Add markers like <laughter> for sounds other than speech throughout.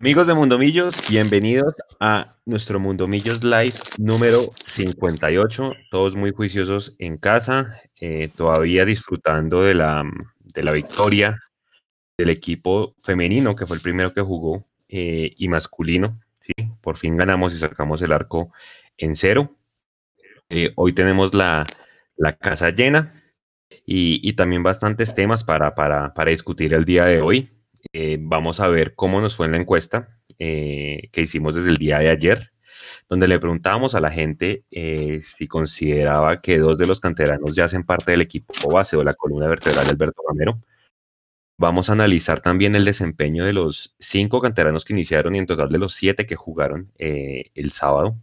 Amigos de Mundomillos, bienvenidos a nuestro Mundomillos Live número 58. Todos muy juiciosos en casa, eh, todavía disfrutando de la, de la victoria del equipo femenino, que fue el primero que jugó, eh, y masculino. ¿sí? Por fin ganamos y sacamos el arco en cero. Eh, hoy tenemos la, la casa llena y, y, también bastantes temas para, para, para discutir el día de hoy. Eh, vamos a ver cómo nos fue en la encuesta eh, que hicimos desde el día de ayer, donde le preguntábamos a la gente eh, si consideraba que dos de los canteranos ya hacen parte del equipo base o la columna vertebral de Alberto Gamero. Vamos a analizar también el desempeño de los cinco canteranos que iniciaron y en total de los siete que jugaron el sábado.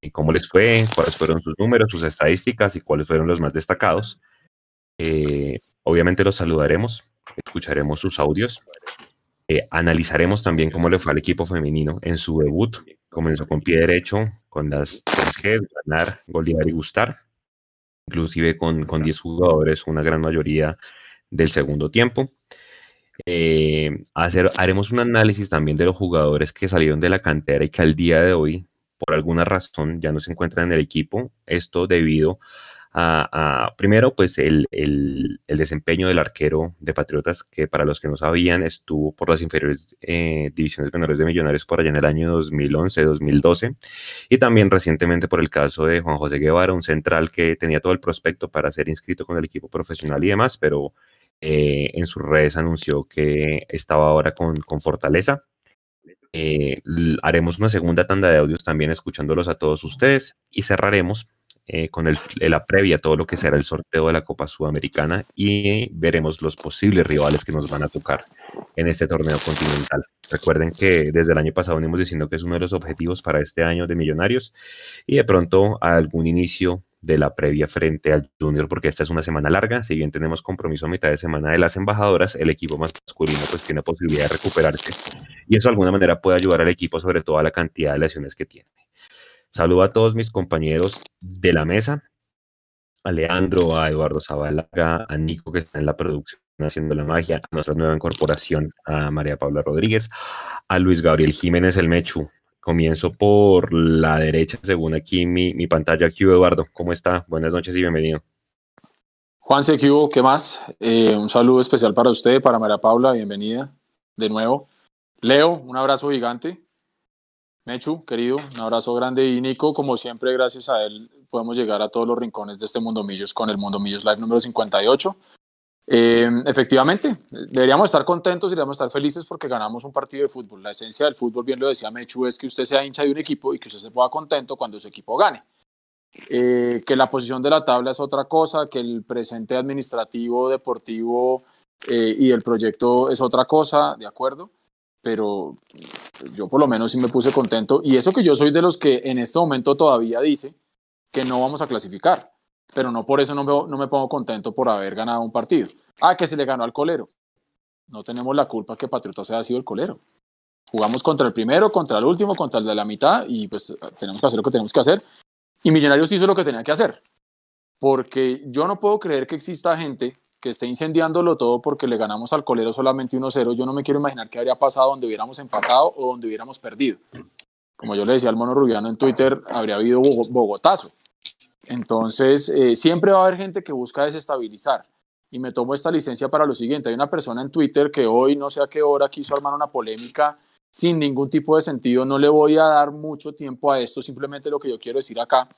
Y cómo les fue, cuáles fueron sus números, sus estadísticas y cuáles fueron los más destacados. obviamente los saludaremos escucharemos sus audios. Eh, analizaremos también cómo le fue al equipo femenino en su debut. Comenzó con pie derecho, con las 3 G, ganar, golear y gustar. Inclusive con, con 10 jugadores, una gran mayoría del segundo tiempo. Eh, hacer, haremos un análisis también de los jugadores que salieron de la cantera y que al día de hoy, por alguna razón, ya no se encuentran en el equipo. Esto debido a, primero, pues el, el, desempeño del arquero de Patriotas, que para los que no sabían, estuvo por las inferiores eh, divisiones menores de Millonarios por allá en el año 2011-2012, y también recientemente por el caso de Juan José Guevara, un central que tenía todo el prospecto para ser inscrito con el equipo profesional y demás, pero eh, en sus redes anunció que estaba ahora con, con Fortaleza. Eh, haremos una segunda tanda de audios también escuchándolos a todos ustedes y cerraremos eh, con el, la previa, todo lo que será el sorteo de la Copa Sudamericana y veremos los posibles rivales que nos van a tocar en este torneo continental. Recuerden que desde el año pasado venimos diciendo que es uno de los objetivos para este año de Millonarios y de pronto algún inicio de la previa frente al Junior, porque esta es una semana larga, si bien tenemos compromiso a mitad de semana de las embajadoras, el equipo masculino pues tiene posibilidad de recuperarse y eso de alguna manera puede ayudar al equipo sobre todo a la cantidad de lesiones que tiene. Saludo a todos mis compañeros de la mesa, a Leandro, a Eduardo Zabalaga, a Nico que está en la producción haciendo la magia, a nuestra nueva incorporación, a María Paula Rodríguez, a Luis Gabriel Jiménez El Mechu. Comienzo por la derecha, según aquí mi, mi pantalla. Eduardo, ¿cómo está? Buenas noches y bienvenido. Juan Q, ¿qué más? Eh, un saludo especial para usted, para María Paula, bienvenida de nuevo. Leo, un abrazo gigante. Mechu, querido, un abrazo grande. Y Nico, como siempre, gracias a él podemos llegar a todos los rincones de este Mundo Millos con el Mundo Millos Live número 58. Eh, efectivamente, deberíamos estar contentos, deberíamos estar felices porque ganamos un partido de fútbol. La esencia del fútbol, bien lo decía Mechu, es que usted sea hincha de un equipo y que usted se ponga contento cuando su equipo gane. Eh, que la posición de la tabla es otra cosa, que el presente administrativo, deportivo eh, y el proyecto es otra cosa, ¿de acuerdo? Pero yo por lo menos sí me puse contento. Y eso que yo soy de los que en este momento todavía dice que no vamos a clasificar, pero no por eso no me, no me pongo contento por haber ganado un partido. Ah, que se le ganó al colero. No tenemos la culpa que Patriotas haya sido el colero. Jugamos contra el primero, contra el último, contra el de la mitad y pues tenemos que hacer lo que tenemos que hacer. Y Millonarios hizo lo que tenía que hacer. Porque yo no puedo creer que exista gente que esté incendiándolo todo porque le ganamos al colero solamente 1-0, yo no me quiero imaginar qué habría pasado donde hubiéramos empatado o donde hubiéramos perdido. Como yo le decía al mono Rubiano en Twitter, habría habido Bogotazo. Entonces, eh, siempre va a haber gente que busca desestabilizar. Y me tomo esta licencia para lo siguiente. Hay una persona en Twitter que hoy, no sé a qué hora, quiso armar una polémica sin ningún tipo de sentido. No le voy a dar mucho tiempo a esto. Simplemente lo que yo quiero decir acá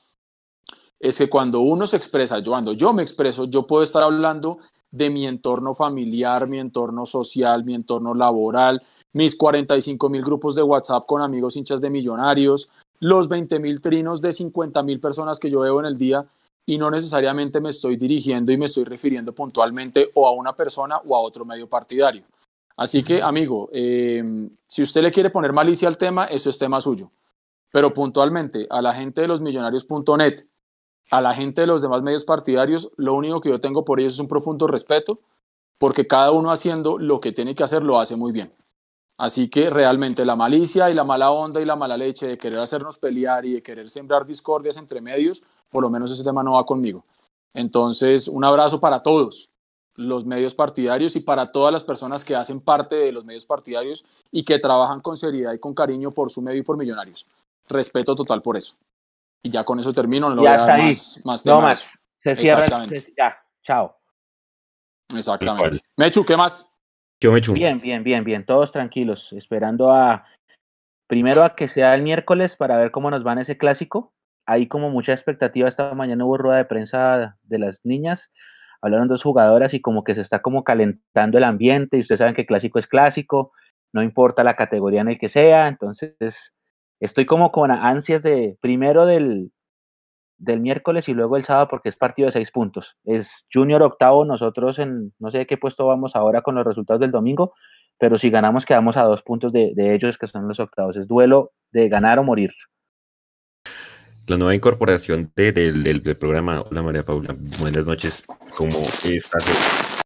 es que cuando uno se expresa, yo cuando yo me expreso, yo puedo estar hablando de mi entorno familiar, mi entorno social, mi entorno laboral, mis 45 mil grupos de WhatsApp con amigos hinchas de millonarios, los 20 mil trinos de 50 mil personas que yo veo en el día y no necesariamente me estoy dirigiendo y me estoy refiriendo puntualmente o a una persona o a otro medio partidario. Así que, amigo, eh, si usted le quiere poner malicia al tema, eso es tema suyo. Pero puntualmente, a la gente de los millonarios.net, a la gente de los demás medios partidarios, lo único que yo tengo por ellos es un profundo respeto, porque cada uno haciendo lo que tiene que hacer lo hace muy bien. Así que realmente la malicia y la mala onda y la mala leche de querer hacernos pelear y de querer sembrar discordias entre medios, por lo menos ese tema no va conmigo. Entonces, un abrazo para todos, los medios partidarios y para todas las personas que hacen parte de los medios partidarios y que trabajan con seriedad y con cariño por su medio y por Millonarios. Respeto total por eso. Y ya con eso termino, no voy a dar más, más No más. Se cierra. ya, chao. Exactamente. Mechu, ¿qué más? Yo Mechu. Bien, bien, bien, bien. Todos tranquilos, esperando a primero a que sea el miércoles para ver cómo nos va en ese clásico. Hay como mucha expectativa. Esta mañana hubo rueda de prensa de las niñas hablaron dos jugadoras y como que se está como calentando el ambiente y ustedes saben que clásico es clásico, no importa la categoría en el que sea, entonces estoy como con ansias de primero del, del miércoles y luego el sábado porque es partido de seis puntos. Es junior octavo, nosotros en no sé de qué puesto vamos ahora con los resultados del domingo, pero si ganamos quedamos a dos puntos de, de ellos que son los octavos. Es duelo de ganar o morir la nueva incorporación del, programa. Hola María Paula, buenas noches. ¿Cómo estás?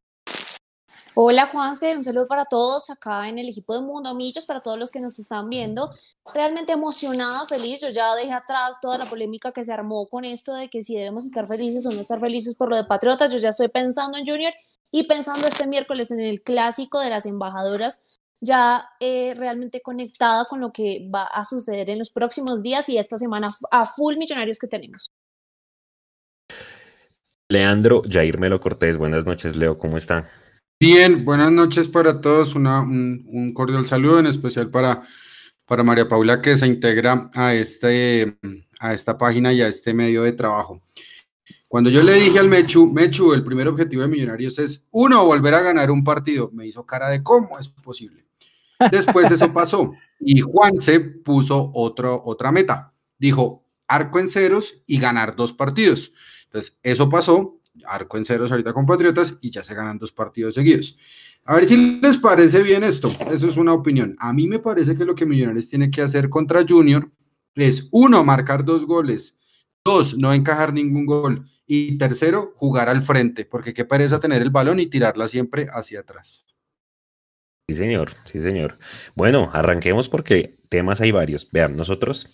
Hola Juanse, un saludo para todos acá en el equipo de Mundo Millos, para todos los que nos están viendo. Realmente emocionada, feliz. Yo ya dejé atrás toda la polémica que se armó con esto de que si debemos estar felices o no estar felices por lo de Patriotas. Yo ya estoy pensando en Junior y pensando este miércoles en el clásico de las embajadoras ya eh, realmente conectada con lo que va a suceder en los próximos días y esta semana a full millonarios que tenemos. Leandro Jair Melo Cortés, buenas noches, Leo, ¿cómo está? Bien, buenas noches para todos, Una, un, cordial saludo, en especial para, para María Paula que se integra a, este, a esta página y a este medio de trabajo. Cuando yo le dije al Mechu, Mechu, el primer objetivo de Millonarios es, uno, volver a ganar un partido, me hizo cara de cómo es posible. Después eso <laughs> pasó y Juan se puso otro, otra meta. Dijo arco en ceros y ganar dos partidos. Entonces, eso pasó, arco en ceros ahorita con Patriotas y ya se ganan dos partidos seguidos. A ver si les parece bien esto. Eso es una opinión. A mí me parece que lo que Millonarios tiene que hacer contra Junior es, uno, marcar dos goles, dos, no encajar ningún gol y tercero, jugar al frente, porque qué pereza tener el balón y tirarla siempre hacia atrás. Sí, señor, sí, señor. Bueno, arranquemos porque temas hay varios. Vean, nosotros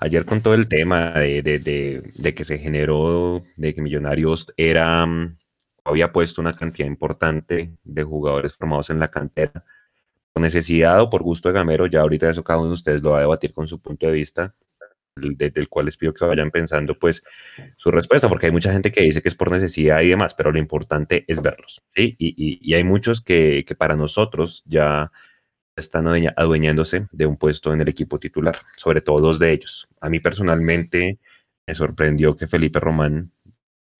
ayer con todo el tema de, de, que se generó, de que Millonarios era, mm, había puesto una cantidad importante de jugadores formados en la cantera, por necesidad o por gusto de Gamero, ya ahorita eso cada uno de ustedes lo va a debatir con su punto de vista, desde el cual les pido que vayan pensando pues su respuesta, porque hay mucha gente que dice que es por necesidad y demás, pero lo importante es verlos, ¿sí? Y, y, hay muchos que, que, para nosotros ya están adueñándose de un puesto en el equipo titular, sobre todo dos de ellos. A mí personalmente me sorprendió que Felipe Román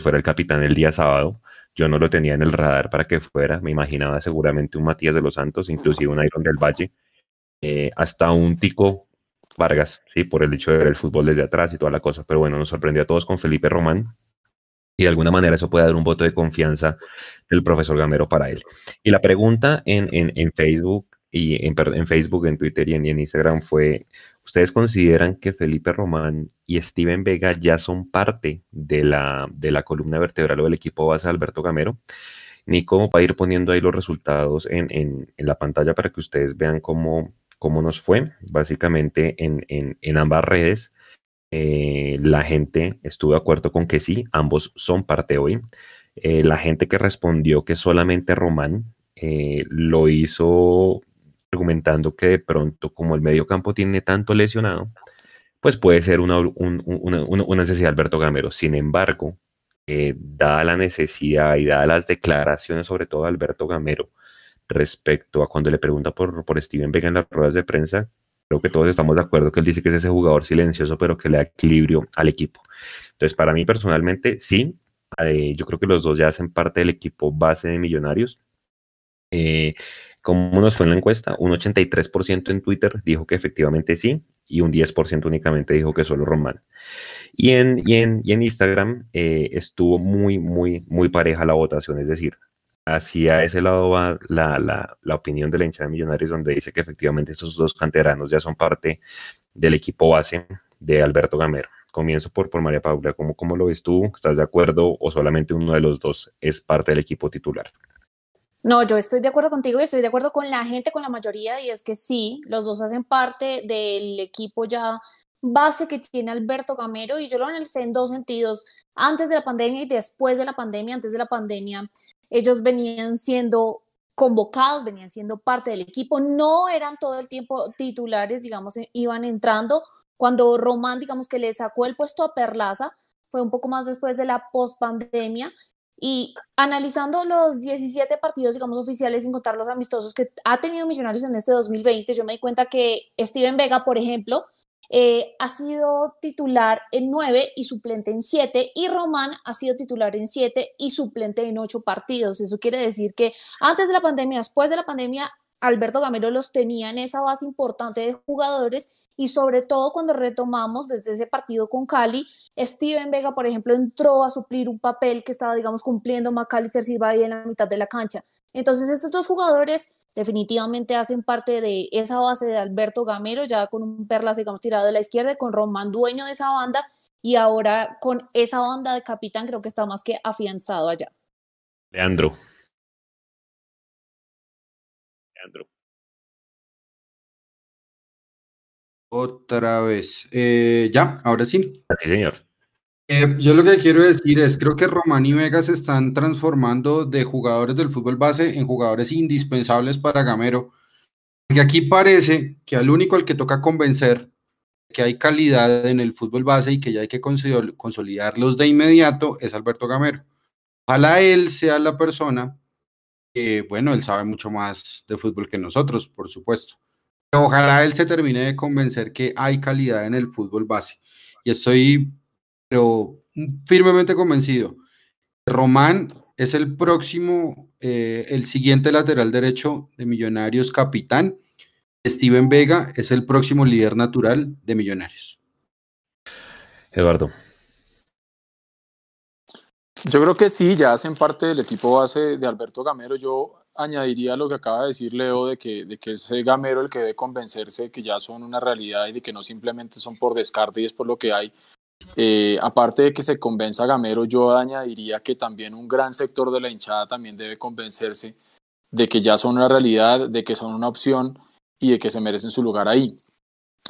fuera el capitán el día sábado. Yo no lo tenía en el radar para que fuera, me imaginaba seguramente un Matías de los Santos, inclusive un Iron del Valle, eh, hasta un Tico Vargas, ¿sí? por el hecho de ver el fútbol desde atrás y toda la cosa. Pero bueno, nos sorprendió a todos con Felipe Román y de alguna manera eso puede dar un voto de confianza del profesor Gamero para él. Y la pregunta en, en, Facebook y en, Facebook, en Twitter y en, Instagram fue, ¿ustedes consideran que Felipe Román y Steven Vega ya son parte de la, de la columna vertebral o del equipo base de Alberto Gamero? Ni cómo para ir poniendo ahí los resultados en, en, en la pantalla para que ustedes vean cómo, cómo nos fue. Básicamente en, ambas redes eh, la gente estuvo de acuerdo con que sí, ambos son parte hoy. Eh, la gente que respondió que solamente Román eh, lo hizo argumentando que de pronto como el medio campo tiene tanto lesionado, pues puede ser una, necesidad de Alberto Gamero. Sin embargo, dada la necesidad y dadas las declaraciones sobre todo de Alberto Gamero, respecto a cuando le pregunta por, por Steven Vega en las ruedas de prensa, creo que todos estamos de acuerdo que él dice que es ese jugador silencioso, pero que le da equilibrio al equipo. Entonces, para mí personalmente, sí, eh, yo creo que los dos ya hacen parte del equipo base de Millonarios. Eh, ¿Cómo nos fue en la encuesta? Un 83% en Twitter dijo que efectivamente sí y un 10% únicamente dijo que solo Román. Y en, y en, y en Instagram eh, estuvo muy, muy, muy pareja la votación, es decir, hacia ese lado va la, la, la, opinión de la hinchada de Millonarios, donde dice que efectivamente esos dos canteranos ya son parte del equipo base de Alberto Gamero. Comienzo por, por María Paula, ¿cómo, ¿cómo lo ves tú? ¿Estás de acuerdo o solamente uno de los dos es parte del equipo titular? No, yo estoy de acuerdo contigo y estoy de acuerdo con la gente, con la mayoría, y es que sí, los dos hacen parte del equipo ya base que tiene Alberto Gamero y yo lo analicé en dos sentidos, antes de la pandemia y después de la pandemia. Antes de la pandemia ellos venían siendo convocados, venían siendo parte del equipo, no eran todo el tiempo titulares, digamos, e, iban entrando. Cuando Román, digamos que le sacó el puesto a Perlaza, fue un poco más después de la pospandemia. Y analizando los 17 partidos, digamos, oficiales, sin contar los amistosos que ha tenido Millonarios en este 2020, yo me di cuenta que Steven Vega, por ejemplo, eh, ha sido titular en nueve y suplente en siete, y Román ha sido titular en siete y suplente en ocho partidos. Eso quiere decir que antes de la pandemia, después de la pandemia, Alberto Gamero los tenía en esa base importante de jugadores y sobre todo cuando retomamos desde ese partido con Cali, Steven Vega, por ejemplo, entró a suplir un papel que estaba, digamos, cumpliendo Macalister Silva ahí en la mitad de la cancha. Entonces, estos dos jugadores definitivamente hacen parte de esa base de Alberto Gamero, ya con un Perlas, digamos, tirado de la izquierda, con Román dueño de esa banda, y ahora con esa banda de capitán creo que está más que afianzado allá. Leandro. Leandro. Otra vez. Eh, ya, ahora sí. Sí, señor. Eh, yo lo que quiero decir es, creo que Román y Vega se están transformando de jugadores del fútbol base en jugadores indispensables para Gamero. Porque aquí parece que al único al que toca convencer que hay calidad en el fútbol base y que ya hay que consolidarlos de inmediato es Alberto Gamero. Ojalá él sea la persona bueno, él sabe mucho más de fútbol que nosotros, por supuesto. Pero ojalá él se termine de convencer que hay calidad en el fútbol base. Y estoy pero firmemente convencido. Román es el próximo, eh, el siguiente lateral derecho de Millonarios capitán. Steven Vega es el próximo líder natural de Millonarios. Eduardo. Yo creo que sí, ya hacen parte del equipo base de Alberto Gamero. Yo añadiría lo que acaba de decir Leo de que, de que es Gamero el que debe convencerse de que ya son una realidad y de que no simplemente son por descarte y es por lo que hay, eh, aparte de que se convenza Gamero, yo añadiría que también un gran sector de la hinchada también debe convencerse de que ya son una realidad, de que son una opción y de que se merecen su lugar ahí.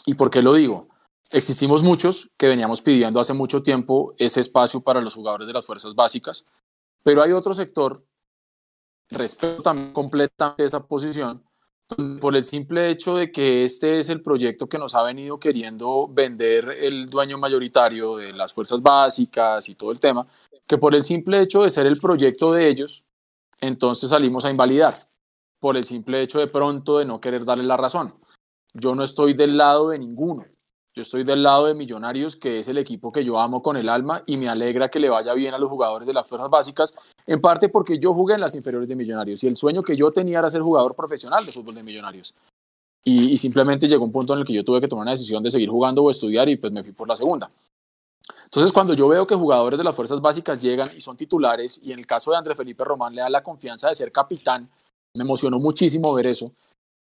¿Y por qué lo digo? Existimos muchos que veníamos pidiendo hace mucho tiempo ese espacio para los jugadores de las fuerzas básicas, pero hay otro sector, respeto también completamente esa posición, por el simple hecho de que este es el proyecto que nos ha venido queriendo vender el dueño mayoritario de las fuerzas básicas y todo el tema, que por el simple hecho de ser el proyecto de ellos, entonces salimos a invalidar, por el simple hecho de pronto de no querer darle la razón. Yo no estoy del lado de ninguno. Yo estoy del lado de Millonarios, que es el equipo que yo amo con el alma y me alegra que le vaya bien a los jugadores de las fuerzas básicas, en parte porque yo jugué en las inferiores de Millonarios y el sueño que yo tenía era ser jugador profesional de fútbol de Millonarios. Y, simplemente llegó un punto en el que yo tuve que tomar una decisión de seguir jugando o estudiar y pues me fui por la segunda. Entonces, cuando yo veo que jugadores de las fuerzas básicas llegan y son titulares, y en el caso de André Felipe Román le da la confianza de ser capitán, me emocionó muchísimo ver eso.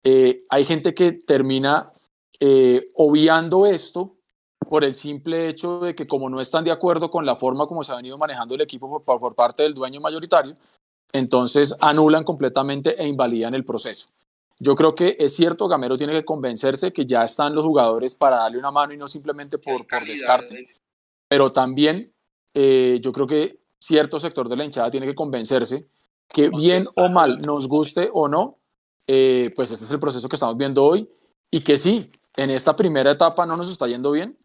Eh, hay gente que termina eh, obviando esto por el simple hecho de que como no están de acuerdo con la forma como se ha venido manejando el equipo por, parte del dueño mayoritario, entonces anulan completamente e invalidan el proceso. Yo creo que es cierto, Gamero tiene que convencerse que ya están los jugadores para darle una mano y no simplemente por, por descarte, pero también eh, yo creo que cierto sector de la hinchada tiene que convencerse que bien o mal, nos guste o no, eh, pues este es el proceso que estamos viendo hoy y que sí, en esta primera etapa no nos está yendo bien,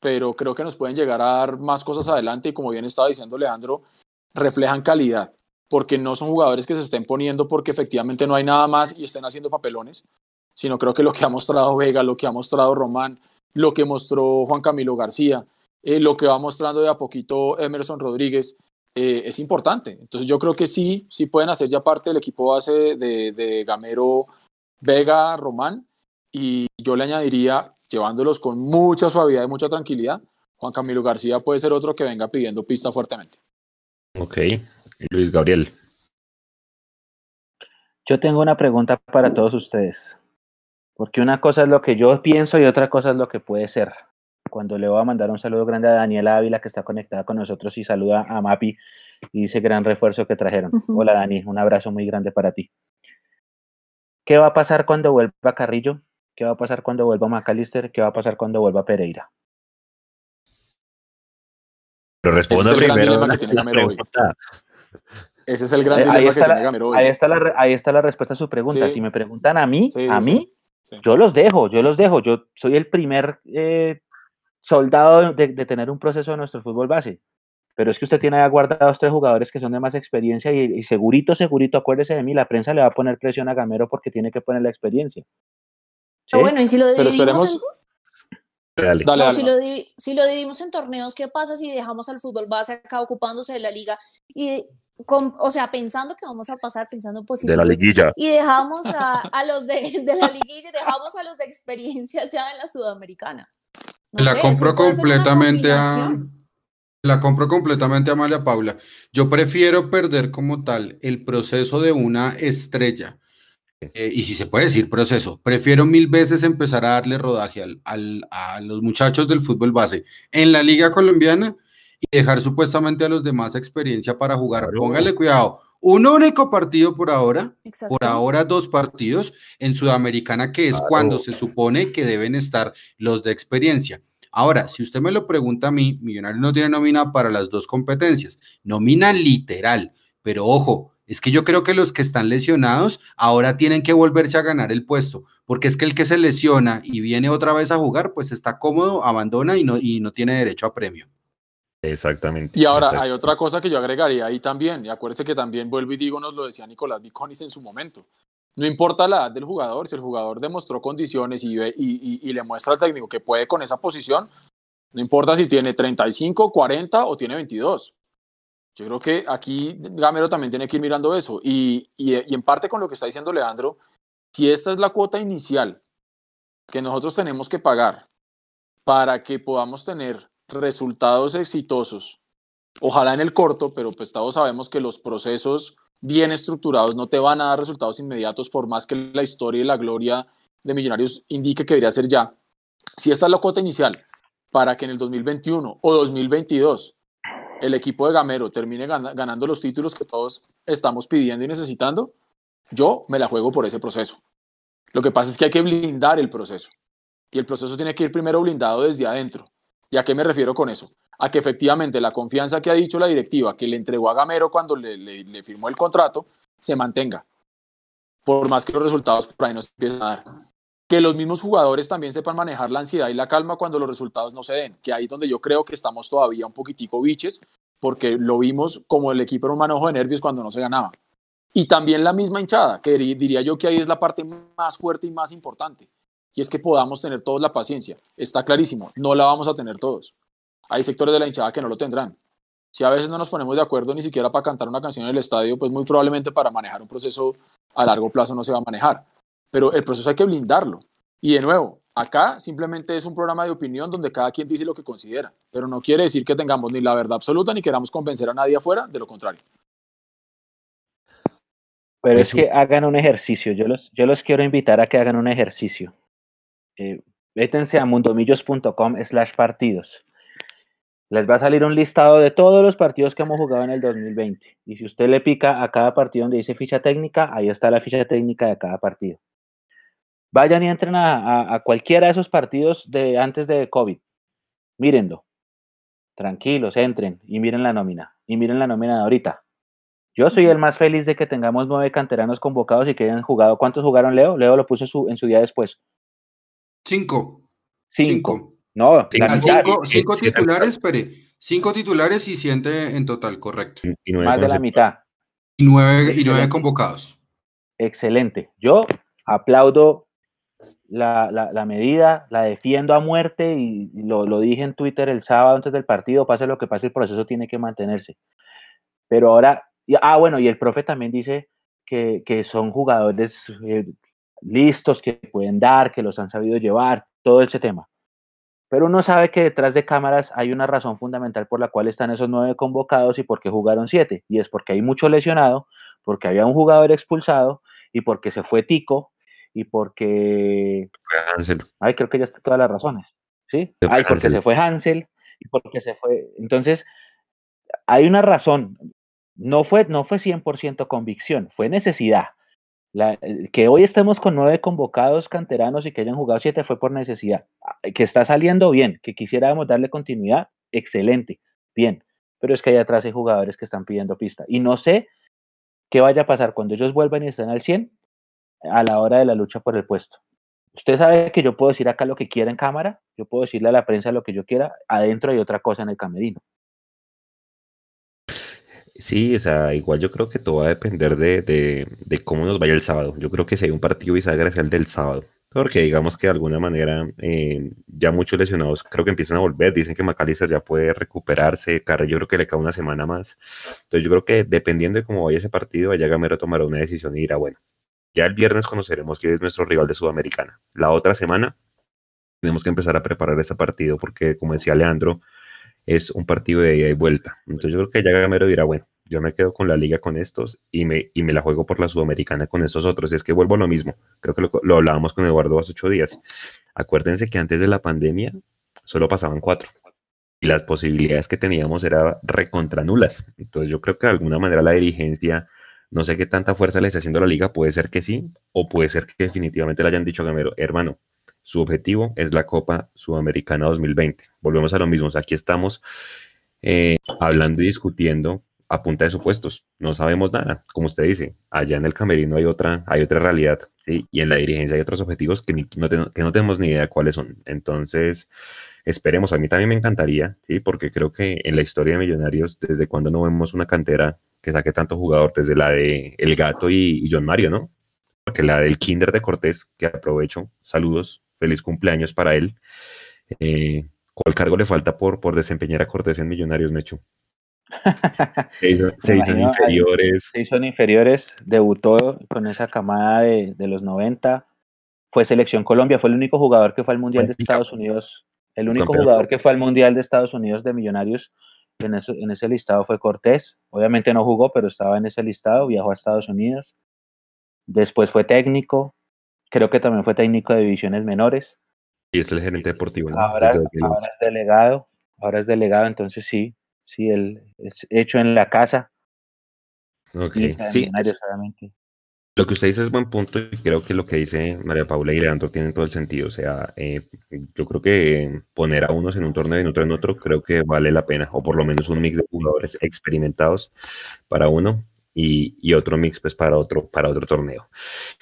pero creo que nos pueden llegar a dar más cosas adelante y como bien estaba diciendo Leandro, reflejan calidad, porque no son jugadores que se estén poniendo porque efectivamente no hay nada más y estén haciendo papelones, sino creo que lo que ha mostrado Vega, lo que ha mostrado Román, lo que mostró Juan Camilo García, eh, lo que va mostrando de a poquito Emerson Rodríguez, eh, es importante. Entonces yo creo que sí, sí pueden hacer ya parte del equipo base de, de Gamero, Vega, Román, y yo le añadiría, llevándolos con mucha suavidad y mucha tranquilidad, Juan Camilo García puede ser otro que venga pidiendo pista fuertemente. Ok, Luis Gabriel. Yo tengo una pregunta para todos ustedes, porque una cosa es lo que yo pienso y otra cosa es lo que puede ser. Cuando le voy a mandar un saludo grande a Daniela Ávila, que está conectada con nosotros, y saluda a Mapi y dice gran refuerzo que trajeron. Hola Dani, un abrazo muy grande para ti. ¿Qué va a pasar cuando vuelva Carrillo? ¿Qué va a pasar cuando vuelva McAllister? ¿Qué va a pasar cuando vuelva Pereira? Pero responda primero. Ese es el gran Eh, ahí, dilema que está tiene la, Gamero hoy. ahí, está la, re- ahí está la respuesta a su pregunta. Sí. Si me preguntan a mí, Sí, a mí, sí. yo los dejo, yo los dejo. Yo soy el primer eh, soldado de, de tener un proceso de nuestro fútbol base. Pero es que usted tiene ahí guardados tres jugadores que son de más experiencia y, y segurito, segurito, acuérdese de mí, la prensa le va a poner presión a Gamero porque tiene que poner la experiencia. ¿Sí? Pero bueno, y si lo dividimos en. Dale. Dale, No, Alba. si lo, divi- si lo dividimos en torneos, ¿qué pasa si dejamos al fútbol base acá ocupándose de la liga? Y con- o sea, pensando que vamos a pasar, pensando en De la liguilla. y dejamos a, a los de, de la liguilla y dejamos a los de experiencia ya en la sudamericana. No la sé, compro completamente a la compro completamente a Amalia Paula. Yo prefiero perder como tal el proceso de una estrella. Eh, y si se puede decir proceso, prefiero mil veces empezar a darle rodaje al- al- a los muchachos del fútbol base en la liga colombiana y dejar supuestamente a los demás experiencia para jugar. Claro. Póngale cuidado. Un único partido por ahora, Exacto. por ahora dos partidos en Sudamericana, que es Claro. cuando se supone que deben estar los de experiencia. Ahora, si usted me lo pregunta a mí, Millonarios no tiene nómina para las dos competencias, nómina literal, pero ojo, es que yo creo que los que están lesionados ahora tienen que volverse a ganar el puesto, porque es que el que se lesiona y viene otra vez a jugar, pues está cómodo, abandona y no, y no tiene derecho a premio. Exactamente. Y ahora hay otra cosa que yo agregaría ahí también, y acuérdese que también vuelvo y digo, nos lo decía Nicolás Viconis en su momento. No importa la edad del jugador, si el jugador demostró condiciones y, ve- y, y- y le muestra al técnico que puede con esa posición, no importa si tiene 35, 40 o tiene 22. Yo creo que aquí Gamero también tiene que ir mirando eso. Y, y- en parte con lo que está diciendo Leandro, si esta es la cuota inicial que nosotros tenemos que pagar para que podamos tener resultados exitosos, ojalá en el corto, pero pues todos sabemos que los procesos bien estructurados no te van a dar resultados inmediatos por más que la historia y la gloria de Millonarios indique que debería ser ya. Si esta es la cuota inicial para que en el 2021 o 2022 el equipo de Gamero termine gana- ganando los títulos que todos estamos pidiendo y necesitando, yo me la juego por ese proceso. Lo que pasa es que hay que blindar el proceso. Y el proceso tiene que ir primero blindado desde adentro. ¿Y a qué me refiero con eso? A que efectivamente la confianza que ha dicho la directiva que le entregó a Gamero cuando le firmó el contrato se mantenga. Por más que los resultados por ahí no se empiecen a dar. Que los mismos jugadores también sepan manejar la ansiedad y la calma cuando los resultados no se den. Que ahí es donde yo creo que estamos todavía un poquitico biches, porque lo vimos como el equipo era un manojo de nervios cuando no se ganaba. Y también la misma hinchada, que diría yo que ahí es la parte más fuerte y más importante. Y es que podamos tener todos la paciencia. Está clarísimo, no la vamos a tener todos. Hay sectores de la hinchada que no lo tendrán. Si a veces no nos ponemos de acuerdo ni siquiera para cantar una canción en el estadio, pues muy probablemente para manejar un proceso a largo plazo no se va a manejar. Pero el proceso hay que blindarlo. Y de nuevo, acá simplemente es un programa de opinión donde cada quien dice lo que considera, pero no quiere decir que tengamos ni la verdad absoluta ni queramos convencer a nadie afuera, de lo contrario. Pero es que hagan un ejercicio. Yo los, yo los quiero invitar a que hagan un ejercicio. Eh, vétense a mundomillos.com slash partidos. Les va a salir un listado de todos los partidos que hemos jugado en el 2020. Y si usted le pica a cada partido donde dice ficha técnica, ahí está la ficha técnica de cada partido. Vayan y entren a, a- a cualquiera de esos partidos de antes de COVID. Mírenlo. Tranquilos, entren y miren la nómina. Y miren la nómina de ahorita. Yo soy el más feliz de que tengamos nueve canteranos convocados y que hayan jugado. ¿Cuántos jugaron Leo? Leo lo puso su- en su día después. Cinco. Cinco. Cinco. No, Cinco. Ah, cinco, cinco titulares, espere. Cinco titulares y siete en total, correcto. Y nueve más de la mitad. Y nueve, y nueve convocados. Excelente. Yo aplaudo la, la- la medida, la defiendo a muerte y lo, lo dije en Twitter el sábado antes del partido, pase lo que pase, el proceso tiene que mantenerse. Pero ahora, ah, bueno, y el profe también dice que, que son jugadores eh, listos, que pueden dar, que los han sabido llevar, todo ese tema. Pero uno sabe que detrás de cámaras hay una razón fundamental por la cual están esos nueve convocados y por qué jugaron siete. Y es porque hay mucho lesionado, porque había un jugador expulsado y porque se fue Tico y porque... Fue Hansel. Ay, creo que ya está todas las razones. ¿Sí? Se Ay, porque Hansel. se fue Hansel y porque se fue... Entonces, hay una razón. No fue, no fue 100% convicción, fue necesidad. La- el que hoy estemos con nueve convocados canteranos y que hayan jugado siete fue por necesidad. Que está saliendo bien, que quisiéramos darle continuidad, excelente, bien. Pero es que ahí atrás hay jugadores que están pidiendo pista. Y no sé ¿Qué vaya a pasar cuando ellos vuelvan y estén al 100 a la hora de la lucha por el puesto? Usted sabe que yo puedo decir acá lo que quiera en cámara, yo puedo decirle a la prensa lo que yo quiera, adentro hay otra cosa en el camerino. Sí, o sea, igual yo creo que todo va a depender de, de, de cómo nos vaya el sábado. Yo creo que si hay un partido bisagra el del sábado. Porque digamos que de alguna manera eh, ya muchos lesionados creo que empiezan a volver. Dicen que McAllister ya puede recuperarse. Carrillo creo que le cae una semana más. Entonces yo creo que dependiendo de cómo vaya ese partido, vaya Gamero tomará una decisión y dirá, bueno, ya el viernes conoceremos quién es nuestro rival de Sudamericana. La otra semana tenemos que empezar a preparar ese partido porque, como decía Leandro, es un partido de ida y vuelta. Entonces yo creo que ya Gamero dirá, bueno, yo me quedo con la liga con estos y me, y me la juego por la sudamericana con estos otros. Es que vuelvo a lo mismo. Creo que lo, hablábamos con Eduardo hace ocho días. Acuérdense que antes de la pandemia solo pasaban cuatro y las posibilidades que teníamos eran recontra nulas. Entonces yo creo que de alguna manera la dirigencia, no sé qué tanta fuerza le está haciendo la liga, puede ser que sí, o puede ser que definitivamente le hayan dicho a Gamero, hermano, su objetivo es la Copa Sudamericana 2020. Volvemos a lo mismo, aquí estamos eh, hablando y discutiendo a punta de supuestos. No sabemos nada, como usted dice. Allá en el camerino hay otra, hay otra realidad, y en la dirigencia hay otros objetivos que, no, que no tenemos ni idea cuáles son. Entonces, esperemos. A mí también me encantaría, porque creo que en la historia de Millonarios, desde cuando no vemos una cantera que saque tanto jugador, desde la de El Gato y, John Mario, ¿no? Porque la del Kinder de Cortés, que aprovecho, saludos, feliz cumpleaños para él. Eh, ¿Cuál cargo le falta por, por desempeñar a Cortés en Millonarios, Mecho? <laughs> Se hizo, inferiores. Se hizo inferiores, debutó con esa camada de, los 90, fue selección Colombia, fue el único jugador que fue al Mundial de Estados Unidos, el único jugador que fue al Mundial de Estados Unidos de Millonarios en ese, en ese listado fue Cortés, obviamente no jugó, pero estaba en ese listado, viajó a Estados Unidos, después fue técnico, creo que también fue técnico de divisiones menores. Y es el gerente deportivo. ahora es delegado, ahora es delegado, entonces sí, sí, el, es hecho en la casa. Ok, sí. Lo que usted dice es buen punto y creo que lo que dice María Paula y Leandro tiene todo el sentido. O sea, eh, yo creo que poner a unos en un torneo y otro en otro creo que vale la pena, o por lo menos un mix de jugadores experimentados para uno y, otro mix pues para otro, para otro torneo.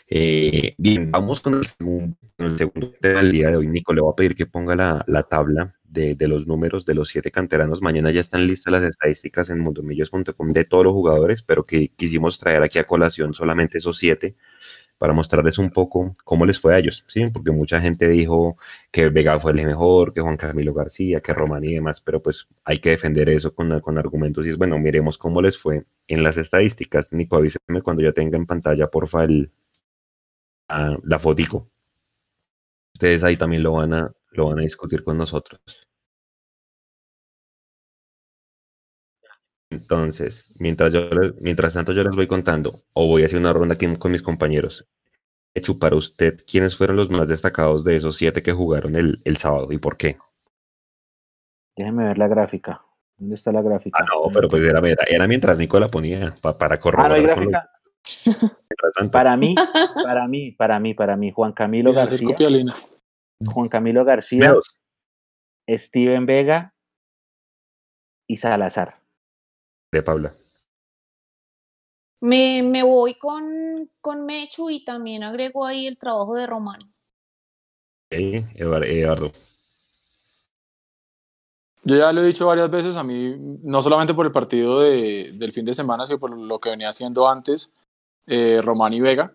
Eh, bien, vamos con el segundo, el segundo tema del día de hoy. Nico, le voy a pedir que ponga la tabla de, los números de los siete canteranos. Mañana ya están listas las estadísticas en mundomillos.com de todos los jugadores, pero que quisimos traer aquí a colación solamente esos siete para mostrarles un poco cómo les fue a ellos, ¿sí? Porque mucha gente dijo que Vega fue el mejor, que Juan Camilo García, que Román y demás, pero pues hay que defender eso con, con argumentos y es, bueno, miremos cómo les fue en las estadísticas. Nico, avíseme cuando ya tenga en pantalla, porfa, el, ah, la fotico. Ustedes ahí también lo van a, lo van a discutir con nosotros. Entonces, mientras, yo mientras tanto yo les voy contando, o voy a hacer una ronda aquí con mis compañeros. Hecho, para usted, ¿quiénes fueron los más destacados de esos siete que jugaron el, el sábado y por qué? Déjeme ver la gráfica. ¿Dónde está la gráfica? Ah, no, pero pues era, era, mientras Nico la ponía para corroborar. Ah, <laughs> para mí, <laughs> para mí, para mí, para mí, Juan Camilo García. Juan Camilo García, Steven Vega y Salazar de Paula. Me, me voy con, con, Mechu y también agrego ahí el trabajo de Román. Eduardo. Yo ya lo he dicho varias veces, a mí, no solamente por el partido de, del fin de semana, sino por lo que venía haciendo antes, eh, Román y Vega.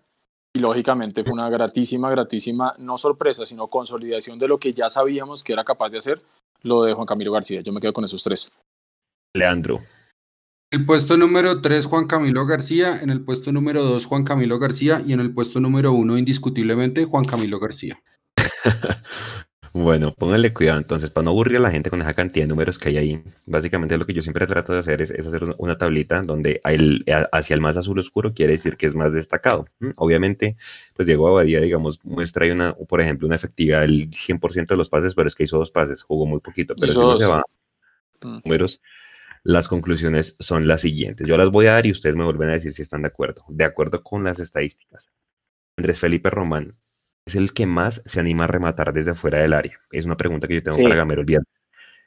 Y lógicamente fue una gratísima, gratísima, no sorpresa, sino consolidación de lo que ya sabíamos que era capaz de hacer, lo de Juan Camilo García. Yo me quedo con esos tres. Leandro. El puesto número 3, Juan Camilo García. En el puesto número 2, Juan Camilo García. Y en el puesto número 1, indiscutiblemente, Juan Camilo García. <laughs> bueno, pónganle cuidado entonces, para no aburrir a la gente con esa cantidad de números que hay ahí. Básicamente lo que yo siempre trato de hacer es, hacer una tablita donde hacia el más azul oscuro quiere decir que es más destacado. Obviamente, pues Diego Abadía, digamos, muestra ahí una, por ejemplo, una efectividad del 100% de los pases, pero es que hizo dos pases, jugó muy poquito. Pero si no se va mm. números las conclusiones son las siguientes. Yo las voy a dar y ustedes me vuelven a decir si están de acuerdo. De acuerdo con las estadísticas, Andrés Felipe Román es el que más se anima a rematar desde fuera del área. Es una pregunta que yo tengo para Gamero el viernes.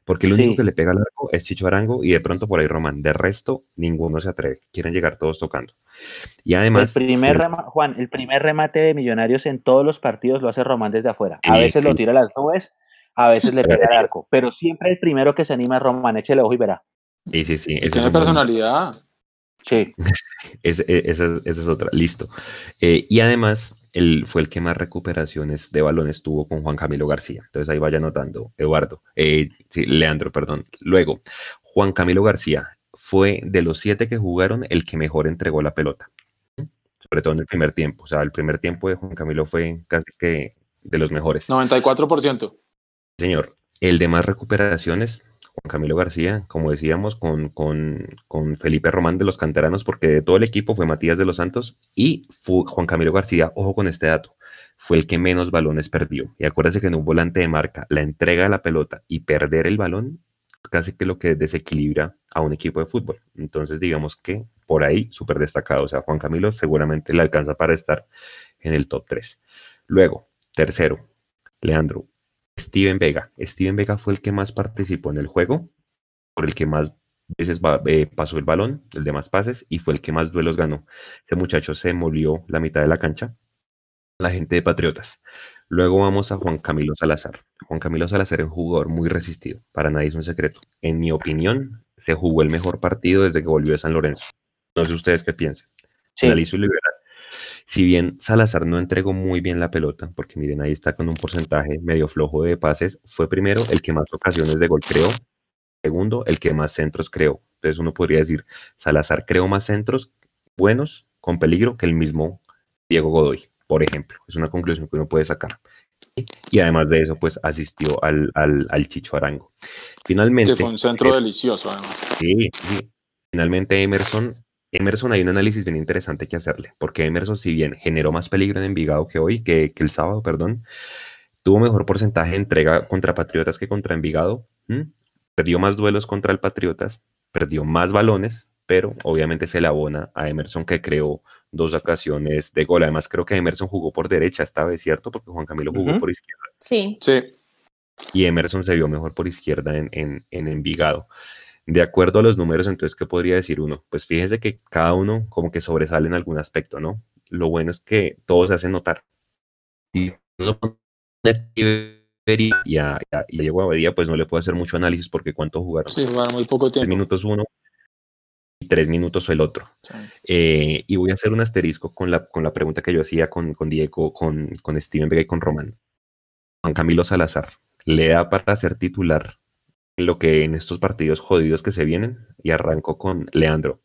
Porque el único Sí. que le pega al arco es Chicho Arango y de pronto por ahí Román. De resto, ninguno se atreve. Quieren llegar todos tocando. Y además, el primer fue- rema- Juan, el primer remate de Millonarios en todos los partidos lo hace Román desde afuera. A Sí, veces sí. lo tira a las nubes, a veces le pega al arco, pero siempre el primero que se anima es Román. Échele ojo y verá. sí, sí, sí. Tiene personalidad. Sí, <laughs> e- esa, es, esa es otra, listo. Eh, y además, él fue el que más recuperaciones de balones tuvo con Juan Camilo García. Entonces ahí vaya anotando, Eduardo, eh, sí, Leandro, perdón. Luego, Juan Camilo García fue de los siete que jugaron el que mejor entregó la pelota, sobre todo en el primer tiempo. O sea, el primer tiempo de Juan Camilo fue casi que de los mejores. 94%. Señor, el de más recuperaciones, Juan Camilo García, como decíamos, con, con, con Felipe Román de los canteranos, porque de todo el equipo fue Matías de los Santos y fu- Juan Camilo García, ojo con este dato, fue el que menos balones perdió. Y acuérdense que en un volante de marca, la entrega de la pelota y perder el balón casi que lo que desequilibra a un equipo de fútbol. Entonces, digamos que por ahí súper destacado. O sea, Juan Camilo seguramente le alcanza para estar en el top 3. Luego, tercero, Leandro, Steven Vega. Steven Vega fue el que más participó en el juego, por el que más veces eh, pasó el balón, el de más pases, y fue el que más duelos ganó. Ese muchacho se molió la mitad de la cancha. La gente de Patriotas. Luego vamos a Juan Camilo Salazar. Juan Camilo Salazar es un jugador muy resistido. Para nadie es un secreto. En mi opinión, se jugó el mejor partido desde que volvió de San Lorenzo. No sé ustedes qué piensan. sí. Analizo y liberal. Si bien Salazar no entregó muy bien la pelota, porque miren, ahí está con un porcentaje medio flojo de pases, fue primero el que más ocasiones de gol creó, segundo el que más centros creó. Entonces uno podría decir, Salazar creó más centros buenos, con peligro, que el mismo Diego Godoy, por ejemplo. Es una conclusión que uno puede sacar. Y además de eso, pues asistió al, al, al Chicho Arango. Finalmente, Que fue un centro eh, delicioso, además. Sí, sí. Finalmente Emerson, Emerson hay un análisis bien interesante que hacerle, porque Emerson, si bien generó más peligro en Envigado que hoy, que, que el sábado, perdón, tuvo mejor porcentaje de entrega contra Patriotas que contra Envigado, perdió más duelos contra el Patriotas, perdió más balones, pero obviamente se le abona a Emerson que creó dos ocasiones de gol. Además, creo que Emerson jugó por derecha esta vez, ¿cierto? Porque Juan Camilo jugó por izquierda Sí. Sí. y Emerson se vio mejor por izquierda en, en, en Envigado. De acuerdo a los números, entonces, ¿qué podría decir uno? Pues fíjense que cada uno como que sobresale en algún aspecto, ¿no? Lo bueno es que todos se hacen notar. Y uno pone y a, y a, y a Diego Abadía, pues no le puedo hacer mucho análisis porque cuánto jugaron. Sí, jugaron muy poco Tres tiempo. minutos uno y tres minutos el otro. Sí. Eh, y voy a hacer un asterisco con la, con la pregunta que yo hacía con, con Diego, con, con Steven Vega y con Román. Juan Camilo Salazar, ¿le da para ser titular lo que en estos partidos jodidos que se vienen? Y arranco con Leandro.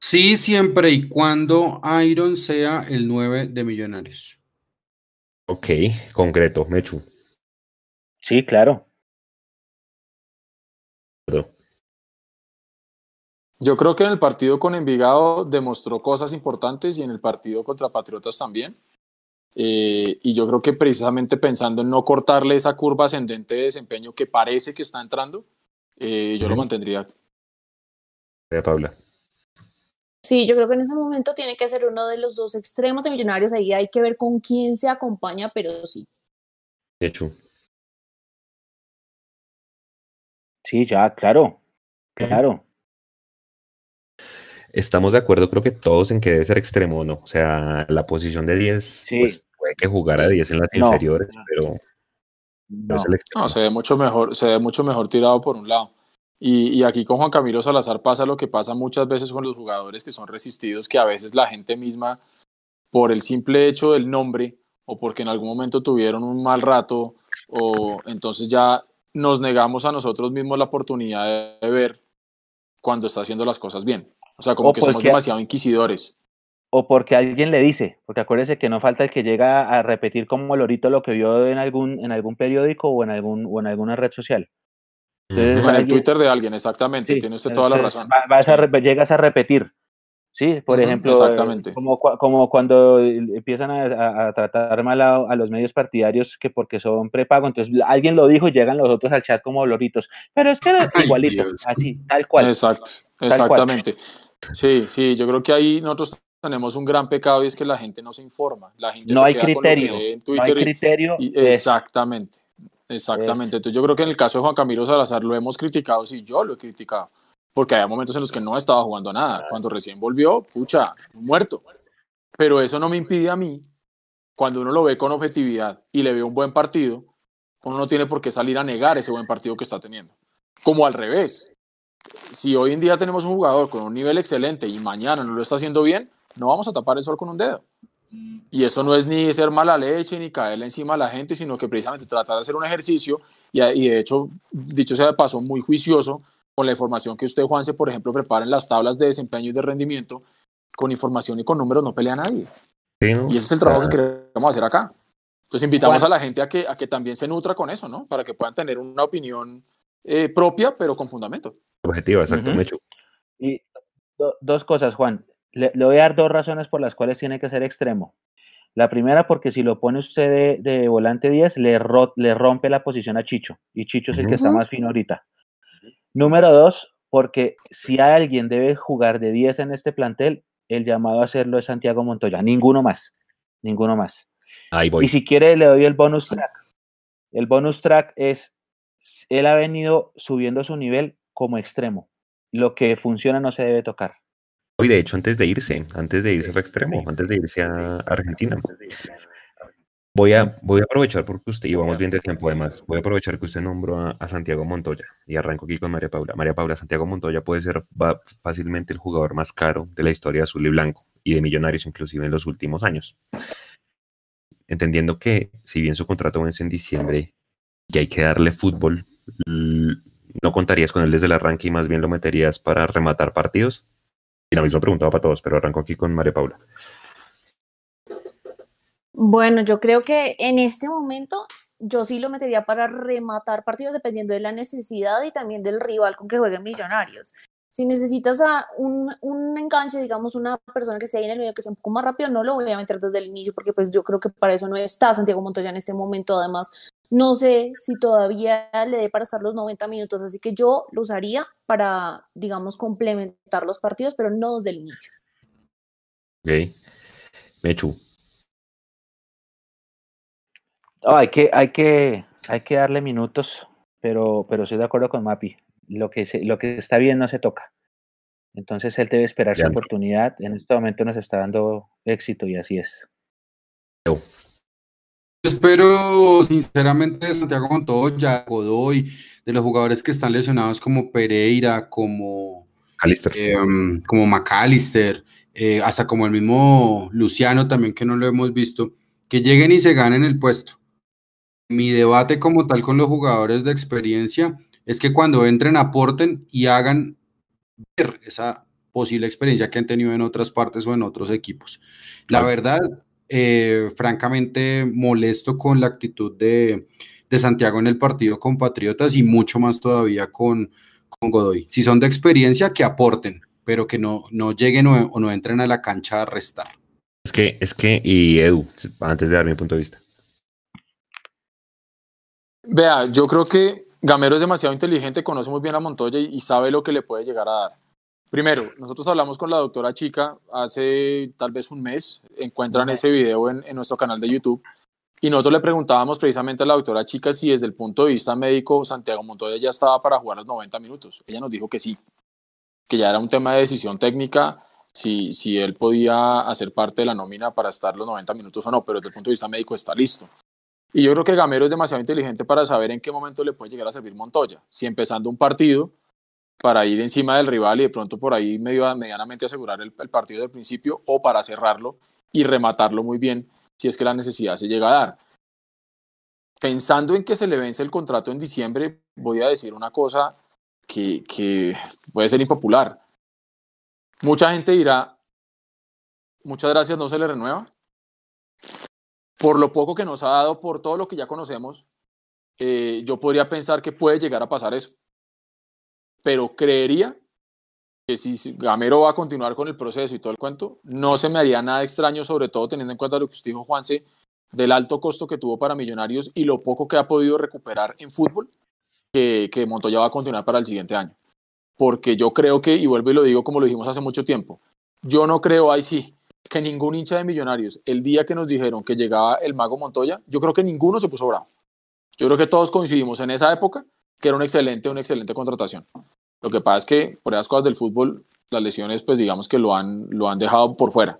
Sí, siempre y cuando Iron sea el 9 de Millonarios. Ok, concreto, Mechu. Sí, claro. Yo creo que en el partido con Envigado demostró cosas importantes y en el partido contra Patriotas también. Eh, y yo creo que precisamente pensando en no cortarle esa curva ascendente de desempeño que parece que está entrando, eh, yo lo mantendría. Eh, Paula. Sí, yo creo que en ese momento tiene que ser uno de los dos extremos de Millonarios. Ahí hay que ver con quién se acompaña, pero sí. Mechu. Sí, ya, claro. Claro. Estamos de acuerdo, creo que todos en que debe ser extremo, ¿no? O sea, la posición de 10, Sí. pues puede que jugara Sí. 10 en las No. inferiores, pero no No. es el extremo. No, se ve mucho mejor, se ve mucho mejor tirado por un lado. Y, y aquí con Juan Camilo Salazar pasa lo que pasa muchas veces con los jugadores que son resistidos, que a veces la gente misma, por el simple hecho del nombre o porque en algún momento tuvieron un mal rato, o entonces ya nos negamos a nosotros mismos la oportunidad de ver cuando está haciendo las cosas bien. O sea, como O que somos porque- demasiado inquisidores. O porque alguien le dice, porque acuérdese que no falta el que llega a repetir como lorito lo que vio en algún, en algún periódico o en, algún, o en alguna red social. Entonces. En el alguien- Twitter de alguien, exactamente, Sí, tiene usted toda la razón. va- vas a Sí. llegas a repetir. Sí, por ejemplo, eh, exactamente. como, cua- como cuando empiezan a, a- a tratar mal a, a los medios partidarios que porque son prepago, entonces alguien lo dijo y llegan los otros al chat como loritos. Pero es que era igualito, Dios. así, tal cual. Exacto, exactamente. Sí, sí, yo creo que ahí nosotros tenemos un gran pecado y es que la gente no se informa. La gente No se hay queda con lo que criterio, no hay y- criterio. y- exactamente, Exactamente. Entonces yo creo que en el caso de Juan Camilo Salazar lo hemos criticado, sí, yo lo he criticado, porque hay momentos en los que no estaba jugando nada. Cuando recién volvió, pucha, muerto. Pero eso no me impide a mí, cuando uno lo ve con objetividad y le ve un buen partido, uno no tiene por qué salir a negar ese buen partido que está teniendo. Como al revés. Si hoy en día tenemos un jugador con un nivel excelente y mañana no lo está haciendo bien, no vamos a tapar el sol con un dedo. Y eso no es ni ser mala leche ni caerle encima a la gente, sino que precisamente tratar de hacer un ejercicio y, de hecho, dicho sea de paso, muy juicioso con la información que usted, Juanse, por ejemplo, prepara en las tablas de desempeño y de rendimiento, con información y con números no pelea nadie. Y ese es el trabajo que queremos hacer acá. Entonces invitamos a la gente a que, a que también se nutra con eso, ¿no? Para que puedan tener una opinión eh, propia, pero con fundamento. Objetivo, exacto, Y dos cosas, Juan. Le, voy a dar dos razones por las cuales tiene que ser extremo. La primera, porque si lo pone usted de, volante 10, le, le, rompe la posición a Chicho. Y Chicho es el que está más fino ahorita. Número dos, porque si alguien debe jugar de 10 en este plantel, el llamado a hacerlo es Santiago Montoya. Ninguno más. Ninguno más. Ahí voy. Y si quiere, le doy el bonus track. El bonus track es, él ha venido subiendo su nivel como extremo. Lo que funciona no se debe tocar. Hoy, de hecho, antes de irse, antes de irse fue extremo, antes de irse a Argentina. Voy a, voy a aprovechar porque usted, y vamos bien de tiempo además, voy a aprovechar que usted nombró a, Santiago Montoya y arranco aquí con María Paula. María Paula, Santiago Montoya puede ser fácilmente el jugador más caro de la historia azul y blanco y de Millonarios inclusive en los últimos años. Entendiendo que si bien su contrato vence en diciembre y hay que darle fútbol, no contarías con él desde el arranque y más bien lo meterías para rematar partidos. Y la misma pregunta para todos, pero arranco aquí con María Paula. Bueno, yo creo que en este momento yo sí lo metería para rematar partidos dependiendo de la necesidad y también del rival con que jueguen Millonarios. Si necesitas a un, un, enganche, digamos, una persona que esté ahí en el medio que sea un poco más rápido, no lo voy a meter desde el inicio porque pues yo creo que para eso no está Santiago Montoya en este momento. Además, no sé si todavía le dé para estar los 90 minutos, así que yo lo usaría para, digamos, complementar los partidos, pero no desde el inicio. Ok. Mechu. hay, que, hay, que, hay que darle minutos, pero, pero estoy de acuerdo con Mapi. Lo que, lo que está bien no se toca. Entonces él debe esperar su oportunidad. En este momento nos está dando éxito y así es. Espero sinceramente Santiago Montoya, Godoy, de los jugadores que están lesionados como Pereira, como, eh, como McAllister, eh, hasta como el mismo Luciano también que no lo hemos visto, que lleguen y se ganen el puesto. Mi debate como tal con los jugadores de experiencia es que cuando entren aporten y hagan ver esa posible experiencia que han tenido en otras partes o en otros equipos. La verdad, eh, francamente molesto con la actitud de, Santiago en el partido con Patriotas y mucho más todavía con, con Godoy. Si son de experiencia, que aporten, pero que no, no lleguen o, no entren a la cancha a restar. Es que, es que, y Edu, antes de dar mi punto de vista. Vea, yo creo que Gamero es demasiado inteligente, conoce muy bien a Montoya y sabe lo que le puede llegar a dar. Primero, nosotros hablamos con la doctora Chica hace tal vez un mes, encuentran ese video en, nuestro canal de YouTube, y nosotros le preguntábamos precisamente a la doctora Chica si desde el punto de vista médico Santiago Montoya ya estaba para jugar los 90 minutos. Ella nos dijo que sí, que ya era un tema de decisión técnica, si, si él podía hacer parte de la nómina para estar los 90 minutos o no, pero desde el punto de vista médico está listo. Y yo creo que Gamero es demasiado inteligente para saber en qué momento le puede llegar a servir Montoya. Si empezando un partido para ir encima del rival y de pronto por ahí medio, medianamente asegurar el, partido del principio o para cerrarlo y rematarlo muy bien si es que la necesidad se llega a dar. Pensando en que se le vence el contrato en diciembre, voy a decir una cosa que, que puede ser impopular. Mucha gente dirá, muchas gracias, no se le renueva. Por lo poco que nos ha dado, por todo lo que ya conocemos, eh, yo podría pensar que puede llegar a pasar eso pero creería que si Gamero va a continuar con el proceso y todo el cuento, no se me haría nada extraño, sobre todo teniendo en cuenta lo que usted dijo, Juanse, del alto costo que tuvo para Millonarios y lo poco que ha podido recuperar en fútbol, que, que Montoya va a continuar para el siguiente año. Porque yo creo que, y vuelvo y lo digo como lo dijimos hace mucho tiempo, yo no creo, ahí sí, que ningún hincha de Millonarios, el día que nos dijeron que llegaba el mago Montoya, yo creo que ninguno se puso bravo. Yo creo que todos coincidimos en esa época que era una excelente, una excelente contratación. Lo que pasa es que por esas cosas del fútbol, las lesiones, pues digamos que lo han, lo han dejado por fuera.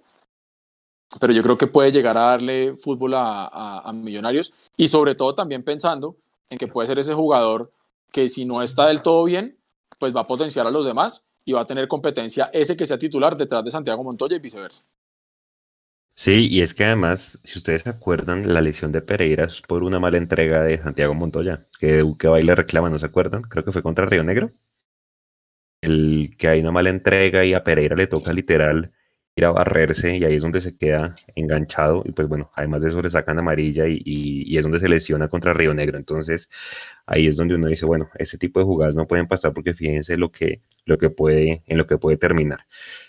Pero yo creo que puede llegar a darle fútbol a, a Millonarios y sobre todo también pensando en que puede ser ese jugador que si no está del todo bien, pues va a potenciar a los demás y va a tener competencia ese que sea titular detrás de Santiago Montoya y viceversa. Sí, y es que además, si ustedes se acuerdan, la lesión de Pereira es por una mala entrega de Santiago Montoya, que que baile reclama, ¿no se acuerdan? Creo que fue contra Río Negro. El que hay una mala entrega y a Pereira le toca literal ir a barrerse y ahí es donde se queda enganchado y pues bueno, además de eso le sacan amarilla y, y, es donde se lesiona contra Río Negro. Entonces ahí es donde uno dice, bueno, ese tipo de jugadas no pueden pasar porque fíjense lo que, lo que puede, en lo que puede terminar.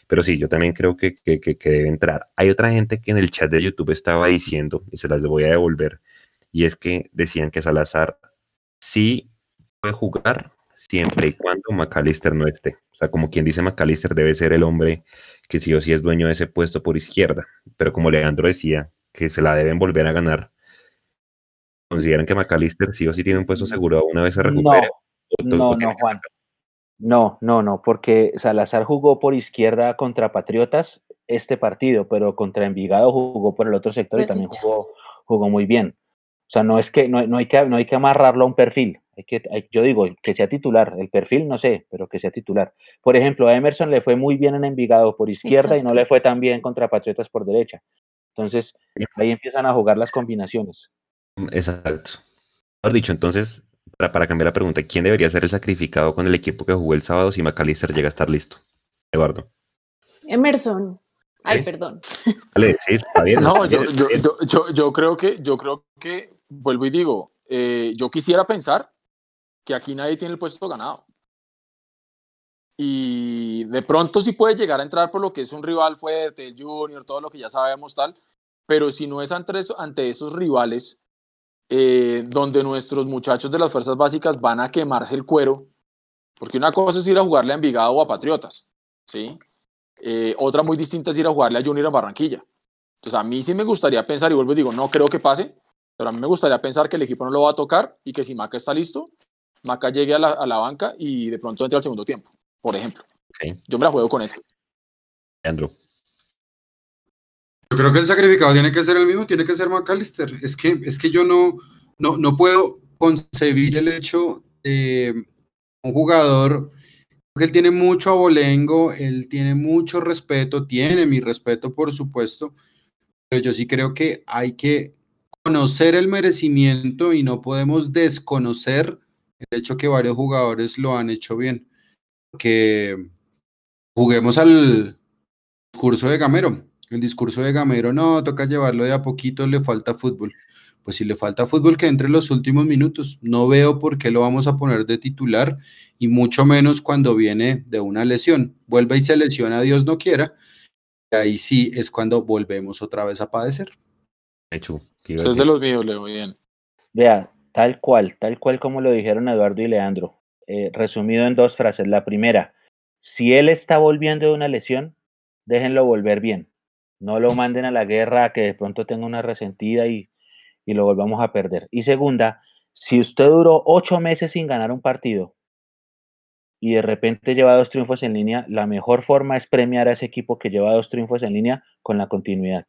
Pero sí, yo también creo que, que, que, debe entrar. Hay otra gente que en el chat de YouTube estaba diciendo, y se las voy a devolver, y es que decían que Salazar sí puede jugar siempre y cuando McAllister no esté. O sea, como quien dice McAllister debe ser el hombre que sí o sí es dueño de ese puesto por izquierda. Pero como Leandro decía, que se la deben volver a ganar, ¿consideran que McAllister sí o sí tiene un puesto seguro una vez se recupere? No, no, Juan. No, no, no, porque Salazar jugó por izquierda contra Patriotas este partido, pero contra Envigado jugó por el otro sector y también jugó, jugó muy bien. O sea, no es que no, no, hay que no hay que amarrarlo a un perfil. Hay que, yo digo que sea titular. El perfil no sé, pero que sea titular. Por ejemplo, a Emerson le fue muy bien en Envigado por izquierda y no le fue tan bien contra Patriotas por derecha. Entonces, ahí empiezan a jugar las combinaciones. Exacto. Por dicho, entonces, para, para, cambiar la pregunta, ¿quién debería ser el sacrificado con el equipo que jugó el sábado si McAllister llega a estar listo? Eduardo. Emerson. Ay, perdón. Vale, sí, está bien. <laughs> No, yo, yo, yo, yo, creo que, yo creo que vuelvo y digo, eh, yo quisiera pensar que aquí nadie tiene el puesto ganado. Y de pronto sí puede llegar a entrar por lo que es un rival fuerte, el Junior, todo lo que ya sabemos tal, pero si no es ante, ante esos rivales eh, donde nuestros muchachos de las fuerzas básicas van a quemarse el cuero, porque una cosa es ir a jugarle a Envigado o a Patriotas, ¿sí? Eh, otra muy distinta es ir a jugarle a Junior a Barranquilla. Entonces a mí sí me gustaría pensar, y vuelvo y digo, no creo que pase, pero a mí me gustaría pensar que el equipo no lo va a tocar y que si Maca está listo, Maca llegue a la, banca y de pronto entre al segundo tiempo, por ejemplo. Yo me la juego con ese. Andrew. Yo creo que el sacrificado tiene que ser el mismo, tiene que ser McAllister. Es que, es que yo no, no, no puedo concebir el hecho de un jugador que él tiene mucho abolengo, él tiene mucho respeto, tiene mi respeto, por supuesto, pero yo sí creo que hay que conocer el merecimiento y no podemos desconocer el hecho que varios jugadores lo han hecho bien. Que juguemos al discurso de Gamero. El discurso de Gamero, no, toca llevarlo de a poquito, le falta fútbol. Pues si le falta fútbol, que entre los últimos minutos. No veo por qué lo vamos a poner de titular y mucho menos cuando viene de una lesión. Vuelve y se lesiona, Dios no quiera. Y ahí sí es cuando volvemos otra vez a padecer. Hecho. es de los míos, Leo, bien. Vea, tal cual, tal cual como lo dijeron Eduardo y Leandro. Eh, resumido en dos frases. La primera, si él está volviendo de una lesión, déjenlo volver bien. No lo manden a la guerra que de pronto tenga una resentida y, y lo volvamos a perder. Y segunda, si usted duró ocho meses sin ganar un partido y de repente lleva dos triunfos en línea, la mejor forma es premiar a ese equipo que lleva dos triunfos en línea con la continuidad.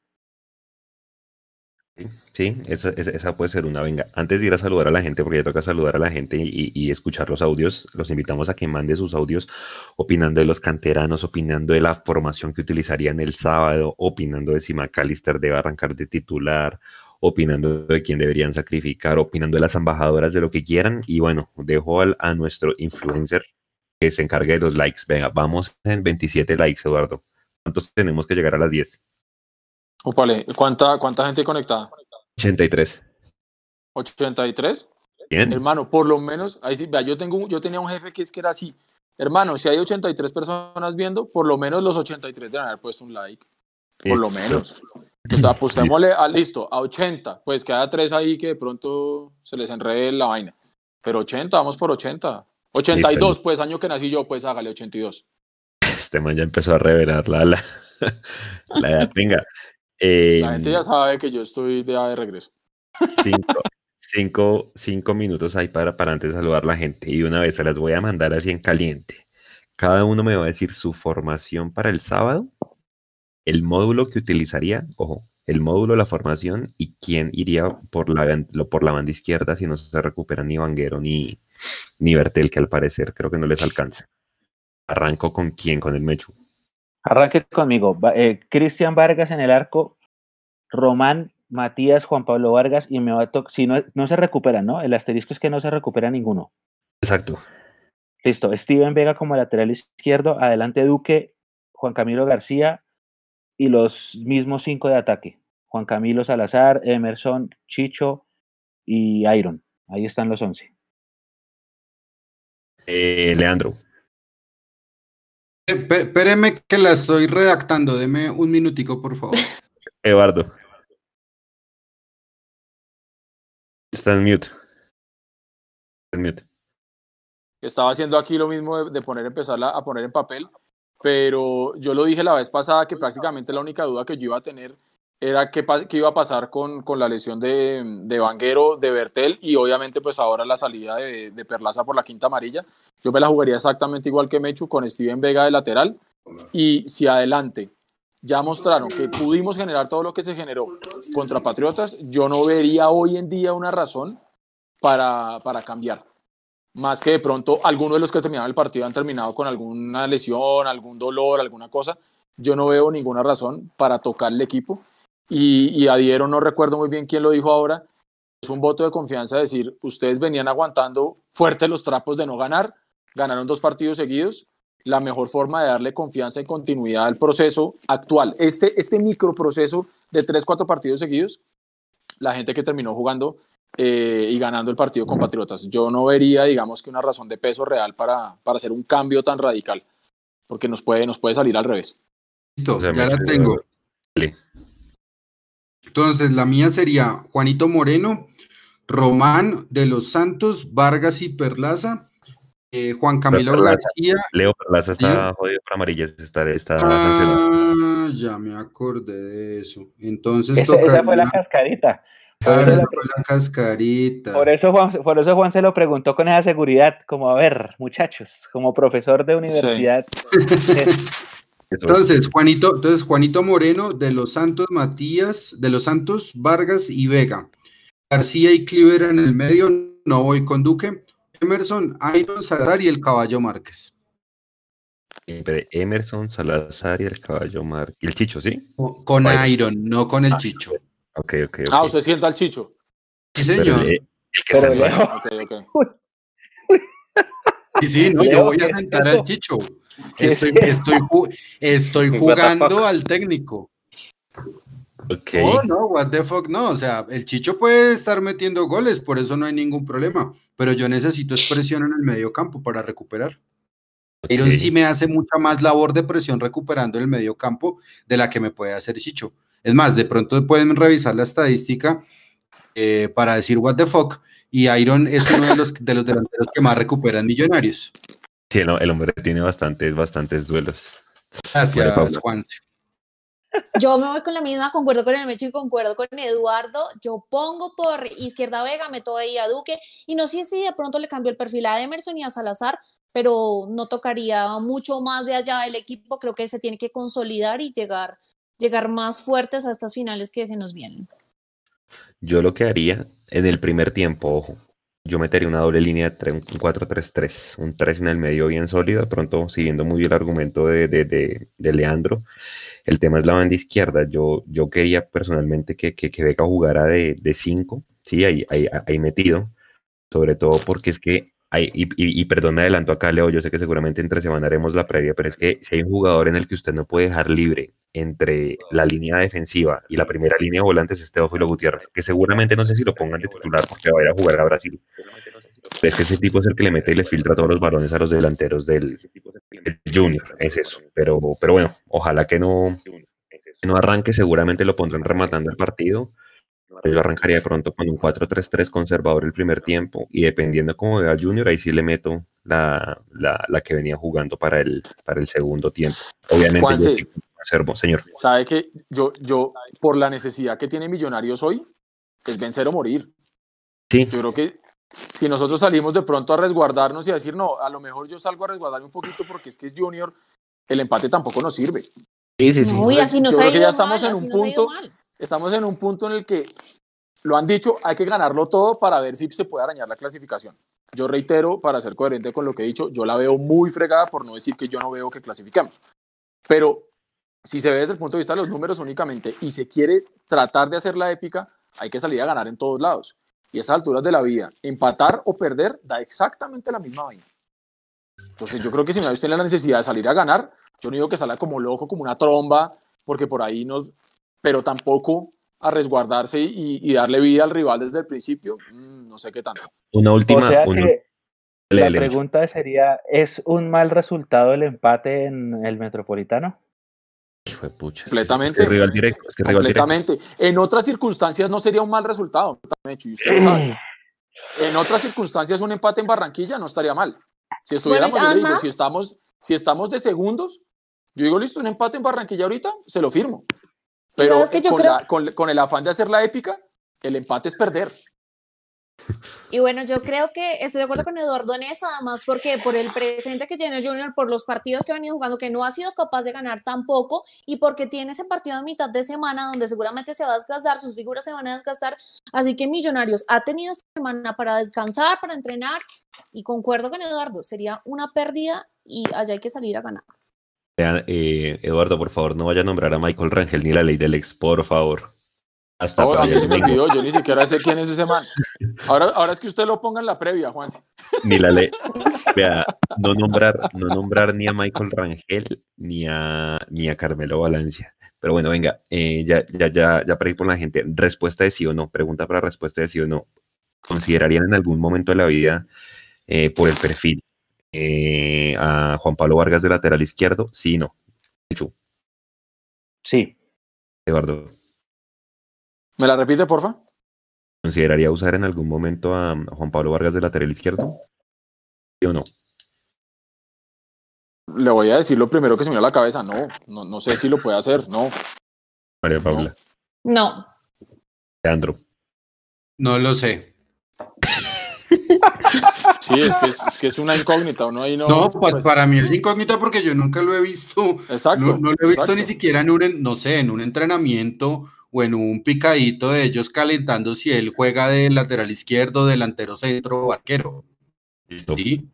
Sí, esa, puede ser una. Venga, antes de ir a saludar a la gente, porque ya toca saludar a la gente y, escuchar los audios, los invitamos a que mande sus audios opinando de los canteranos, opinando de la formación que utilizarían el sábado, opinando de si McAllister debe arrancar de titular, opinando de quién deberían sacrificar, opinando de las embajadoras, de lo que quieran. Y bueno, dejo al, a nuestro influencer que se encargue de los likes. Venga, vamos en 27 likes, Eduardo. ¿Cuántos tenemos que llegar a las 10? Opale, ¿cuánta, ¿cuánta gente conectada? 83. ¿83? Bien. Hermano, por lo menos, ahí sí, vea, yo, tengo, yo tenía un jefe que es que era así. Hermano, si hay 83 personas viendo, por lo menos los 83 deben haber puesto un like. Por lo menos. O sea, apostémosle a listo, a 80. Pues queda tres ahí que de pronto se les enrede la vaina. Pero 80, vamos por 80. 82, pues año que nací yo, pues hágale 82. Este man ya empezó a revelar la, la, <laughs> la edad. Venga, la gente ya em, sabe que yo estoy de, de regreso. <laughs> cinco, cinco minutos ahí para, para antes saludar a la gente y una vez se las voy a mandar así en caliente. Cada uno me va a decir su formación para el sábado, el módulo que utilizaría, ojo, el módulo, la formación y quién iría por la, por la banda izquierda si no se recupera ni Vanguero ni, ni Bertel, que al parecer creo que no les alcanza. Arranco con quién, con el Mechu. Arranque conmigo. Eh, Cristian Vargas en el arco, Román, Matías, Juan Pablo Vargas y me va a tocar. Si no, no se recupera, ¿no? El asterisco es que no se recupera ninguno. Exacto. Listo. Steven Vega como lateral izquierdo, adelante Duque, Juan Camilo García y los mismos cinco de ataque. Juan Camilo Salazar, Emerson, Chicho y Iron. Ahí están los once. Eh, Leandro. Espéreme que la estoy redactando. Deme un minutico, por favor. <laughs> Eduardo. Está en mute. En mute. Estaba haciendo aquí lo mismo de, poner, empezar a poner en papel, pero yo lo dije la vez pasada que prácticamente la única duda que yo iba a tener era qué, qué iba a pasar con, con la lesión de, de, Vanguero, de Bertel y obviamente pues ahora la salida de, de, Perlaza por la quinta amarilla. Yo me la jugaría exactamente igual que Mechu con Steven Vega de lateral y si adelante ya mostraron que pudimos generar todo lo que se generó contra Patriotas, yo no vería hoy en día una razón para, para cambiar. Más que de pronto algunos de los que terminaron el partido han terminado con alguna lesión, algún dolor, alguna cosa. Yo no veo ninguna razón para tocar el equipo y, y adhiero, no recuerdo muy bien quién lo dijo ahora, es un voto de confianza decir, ustedes venían aguantando fuerte los trapos de no ganar, ganaron dos partidos seguidos, la mejor forma de darle confianza y continuidad al proceso actual, este, este microproceso de tres, cuatro partidos seguidos, la gente que terminó jugando eh, y ganando el partido con Patriotas. Yo no vería, digamos, que una razón de peso real para, para hacer un cambio tan radical, porque nos puede, nos puede salir al revés. Listo, ya la tengo. Entonces, la mía sería Juanito Moreno, Román de los Santos, Vargas y Perlaza, eh, Juan Camilo García. Leo Perlaza está jodido por amarillas, está, está ah, ya me acordé de eso. Entonces, esa, esa fue la cascarita. Por, eso, la cascarita. Por eso, Juan, por eso Juan se lo preguntó con esa seguridad, como a ver, muchachos, como profesor de universidad. Sí. <laughs> Entonces, Juanito, entonces, Juanito Moreno, de los Santos Matías, de los Santos Vargas y Vega. García y Cliver en el medio, no voy con Duque. Emerson, Iron, Salazar y el Caballo Márquez. Emerson, Salazar y el Caballo Márquez. ¿Y el Chicho, sí? Con Iron, no con el ah, Chicho. Ok, ok. Ah, usted sienta al Chicho. Sí, señor. el, que okay, okay. Sí, sí, no, yo voy a sentar al Chicho. Estoy, estoy, estoy jugando al técnico. Okay. No, no, what the fuck, no. O sea, el Chicho puede estar metiendo goles, por eso no hay ningún problema. Pero yo necesito expresión en el medio campo para recuperar. Pero sí me hace mucha más labor de presión recuperando el medio campo de la que me puede hacer Chicho. Es más, de pronto pueden revisar la estadística eh, para decir what the fuck. Y Iron es uno de los, de los delanteros que más recuperan millonarios. Sí, el, hombre tiene bastantes, bastantes duelos. Gracias, Juan. Yo me voy con la misma, concuerdo con el Mecho y concuerdo con Eduardo. Yo pongo por izquierda Vega, meto ahí a Duque y no sé si de pronto le cambió el perfil a Emerson y a Salazar, pero no tocaría mucho más de allá el equipo. Creo que se tiene que consolidar y llegar, llegar más fuertes a estas finales que se nos vienen. Yo lo que haría en el primer tiempo, ojo, yo metería una doble línea de un 4-3-3, un 3 en el medio bien sólido, de pronto siguiendo muy bien el argumento de, de, de, Leandro. El tema es la banda izquierda. Yo, yo quería personalmente que, que, que Beca jugara de 5, sí, ahí, ahí, ahí, metido, sobre todo porque es que, hay, y, y, y, perdón, me adelanto acá, Leo, yo sé que seguramente entre semana haremos la previa, pero es que si hay un jugador en el que usted no puede dejar libre entre la línea defensiva y la primera línea de volantes es Teófilo Gutiérrez, que seguramente no sé si lo pongan de titular porque va a ir a jugar a Brasil. Es que ese tipo es el que le mete y les filtra todos los balones a los delanteros del, Junior, es eso. Pero, pero bueno, ojalá que no, no arranque, seguramente lo pondrán rematando el partido. Yo arrancaría de pronto con un 4-3-3 conservador el primer tiempo y dependiendo cómo vea Junior, ahí sí le meto la, la, que venía jugando para el, para el segundo tiempo. Obviamente señor. Sabe que yo, yo, por la necesidad que tiene Millonarios hoy, es vencer o morir. Sí. Yo creo que si nosotros salimos de pronto a resguardarnos y a decir, no, a lo mejor yo salgo a resguardarme un poquito porque es que es Junior, el empate tampoco nos sirve. Sí, sí, sí. Uy, así nos Yo ha creo que ya estamos mal, en un punto-. Estamos en un punto en el que lo han dicho, hay que ganarlo todo para ver si se puede arañar la clasificación. Yo reitero, para ser coherente con lo que he dicho, yo la veo muy fregada por no decir que yo no veo que clasifiquemos. Pero si se ve desde el punto de vista de los números únicamente y se quiere tratar de hacer la épica, hay que salir a ganar en todos lados. Y a esas alturas de la vida, empatar o perder da exactamente la misma vaina. Entonces yo creo que si Millonarios tiene la necesidad de salir a ganar, yo no digo que salga como loco, como una tromba, porque por ahí no, pero tampoco a resguardarse y, y darle vida al rival desde el principio, mm, no sé qué tanto. Una última. o sea una- que Dale, la pregunta sería, ¿es un mal resultado el empate en el Metropolitano? Hijo de pucha. Completamente. Es que rival directo. Es que rival directo. Completamente. En otras circunstancias no sería un mal resultado, Mechu, y usted lo sabe. En otras circunstancias un empate en Barranquilla no estaría mal. Si estuviéramos, yo digo, si estamos, si estamos de segundos, yo digo, listo, un empate en Barranquilla ahorita, se lo firmo. Pero sabes qué? Yo con, creo- la- con- con el afán de hacer la épica, el empate es perder. Y bueno, yo creo que estoy de acuerdo con Eduardo en eso, además porque por el presente que tiene Junior, por los partidos que ha venido jugando, que no ha sido capaz de ganar tampoco, y porque tiene ese partido a mitad de semana donde seguramente se va a desgastar, sus figuras se van a desgastar, así que Millonarios ha tenido esta semana para descansar, para entrenar, y concuerdo con Eduardo, sería una pérdida y allá hay que salir a ganar. Eh, Eduardo, por favor, no vaya a nombrar a Michael Rangel ni la ley del ex, por favor. Hasta a mí el se me olvidó, yo ni siquiera sé quién es ese man. Ahora, ahora es que usted lo ponga en la previa, Juan. Ni la ley. <laughs> Vea, no nombrar, no nombrar ni a Michael Rangel ni a, ni a Carmelo Valencia. Pero bueno, venga, eh, ya, ya, ya, ya para ir por la gente. Respuesta de sí o no. Pregunta para respuesta de sí o no. ¿Considerarían en algún momento de la vida, eh, por el perfil, eh, a Juan Pablo Vargas de lateral izquierdo? Sí no. Sí, Eduardo, ¿Me la repite, porfa? ¿consideraría usar en algún momento a Juan Pablo Vargas de lateral izquierdo? ¿Sí o no? Le voy a decir lo primero que se me dio a la cabeza. No, no, no sé si lo puede hacer, no. María Paula, No, Leandro. No lo sé. <laughs> Sí, es que es, es que es una incógnita, ahí no. No, pues, para mí es incógnita porque yo nunca lo he visto. Exacto. No, no lo he visto exacto. ni siquiera en un, no sé, en un entrenamiento o en un picadito de ellos calentando si él juega de lateral izquierdo, delantero centro o arquero. Listo. Sí.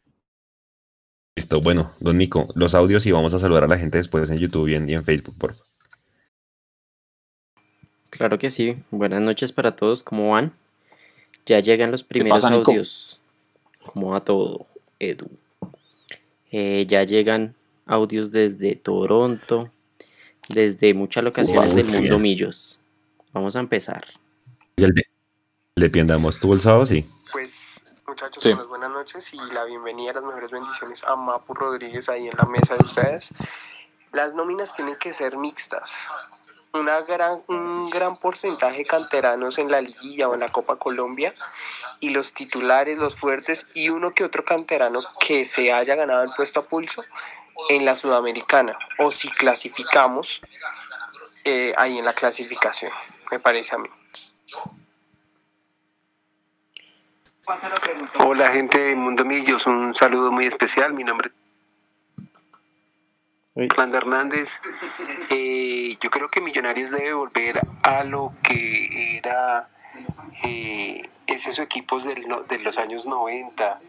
Listo. Bueno, don Nico, los audios y vamos a saludar a la gente después en YouTube y en, y en Facebook, por favor. Claro que sí. Buenas noches para todos. ¿Cómo van? Ya llegan los primeros pasa, audios. ¿Cómo va todo, Edu? Eh, ya llegan audios desde Toronto, desde muchas locaciones Wow, del mundo. Millos. Vamos a empezar. ¿Y el de, el de Piendamos tuvo el sábado? Sí. Pues muchachos, Sí. unas buenas noches y la bienvenida, las mejores bendiciones a Mapu Rodríguez ahí en la mesa de ustedes. Las nóminas tienen que ser mixtas. Una gran, un gran porcentaje canteranos en la liguilla o en la Copa Colombia y los titulares, los fuertes y uno que otro canterano que se haya ganado el puesto a pulso en la Sudamericana o si clasificamos eh, ahí en la clasificación, me parece a mí. Hola gente de Mundo Millos, un saludo muy especial. Mi nombre es Orlando Hernández. Eh, yo creo que Millonarios debe volver a lo que era eh, esos equipos del de los años 90,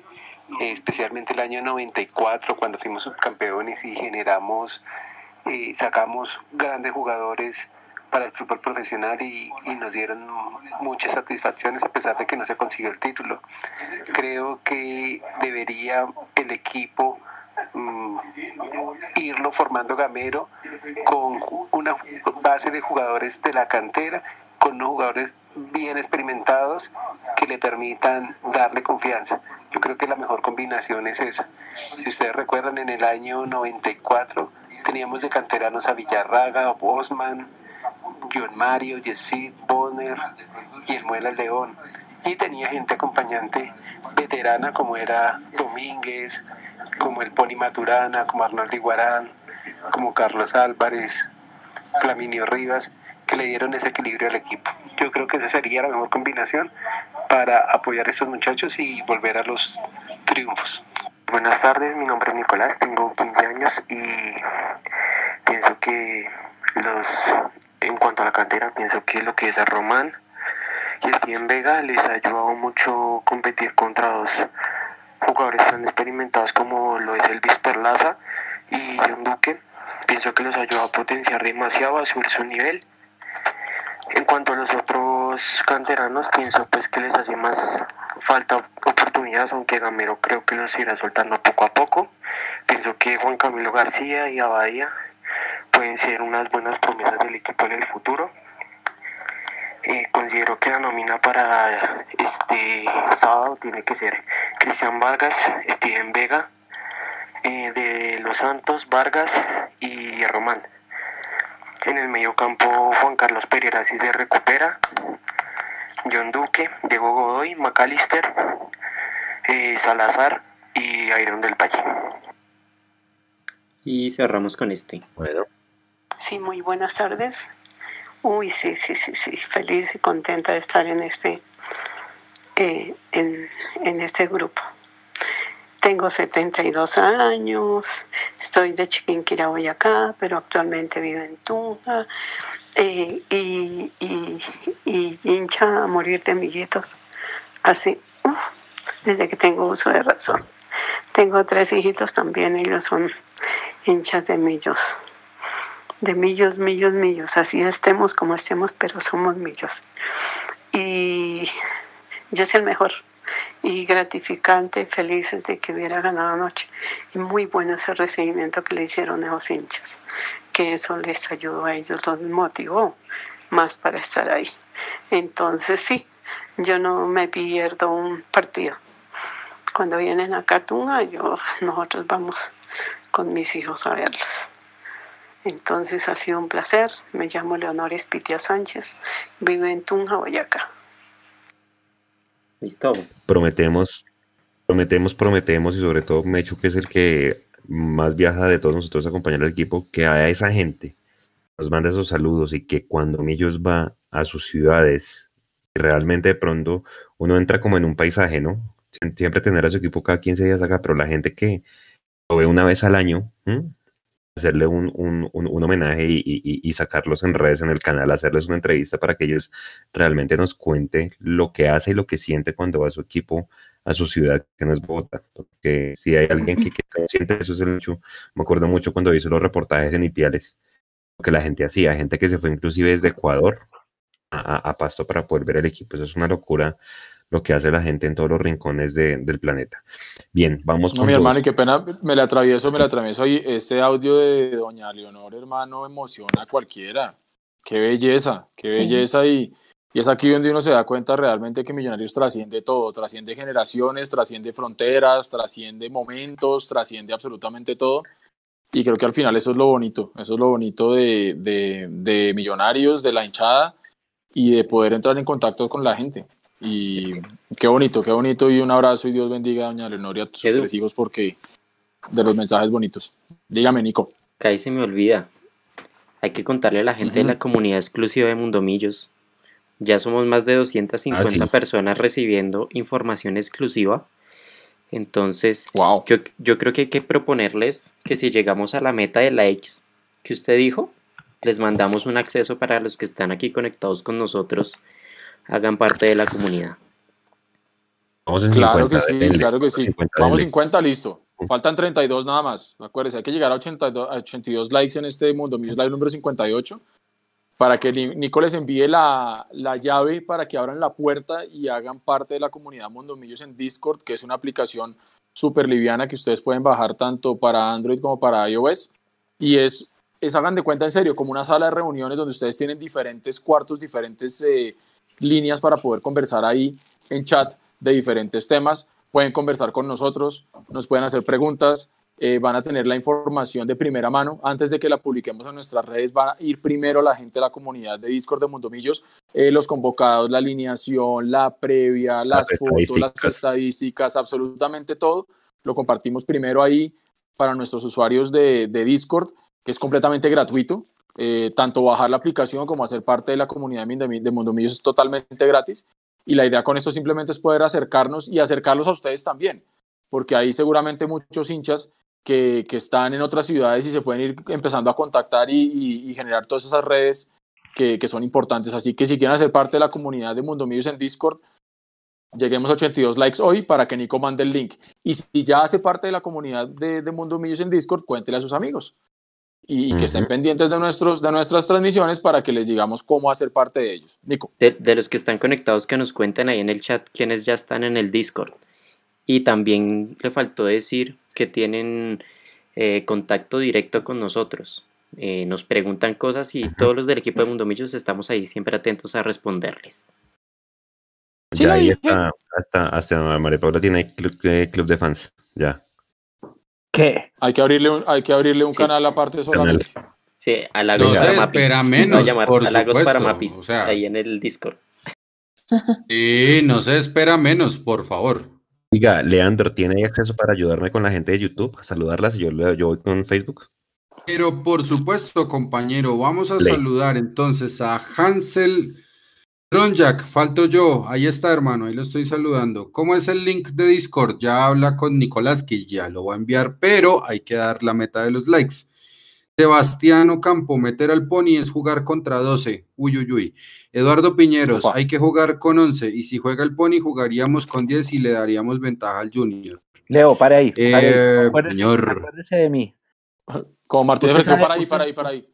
eh, especialmente el año 94, cuando fuimos subcampeones y generamos, eh, sacamos grandes jugadores para el fútbol profesional y, nos dieron muchas satisfacciones a pesar de que no se consiguió el título. Creo que debería el equipo mm, irlo formando Gamero con una base de jugadores de la cantera, con unos jugadores bien experimentados que le permitan darle confianza. Yo creo que la mejor combinación es esa. Si ustedes recuerdan, en el año 94 teníamos de canteranos a Villarraga, Bosman, John Mario, Yesid, Bonner y el Muela León. Y tenía gente acompañante veterana como era Domínguez, como el Pony Maturana, como Arnoldo Iguarán, como Carlos Álvarez, Flaminio Rivas, que le dieron ese equilibrio al equipo. Yo creo que esa sería la mejor combinación para apoyar a estos muchachos y volver a los triunfos. Buenas tardes, mi nombre es Nicolás, tengo 15 años y pienso que los, en cuanto a la cantera, pienso que lo que es a Román y Steven Vega les ha ayudado mucho competir contra dos jugadores tan experimentados como lo es Elvis Perlaza y John Duque. Pienso que los ha ayudado a potenciar demasiado, a subir su nivel. En cuanto a los otros canteranos, pienso pues que les hace más falta oportunidades, aunque Gamero creo que los irá soltando poco a poco. Pienso que Juan Camilo García y Abadía pueden ser unas buenas promesas del equipo en el futuro. Eh, considero que la nómina para este sábado tiene que ser Cristian Vargas, Steven Vega, eh, de Los Santos, Vargas y Román. En el medio campo Juan Carlos Pereira si se recupera, John Duque, Diego Godoy, McAllister, eh, Salazar y Iron del Valle. Y cerramos con este. Bueno, Sí, muy buenas tardes. Uy, sí, sí, sí, sí, feliz y contenta de estar en este, eh, en, en este grupo. Tengo 72 años, estoy de Chiquinquirá, Boyacá, pero actualmente vivo en Tunja eh, y, y, y hincha a morir de amiguitos. Así, uf, desde que tengo uso de razón. Tengo tres hijitos también, ellos son hinchas de millos de millos, millos, millos. Así estemos como estemos, pero somos millos. Y ya es el mejor. Y gratificante, feliz de que hubiera ganado anoche. Y muy bueno ese recibimiento que le hicieron a los hinchas. Que eso les ayudó a ellos, los motivó más para estar ahí. Entonces sí, yo no me pierdo un partido. Cuando vienen a Catunga, yo, nosotros vamos con mis hijos a verlos. Entonces ha sido un placer. Me llamo Leonor Espitia Sánchez. Vivo en Tunja, Boyacá. Listo. prometemos, prometemos, prometemos y sobre todo Mechu, que es el que más viaja de todos nosotros a acompañar al equipo, que a esa gente nos manda esos saludos y que cuando ellos va a sus ciudades, realmente de pronto uno entra como en un paisaje, ¿no? Sie- Siempre tener a su equipo cada 15 días acá, pero la gente que lo ve una vez al año, ¿m? Hacerle un, un- un- homenaje y, y- sacarlos en redes, en el canal, hacerles una entrevista para que ellos realmente nos cuente lo que hace y lo que siente cuando va a su equipo a su ciudad, que no es Bogotá. Porque si hay alguien que, siente eso es el hecho. Me acuerdo mucho cuando hizo los reportajes en Ipiales, lo que la gente hacía, gente que se fue inclusive desde Ecuador a Pasto para poder ver el equipo. Eso es una locura lo que hace la gente en todos los rincones de- del planeta. Bien, vamos No, con mi los- hermano, y qué pena, me la atravieso, me la atravieso ahí. Este audio de doña Leonor, hermano, emociona a cualquiera. Qué belleza, qué Sí. belleza. Y, y es aquí donde uno se da cuenta realmente que Millonarios trasciende todo, trasciende generaciones, trasciende fronteras, trasciende momentos, trasciende absolutamente todo. Y creo que al final eso es lo bonito, eso es lo bonito de, de, de Millonarios, de la hinchada y de poder entrar en contacto con la gente. Y qué bonito, qué bonito. Y un abrazo y Dios bendiga a doña Leonor y a sus Edu. tres hijos porque de los mensajes bonitos. Dígame, Nico. Que ahí se me olvida. Hay que contarle a la gente de la comunidad exclusiva de Mundomillos. Ya somos más de 250 Ah, sí. personas recibiendo información exclusiva. Entonces, Wow. yo, yo creo que hay que proponerles que si llegamos a la meta de likes que usted dijo, les mandamos un acceso para los que están aquí conectados con nosotros, hagan parte de la comunidad. Vamos en Claro 50, que sí, denle, claro que sí. 50, Vamos denle. 50, listo. Faltan 32 nada más. Acuérdense, hay que llegar a, 82, a 82 likes en este Mundo Millos Live número 58 para que Ni- Nico les envíe la, la llave para que abran la puerta y hagan parte de la comunidad Mundo Millos en Discord, que es una aplicación súper liviana que ustedes pueden bajar tanto para Android como para iOS. Y es, es, hagan de cuenta en serio, como una sala de reuniones donde ustedes tienen diferentes cuartos, diferentes eh, líneas para poder conversar ahí en chat de diferentes temas. Pueden conversar con nosotros, nos pueden hacer preguntas, eh, van a tener la información de primera mano. Antes de que la publiquemos en nuestras redes, va a ir primero la gente de la comunidad de Discord de Mundomillos, eh, los convocados, la alineación, la previa, las, Las fotos, las estadísticas. estadísticas, absolutamente todo. Lo compartimos primero ahí para nuestros usuarios de, de Discord, que es completamente gratuito. Eh, tanto bajar la aplicación como hacer parte de la comunidad de, Mundomillos es totalmente gratis. y la idea con esto simplemente es poder acercarnos y acercarlos a ustedes también, porque hay seguramente muchos hinchas que, que están en otras ciudades y se pueden ir empezando a contactar y, generar todas esas redes que, que, son importantes. Así que si quieren hacer parte de la comunidad de Mundo Millos en Discord, lleguemos a 82 likes hoy para que Nico mande el link. Y si ya hace parte de la comunidad de, de Mundo Millos en Discord, cuéntele a sus amigos. Y, y que estén pendientes de, nuestros, de nuestras transmisiones para que les digamos cómo hacer parte de ellos. Nico. De, de, los que están conectados, que nos cuenten ahí en el chat quienes ya están en el Discord. Y también le faltó decir que tienen eh, contacto directo con nosotros. Eh, nos preguntan cosas y todos los del equipo de Mundo Millos estamos ahí siempre atentos a responderles. Sí, ya ahí está, hasta, hasta María Paula tiene club, eh, club de fans, ya. ¿Qué? Hay que abrirle un, hay que abrirle un sí. canal aparte solamente. Sí, halagos no para se Mapis. espera menos, llamar por halagos supuesto, para Mapis, o sea. ahí en el Discord. <laughs> Sí, no se espera menos, por favor. Oiga, Leandro, ¿tiene acceso para ayudarme con la gente de YouTube? A saludarlas y yo, yo voy con Facebook. Pero por supuesto, compañero, vamos a saludar entonces a Hansel Ronjak, falto yo, ahí está hermano, ahí lo estoy saludando. ¿Cómo es el link de Discord? Ya habla con Nicolás, que ya lo va a enviar, pero hay que dar la meta de los likes. Sebastián Campo, meter al pony es jugar contra 12. Uy, uy, uy. Eduardo Piñeros, Opa. hay que jugar con 11. Y si juega el pony, jugaríamos con 10 y le daríamos ventaja al Junior. Leo, para ahí. Para ahí. Eh, Acuérdese, señor. acuérdese de mí. Como Martínez para ahí, para ahí, para ahí.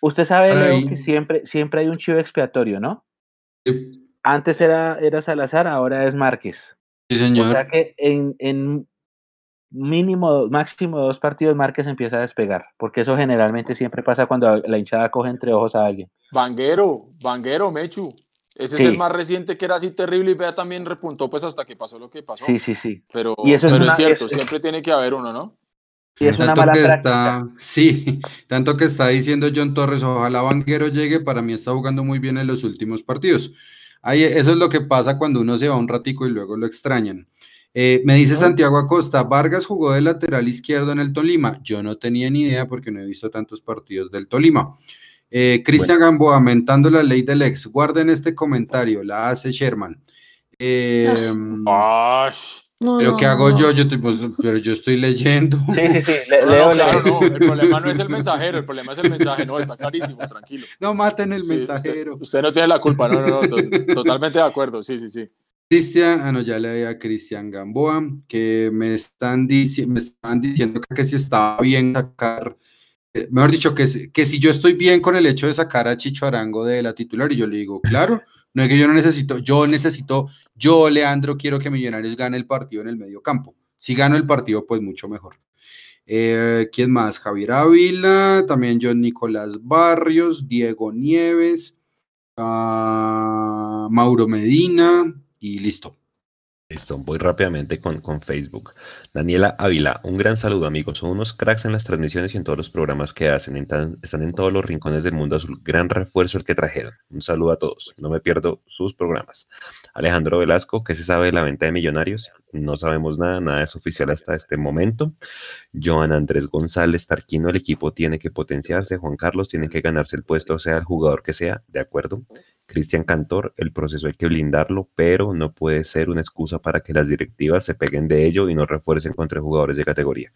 Usted sabe, Leo, que siempre, siempre hay un chivo expiatorio, ¿no? Sí, Antes era, era Salazar, ahora es Márquez. O señor. sea que en, en mínimo, máximo dos partidos Márquez empieza a despegar, porque eso generalmente siempre pasa cuando la hinchada coge entre ojos a alguien. Vanguero, Vanguero, Mechu. Ese Sí. es el más reciente que era así terrible y vea también repuntó pues hasta que pasó lo que pasó. Sí, sí, sí. Pero, Y eso es pero es, una- cierto, es- siempre tiene que haber uno, ¿no? Y es una Tanto mala que práctica. está, sí, <laughs> tanto que está diciendo John Torres, ojalá Vanguero llegue, para mí está jugando muy bien en los últimos partidos. Ahí, eso es lo que pasa cuando uno se va un ratico y luego lo extrañan. Eh, me dice Santiago Acosta, Vargas jugó de lateral izquierdo en el Tolima. Yo no tenía ni idea porque no he visto tantos partidos del Tolima. Eh, Cristian Gamboa, aumentando la ley del ex. Guarden este comentario, la hace Sherman. <laughs> Eh, Ash. No, pero no, ¿qué hago no. yo? Yo, estoy- pues, pero yo estoy leyendo. Sí, sí, sí. Le- No, no, Leo, claro, Leo. no. El problema no es el mensajero, el problema es el mensaje. No, está clarísimo, tranquilo. No maten el Sí, mensajero. Usted, usted no tiene la culpa, no, no, no. to- totalmente de acuerdo, sí, sí, sí. Cristian, ah, no, ya le di a Cristian Gamboa, que me están, dici- me están diciendo que, que si estaba bien sacar, eh, mejor dicho, que, si- que si yo estoy bien con el hecho de sacar a Chicho Arango de la titular, y yo le digo, claro, no es que yo no necesito, yo necesito, yo, Leandro, quiero que Millonarios gane el partido en el medio campo. Si gano el partido, pues mucho mejor. Eh, ¿Quién más? Javier Ávila, también John Nicolás Barrios, Diego Nieves, ah, Mauro Medina y listo. Listo, voy rápidamente con, con Facebook. Daniela Ávila, un gran saludo amigos. Son unos cracks en las transmisiones y en todos los programas que hacen. Están en todos los rincones del mundo azul. Gran refuerzo el que trajeron. Un saludo a todos. No me pierdo sus programas. Alejandro Velasco, ¿qué se sabe de la venta de millonarios? No sabemos nada, nada es oficial hasta este momento. Joan Andrés González Tarquino, el equipo tiene que potenciarse. Juan Carlos tiene que ganarse el puesto, sea el jugador que sea, de acuerdo. Cristian Cantor, el proceso hay que blindarlo, pero no puede ser una excusa para que las directivas se peguen de ello y no refuercen contra jugadores de categoría.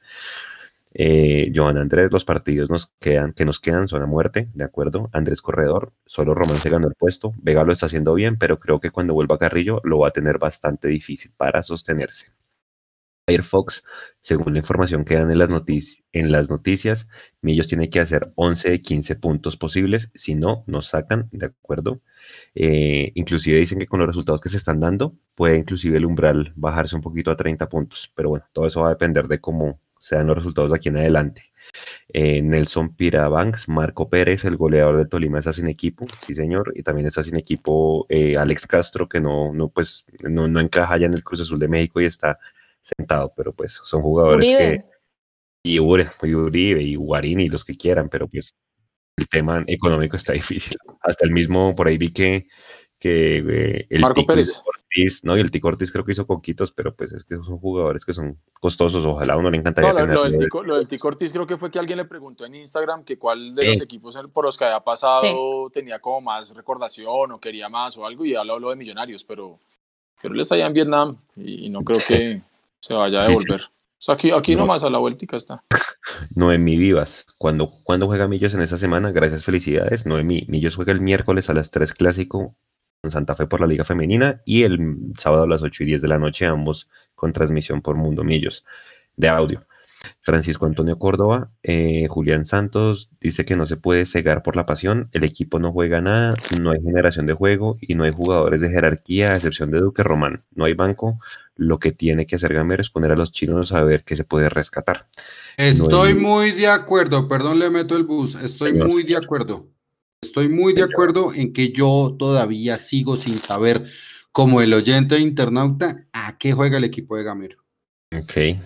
Eh, Joan Andrés, los partidos nos quedan, que nos quedan son a muerte, ¿de acuerdo? Andrés Corredor, solo Román se ganó el puesto. Vega lo está haciendo bien, pero creo que cuando vuelva Carrillo lo va a tener bastante difícil para sostenerse. Firefox, según la información que dan en las, en las noticias, Millos tiene que hacer 11 de 15 puntos posibles, si no, nos sacan, ¿de acuerdo? Eh, inclusive dicen que con los resultados que se están dando, puede inclusive el umbral bajarse un poquito a 30 puntos, pero bueno, todo eso va a depender de cómo sean los resultados de aquí en adelante. Eh, Nelson Pirabanks, Marco Pérez, el goleador de Tolima está sin equipo, sí señor, y también está sin equipo eh, Alex Castro, que no, no, pues, no, no encaja ya en el Cruz Azul de México y está sentado, pero pues son jugadores Uribe. que y Uribe, y Uribe y Guarini, los que quieran, pero pues el tema económico está <laughs> difícil. Hasta el mismo, por ahí vi que, que eh, el Marco Tico Pérez. Ortiz, no, y el Tico Ortiz creo que hizo coquitos, pero pues es que son jugadores que son costosos, ojalá a uno le encantaría No, lo, tener lo del tico, lo del Tico Ortiz creo que fue que alguien le preguntó en Instagram que cuál de Sí. los equipos por los que había pasado tenía como más recordación o quería más o algo y ya lo habló de Millonarios, pero, pero él está allá en Vietnam y, y no creo que se vaya a Sí, sí. devolver. O sea, aquí, aquí No. nomás a la vueltica está. <laughs> Noemí Vivas, cuando, cuando juega Millos en esa semana, gracias, felicidades. Noemí, Millos juega el miércoles a las 3 clásico Santa Fe por la Liga Femenina y el sábado a las 8 y 10 de la noche, ambos con transmisión por Mundo Millos de audio. Francisco Antonio Córdoba, eh, Julián Santos dice que no se puede cegar por la pasión, el equipo no juega nada, no hay generación de juego y no hay jugadores de jerarquía, a excepción de Duque Román, no hay banco, lo que tiene que hacer Gamero es poner a los chinos a ver qué se puede rescatar. Estoy hay- muy de acuerdo, perdón, le meto el bus, estoy Señor. muy de acuerdo. Estoy muy de acuerdo en que yo todavía sigo sin saber, como el oyente internauta, a qué juega el equipo de Gamero. Ok,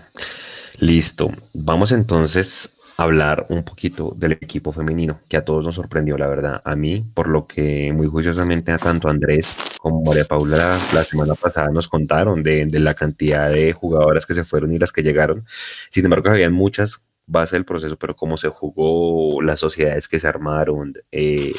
listo. Vamos entonces a hablar un poquito del equipo femenino, que a todos nos sorprendió, la verdad. A mí, por lo que muy juiciosamente a tanto Andrés como María Paula la semana pasada nos contaron de, de la cantidad de jugadoras que se fueron y las que llegaron. Sin embargo, habían muchas base del proceso, pero cómo se jugó, las sociedades que se armaron, eh,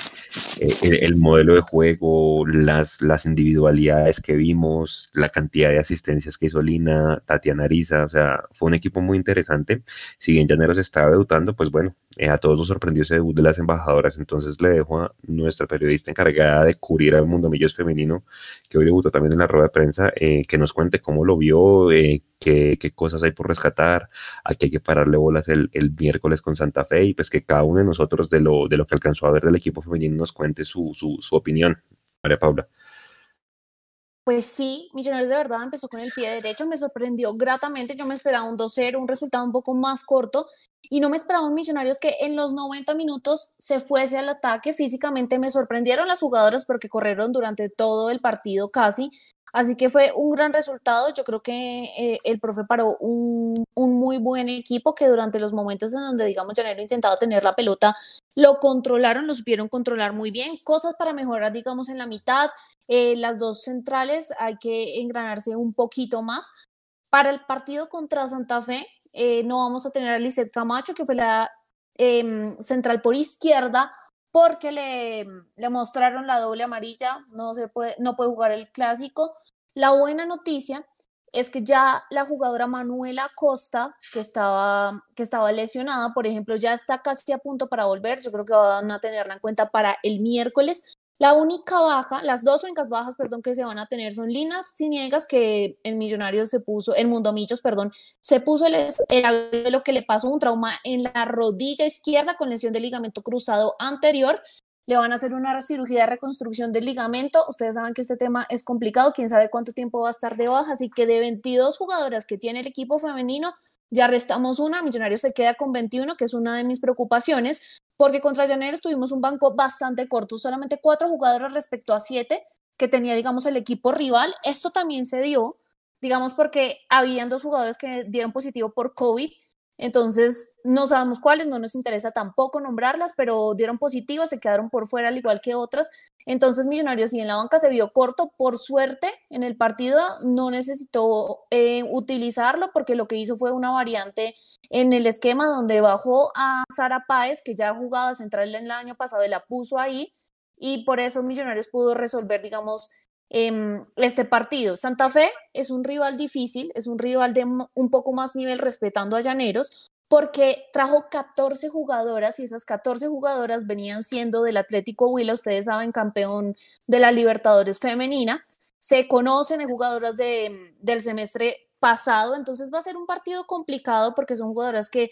eh, el, el modelo de juego, las, las individualidades que vimos, la cantidad de asistencias que hizo Lina, Tatiana Ariza, o sea, fue un equipo muy interesante. Si bien Llaneros estaba debutando, pues bueno, eh, a todos nos sorprendió ese debut de las embajadoras, entonces le dejo a nuestra periodista encargada de cubrir al mundo millos femenino, que hoy debutó también en la rueda de prensa, que nos cuente cómo lo vio, qué, qué cosas hay por rescatar, a qué hay que pararle bolas el, el, miércoles con Santa Fe y pues que cada uno de nosotros de lo, de lo que alcanzó a ver del equipo femenino nos cuente su, su, su opinión. María Paula. Pues sí, Millonarios de verdad empezó con el pie derecho, me sorprendió gratamente, yo me esperaba un 2-0, un resultado un poco más corto y no me esperaba un Millonarios que en los 90 minutos se fuese al ataque, físicamente me sorprendieron las jugadoras porque corrieron durante todo el partido casi, Así que fue un gran resultado. Yo creo que eh, el profe paró un, un, muy buen equipo que durante los momentos en donde, digamos, Llanero intentaba tener la pelota, lo controlaron, lo supieron controlar muy bien. Cosas para mejorar, digamos, en la mitad. Eh, las dos centrales hay que engranarse un poquito más. Para el partido contra Santa Fe, eh, no vamos a tener a Lizeth Camacho, que fue la em, central por izquierda, porque le, le, mostraron la doble amarilla, no, se puede, no puede jugar el clásico. La buena noticia es que ya la jugadora Manuela Costa, que estaba, que estaba lesionada, por ejemplo, ya está casi a punto para volver. Yo creo que van a tenerla en cuenta para el miércoles. La única baja, las dos únicas bajas, perdón, que se van a tener son Linas Ciniegas, que en Millonarios se puso, en Mundo Millos, perdón, se puso el, el lo que le pasó un trauma en la rodilla izquierda con lesión de ligamento cruzado anterior. Le van a hacer una cirugía de reconstrucción del ligamento. Ustedes saben que este tema es complicado, quién sabe cuánto tiempo va a estar de baja. Así que de 22 jugadoras que tiene el equipo femenino, ya restamos una. Millonarios se queda con 21, que es una de mis preocupaciones porque contra Llaneros tuvimos un banco bastante corto, solamente cuatro jugadores respecto a siete que tenía, digamos, el equipo rival. Esto también se dio, digamos, porque habían dos jugadores que dieron positivo por COVID, entonces no sabemos cuáles, no nos interesa tampoco nombrarlas, pero dieron positivo, se quedaron por fuera al igual que otras. Entonces Millonarios y en la banca se vio corto, por suerte en el partido no necesitó eh, utilizarlo porque lo que hizo fue una variante en el esquema donde bajó a Sara Páez, que ya jugaba central en el año pasado y la puso ahí, y por eso Millonarios pudo resolver, digamos, eh, este partido. Santa Fe es un rival difícil, es un rival de un poco más nivel respetando a Llaneros, porque trajo 14 jugadoras y esas 14 jugadoras venían siendo del Atlético Huila, ustedes saben, campeón de la Libertadores femenina, se conocen jugadoras de, del semestre pasado, entonces va a ser un partido complicado porque son jugadoras que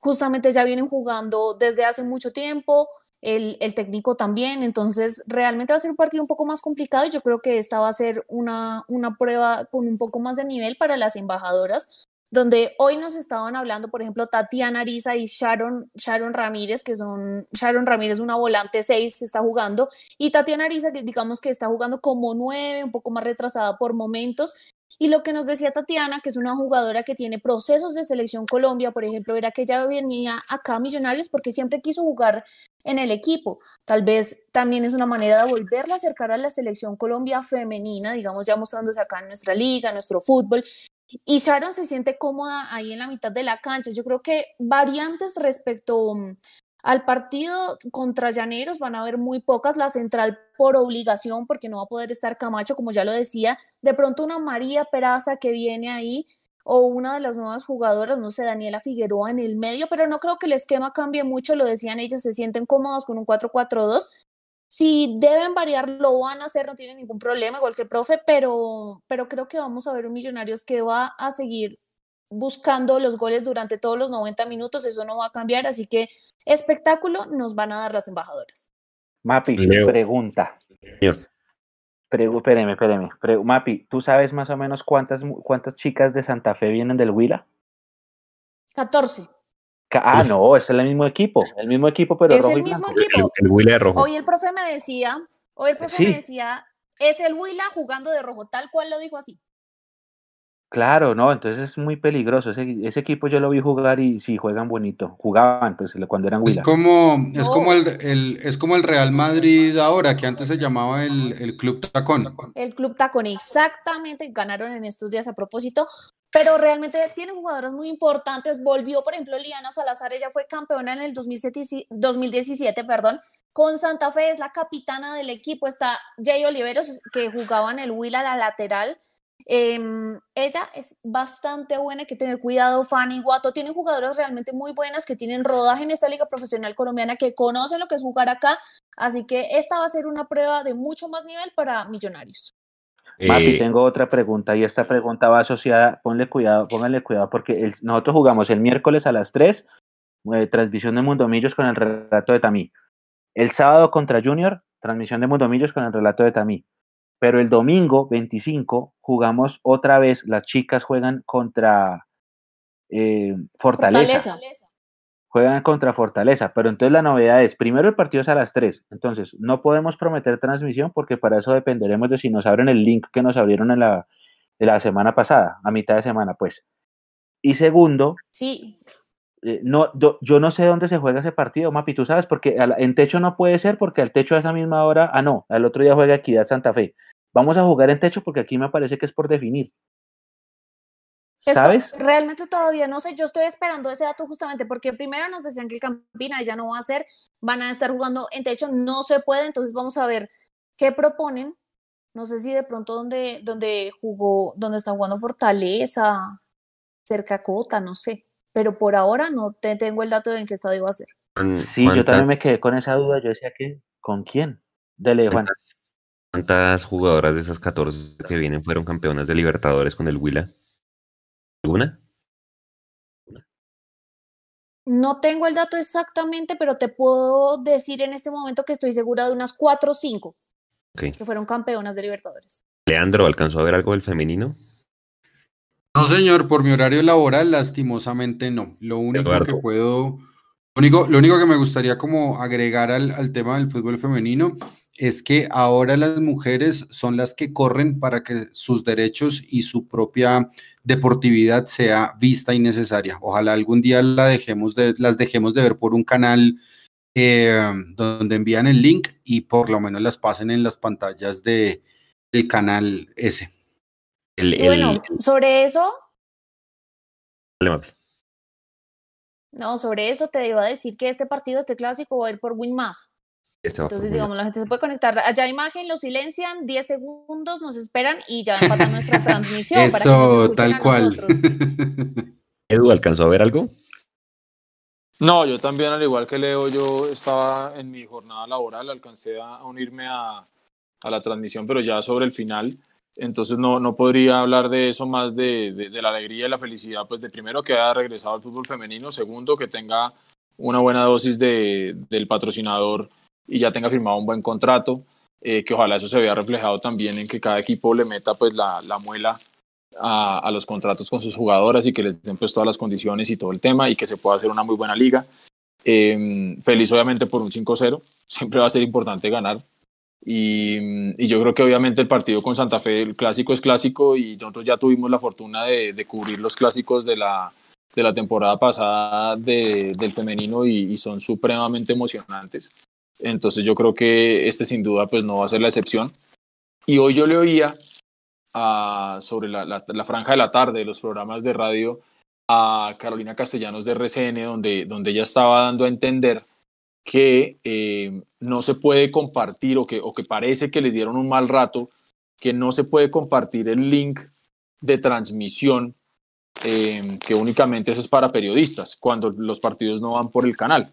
justamente ya vienen jugando desde hace mucho tiempo, el, el, técnico también, entonces realmente va a ser un partido un poco más complicado y yo creo que esta va a ser una, una prueba con un poco más de nivel para las embajadoras, donde hoy nos estaban hablando, por ejemplo, Tatiana Ariza y Sharon, Sharon Ramírez, que son, Sharon Ramírez una volante 6, se está jugando, y Tatiana Ariza, que digamos que está jugando como 9, un poco más retrasada por momentos, Y lo que nos decía Tatiana, que es una jugadora que tiene procesos de selección Colombia, por ejemplo, era que ella venía acá a Millonarios porque siempre quiso jugar en el equipo. Tal vez también es una manera de volverla a acercar a la selección Colombia femenina, digamos, ya mostrándose acá en nuestra liga, en nuestro fútbol. Y Sharon se siente cómoda ahí en la mitad de la cancha. Yo creo que variantes respecto mm, al partido contra Llaneros van a haber muy pocas, la central por obligación, porque no va a poder estar Camacho, como ya lo decía. De pronto una María Peraza que viene ahí, o una de las nuevas jugadoras, no sé, Daniela Figueroa en el medio, pero no creo que el esquema cambie mucho, lo decían ellas, se sienten cómodos con un 4-4-2. Si deben variar, lo van a hacer, no tienen ningún problema, igual que el profe, pero, pero creo que vamos a ver un Millonarios que va a seguir buscando los goles durante todos los 90 minutos, eso no va a cambiar, así que espectáculo nos van a dar las embajadoras. Mapi, pregunta. espéreme, espéreme. Mapi, ¿tú sabes más o menos cuántas, cuántas chicas de Santa Fe vienen del Huila? 14. Ah, no, es el mismo equipo, el mismo equipo, pero es el mismo equipo. El, Huila de rojo. Hoy el profe me decía, hoy el profe me decía, es el Huila jugando de rojo, tal cual lo dijo así. Claro, no, entonces es muy peligroso. Ese, ese equipo yo lo vi jugar y sí, juegan bonito. Jugaban pues cuando eran Huila. Es como, es como el, el, es como el Real Madrid ahora, que antes se llamaba el, el Club Tacón. El Club Tacón, exactamente, ganaron en estos días a propósito, pero realmente tiene jugadoras muy importantes. Volvió, por ejemplo, Liana Salazar, ella fue campeona en el 2017, 2017 perdón, con Santa Fe, es la capitana del equipo. Está Jay Oliveros, que jugaba en el Huila, la lateral. Em, ella es bastante buena, hay que tener cuidado. Fanny Guato tienen jugadoras realmente muy buenas que tienen rodaje en esta liga profesional colombiana, que conocen lo que es jugar acá. Así que esta va a ser una prueba de mucho más nivel para Millonarios. Mapi, eh, tengo otra pregunta y esta pregunta va asociada, ponle cuidado, pónganle cuidado porque nosotros jugamos el miércoles a las 3, eh, transmisión de Mundomillos con el relato de Tamí. El sábado contra Junior, transmisión de Mundomillos con el relato de Tamí. Pero el domingo 25 jugamos otra vez, las chicas juegan contra eh, Fortaleza. Juegan contra Fortaleza, pero entonces la novedad es, primero el partido es a las 3, entonces no podemos prometer transmisión porque para eso dependeremos de si nos abren el link que nos abrieron en la, la semana pasada, a mitad de semana, pues. Y segundo, sí. Eh, no, yo no sé dónde se juega ese partido, Mapi, tú sabes, porque en techo no puede ser porque al techo a esa misma hora, ah, no, al otro día juega Equidad Santa Fe. Vamos a jugar en techo porque aquí me parece que es por definir. ¿Sabes? realmente todavía no sé, yo estoy esperando ese dato justamente porque primero nos decían que el Campina ya no va a ser, van a estar jugando en techo, no se puede, entonces vamos a ver qué proponen. No sé si de pronto donde, donde jugó, donde está jugando Fortaleza, cerca Cota, no sé. Pero por ahora no te tengo el dato de en qué estadio va a ser. Sí, yo también me quedé con esa duda. Yo decía que, ¿con quién? Dele, Juan. ¿Cuántas jugadoras de esas 14 que vienen fueron campeonas de Libertadores con el Huila? ¿Alguna? No tengo el dato exactamente, pero te puedo decir en este momento que estoy segura de unas 4 o 5 que fueron campeonas de Libertadores. Leandro, ¿alcanzó a ver algo del femenino? No, señor, por mi horario laboral, lastimosamente no. Lo único que puedo, lo único, lo único que me gustaría como agregar al, al tema del fútbol femenino es que ahora las mujeres son las que corren para que sus derechos y su propia deportividad sea vista y necesaria. Ojalá algún día la dejemos de, las dejemos de ver por un canal eh, donde envían el link y por lo menos las pasen en las pantallas de, del canal ese. bueno, sobre eso. No, sobre eso te iba a decir que este partido, este clásico, va a ir por Win más. Entonces, digamos, la gente se puede conectar. Allá imagen, lo silencian, 10 segundos, nos esperan y ya empatan nuestra <laughs> transmisión. Eso, para que nos tal cual. <laughs> Edu, ¿alcanzó a ver algo? No, yo también, al igual que Leo, yo estaba en mi jornada laboral, alcancé a unirme a, a la transmisión, pero ya sobre el final. Entonces no, no podría hablar de eso más de, de, de, la alegría y la felicidad, pues de primero que haya regresado al fútbol femenino, segundo que tenga una buena dosis de, del patrocinador y ya tenga firmado un buen contrato, eh, que ojalá eso se vea reflejado también en que cada equipo le meta pues la, la muela a, a, los contratos con sus jugadoras y que les den pues todas las condiciones y todo el tema y que se pueda hacer una muy buena liga. Eh, feliz obviamente por un 5-0, siempre va a ser importante ganar, Y, y, yo creo que obviamente el partido con Santa Fe, el clásico es clásico y nosotros ya tuvimos la fortuna de, de cubrir los clásicos de la, de la temporada pasada de, del femenino y, y, son supremamente emocionantes. Entonces yo creo que este sin duda pues no va a ser la excepción. Y hoy yo le oía a, sobre la, la, franja de la tarde, los programas de radio, a Carolina Castellanos de RCN, donde, donde ella estaba dando a entender que eh, no se puede compartir o que, o que parece que les dieron un mal rato, que no se puede compartir el link de transmisión, eh, que únicamente es para periodistas, cuando los partidos no van por el canal.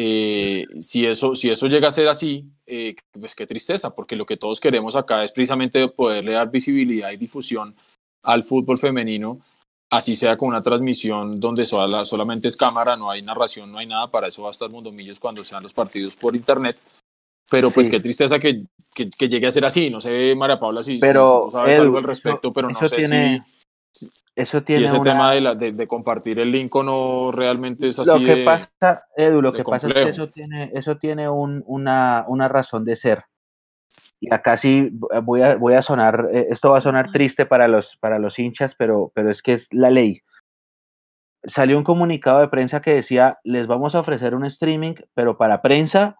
Eh, si, eso, si eso llega a ser así, eh, pues qué tristeza, porque lo que todos queremos acá es precisamente poderle dar visibilidad y difusión al fútbol femenino, así sea con una transmisión donde sola, solamente es cámara, no hay narración, no hay nada, para eso va a estar Mundomillos cuando sean los partidos por internet. Pero pues sí. qué tristeza que, que, que, llegue a ser así, no sé, María Paula, si, pero, si sabes Edu, algo al respecto, pero no sé tiene... si... Eso tiene si ese una... tema de, la, de, de, compartir el link o no realmente es así. Lo que de, pasa, Edu, lo que complejo. pasa es que eso tiene, eso tiene un, una, una, razón de ser. Y acá sí voy a, voy a sonar, eh, esto va a sonar triste para los, para los hinchas, pero, pero es que es la ley. Salió un comunicado de prensa que decía, les vamos a ofrecer un streaming, pero para prensa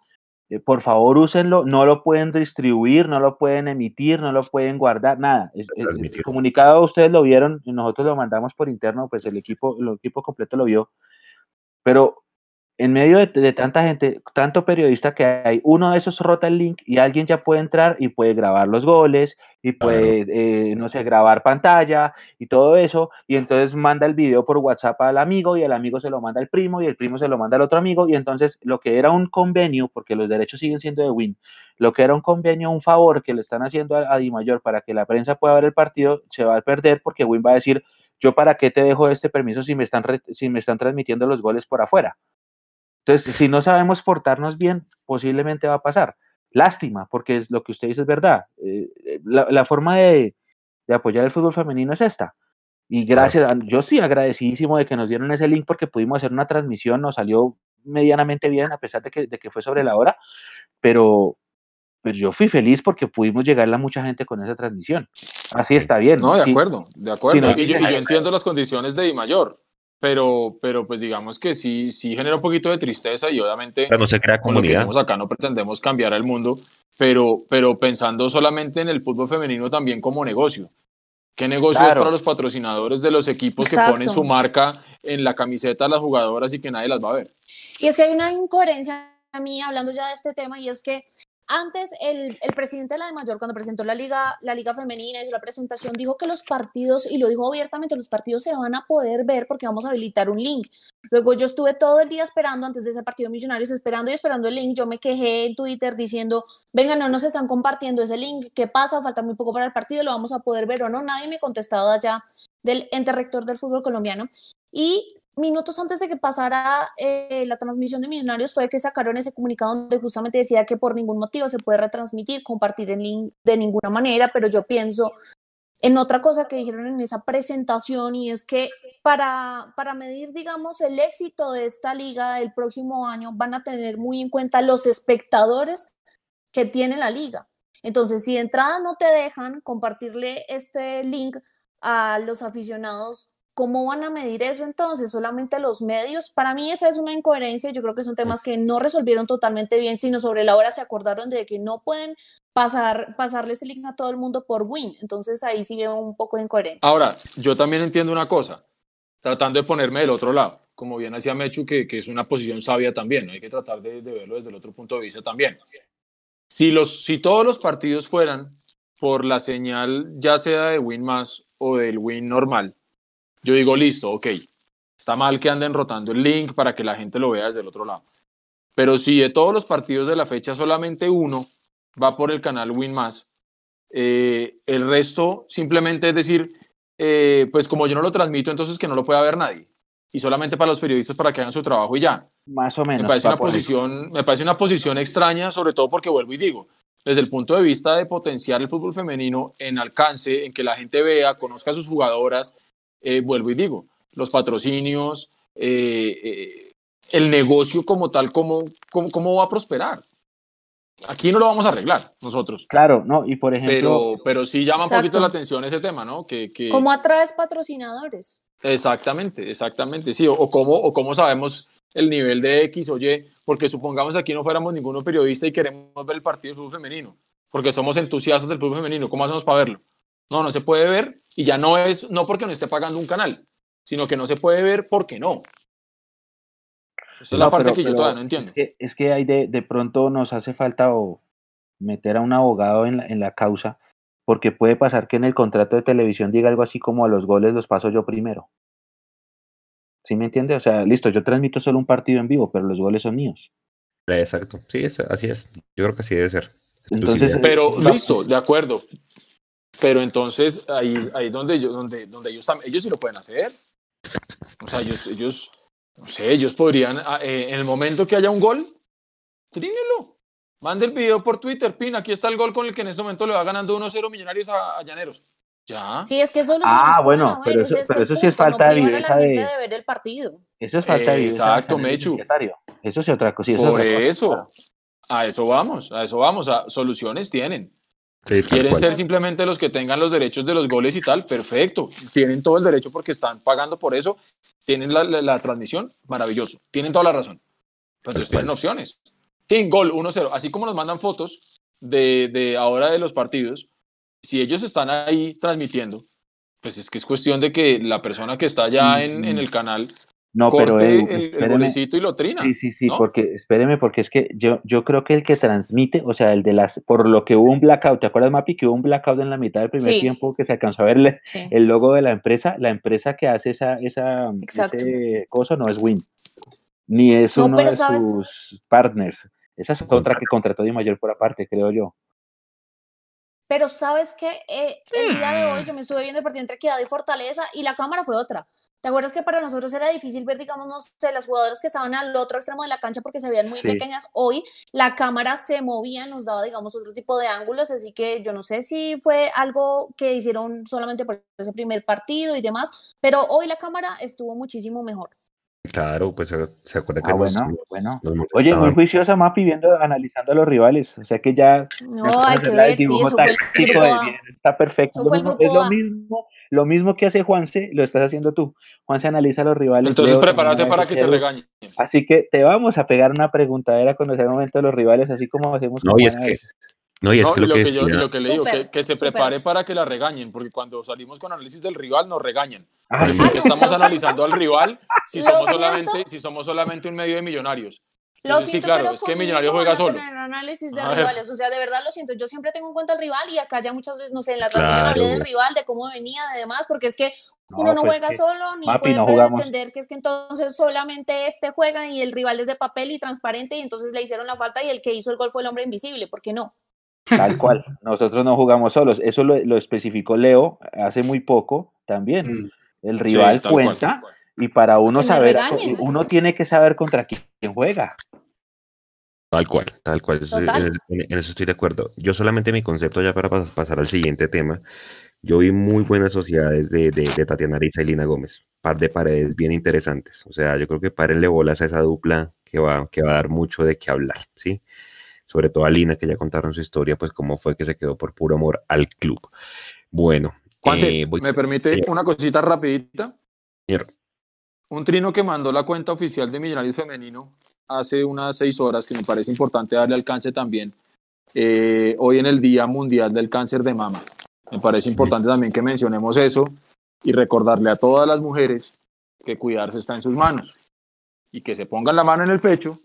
eh, por favor úsenlo, no lo pueden distribuir, no lo pueden emitir, no lo pueden guardar, nada. Es, es, el comunicado ustedes lo vieron nosotros lo mandamos por interno, pues el equipo, el equipo completo lo vio. Pero en medio de, de, tanta gente, tanto periodista que hay, uno de esos rota el link y alguien ya puede entrar y puede grabar los goles y puede, claro. eh, no sé, grabar pantalla y todo eso, y entonces manda el video por WhatsApp al amigo y el amigo se lo manda al primo y el primo se lo manda al otro amigo y entonces lo que era un convenio, porque los derechos siguen siendo de Win, lo que era un convenio, un favor que le están haciendo a, a Di Mayor para que la prensa pueda ver el partido, se va a perder porque Win va a decir, yo para qué te dejo este permiso si me están, si me están transmitiendo los goles por afuera. Entonces, si no sabemos portarnos bien, posiblemente va a pasar. Lástima, porque es lo que usted dice es verdad. Eh, la, la, forma de, de, apoyar el fútbol femenino es esta. Y gracias, a, yo sí agradecidísimo de que nos dieron ese link porque pudimos hacer una transmisión, nos salió medianamente bien, a pesar de que, de que fue sobre la hora, pero, pero yo fui feliz porque pudimos llegarle a mucha gente con esa transmisión. Así está bien. No, de acuerdo, de acuerdo. No, y, yo, y, yo, entiendo las condiciones de Di Mayor pero, pero pues digamos que sí, sí genera un poquito de tristeza y obviamente pero no se crea con lo que hacemos acá no pretendemos cambiar el mundo, pero, pero pensando solamente en el fútbol femenino también como negocio. ¿Qué negocio claro. es para los patrocinadores de los equipos Exacto. que ponen su marca en la camiseta de las jugadoras y que nadie las va a ver? Y es que hay una incoherencia a mí hablando ya de este tema y es que antes, el, el, presidente de la de Mayor, cuando presentó la liga, la liga femenina, hizo la presentación, dijo que los partidos, y lo dijo abiertamente, los partidos se van a poder ver porque vamos a habilitar un link. Luego yo estuve todo el día esperando, antes de ese partido Millonarios, esperando y esperando el link. Yo me quejé en Twitter diciendo, venga, no nos están compartiendo ese link, ¿qué pasa? Falta muy poco para el partido, ¿lo vamos a poder ver o no? Nadie me ha contestado allá del ente rector del fútbol colombiano. Y minutos antes de que pasara eh, la transmisión de Millonarios fue que sacaron ese comunicado donde justamente decía que por ningún motivo se puede retransmitir, compartir el link de ninguna manera, pero yo pienso en otra cosa que dijeron en esa presentación y es que para, para medir, digamos, el éxito de esta liga el próximo año van a tener muy en cuenta los espectadores que tiene la liga. Entonces, si de entrada no te dejan compartirle este link a los aficionados ¿Cómo van a medir eso entonces? ¿Solamente los medios? Para mí esa es una incoherencia. Yo creo que son temas que no resolvieron totalmente bien, sino sobre la hora se acordaron de que no pueden pasar, pasarle ese link a todo el mundo por win. Entonces ahí sí veo un poco de incoherencia. Ahora, yo también entiendo una cosa, tratando de ponerme del otro lado, como bien hacía Mechu, que, que es una posición sabia también, ¿no? hay que tratar de, de, verlo desde el otro punto de vista también. Si, los, si todos los partidos fueran por la señal, ya sea de win más o del win normal, yo digo, listo, ok, está mal que anden rotando el link para que la gente lo vea desde el otro lado. Pero si de todos los partidos de la fecha solamente uno va por el canal Win Más, eh, el resto simplemente es decir, eh, pues como yo no lo transmito, entonces que no lo pueda ver nadie. Y solamente para los periodistas para que hagan su trabajo y ya. Más o menos. Me parece, una posición, me parece una posición extraña, sobre todo porque vuelvo y digo, desde el punto de vista de potenciar el fútbol femenino en alcance, en que la gente vea, conozca a sus jugadoras, eh, vuelvo y digo, los patrocinios, eh, eh, el negocio como tal, ¿cómo, cómo, cómo va a prosperar? Aquí no lo vamos a arreglar nosotros. Claro, no, y por ejemplo. Pero, pero sí llama un poquito la atención ese tema, ¿no? Que, que- ¿Cómo atraes patrocinadores? Exactamente, exactamente, sí. O, o cómo, o cómo sabemos el nivel de X o Y, porque supongamos aquí no fuéramos ninguno periodista y queremos ver el partido de fútbol femenino, porque somos entusiastas del fútbol femenino, ¿cómo hacemos para verlo? No, no se puede ver y ya no es, no porque no esté pagando un canal, sino que no se puede ver porque no. Esa es la parte pero- que yo todavía no entiendo. Es que, es que hay de, de pronto nos hace falta o meter a un abogado en la, en la causa, porque puede pasar que en el contrato de televisión diga algo así como a los goles los paso yo primero. ¿Sí me entiende? O sea, listo, yo transmito solo un partido en vivo, pero los goles son míos. Exacto, sí, es- así es. Yo creo que así debe ser. Entonces. Pero No. listo, de acuerdo. Pero entonces ahí, ahí es donde, ellos, donde, donde ellos, ellos sí lo pueden hacer. O sea, ellos, ellos no sé, ellos podrían, ah, eh, en el momento que haya un gol, tríñelo. Mande el video por Twitter, pin, aquí está el gol con el que en este momento le va ganando 1-0 Millonarios a, a Llaneros. Ya. Sí, es que soluciones Ah, pueden bueno, pero eso- pero eso sí es falta no de viveza la gente de- de ver el partido. eso es falta de viveza Exacto, Mechu. Eso sí otra cosa. sí, eso es Por otra cosa, eso, claro. a eso vamos, a eso vamos, a soluciones tienen. Sí, Quieren cual. ser simplemente los que tengan los derechos de los goles y tal, perfecto. Tienen todo el derecho porque están pagando por eso. Tienen la, la- la transmisión, maravilloso. Tienen toda la razón. Pero entonces cual. tienen opciones. Tienen gol 1-0. Así como nos mandan fotos de, de ahora de los partidos, si ellos están ahí transmitiendo, pues es que es cuestión de que la persona que está allá en, en el canal No, pero Edu, el, el golecito y lo trina. Sí, sí, sí, ¿no? porque espéreme, porque es que yo, yo creo que el que transmite, o sea, el de las, por lo que hubo un blackout, ¿te acuerdas, Mapi, que hubo un blackout en la mitad del primer Sí. tiempo que se alcanzó a verle Sí. el logo de la empresa? La empresa que hace esa, esa coso no es Win, ni es No, uno de ¿sabes? sus partners. Esa es otra que contrató Di Mayor por aparte, creo yo. Pero sabes que el día de hoy yo me estuve viendo el partido entre Equidad y Fortaleza y la cámara fue otra. ¿Te acuerdas que para nosotros era difícil ver, digamos, no sé, las jugadoras que estaban al otro extremo de la cancha porque se veían muy Sí. pequeñas? Hoy la cámara se movía, nos daba, digamos, otro tipo de ángulos, así que yo no sé si fue algo que hicieron solamente por ese primer partido y demás, pero hoy la cámara estuvo muchísimo mejor. Claro, pues se, se acuerda que Ah, nos- bueno, Oye, muy juiciosa Mapi viendo, analizando a los rivales, o sea que ya No, hay que ver, sí, dibujo el táctico de está perfecto. El Bueno, grupo es lo mismo, lo mismo que hace Juanse, lo estás haciendo tú. Juanse analiza a los rivales. Entonces Leo prepárate para que te regañen. Así que te vamos a pegar una preguntadera cuando sea el momento de los rivales, así como hacemos No, con y es que. No, y es No, que y lo lo que que, yo, lo que le digo, que, que se prepare para que la regañen, porque cuando salimos con análisis del rival nos regañan. Ah, Ay. Porque estamos analizando al rival si somos, siento. solamente, si somos solamente un medio de millonarios. Lo Entonces, sí, siento, claro, pero es que Millonarios juega solo. tener análisis de rivales, o sea, de verdad lo siento. Yo siempre tengo en cuenta al rival y acá ya muchas veces, no sé, en la transmisión Claro. hablé del rival, de cómo venía, de demás, porque es que No, uno no pues juega solo, ni Mapi, puede entender que es que entonces solamente este juega y el rival es de papel y transparente y entonces le hicieron la falta y el que hizo el gol fue el hombre invisible, ¿por qué no? Tal cual. <laughs> Nosotros no jugamos solos. Eso lo, lo especificó Leo hace muy poco también. Mm. El rival Sí, tal cual, cuenta cual. y para uno saber, regañen. uno tiene que saber contra quién juega. Tal cual, tal cual. Total. En, en eso estoy de acuerdo. Yo solamente mi concepto ya para pas- pasar al siguiente tema. Yo vi muy buenas sociedades de, de, de Tatiana Ariza y Lina Gómez. Par de paredes bien interesantes. O sea, yo creo que párenle bolas a esa dupla que va, que va a dar mucho de qué hablar, ¿sí? Sobre todo a Lina, que ya contaron su historia, pues cómo fue que se quedó por puro amor al club. Bueno, Juanse, eh, voy- ¿me permite señor. una cosita rapidita? Señor. Un trino que mandó la cuenta oficial de Millonarios Femenino hace unas seis horas, que me parece importante darle alcance también, eh, hoy en el Día Mundial del Cáncer de Mama. Me parece importante también que mencionemos eso y recordarle a todas las mujeres que cuidarse está en sus manos y que se pongan la mano en el pecho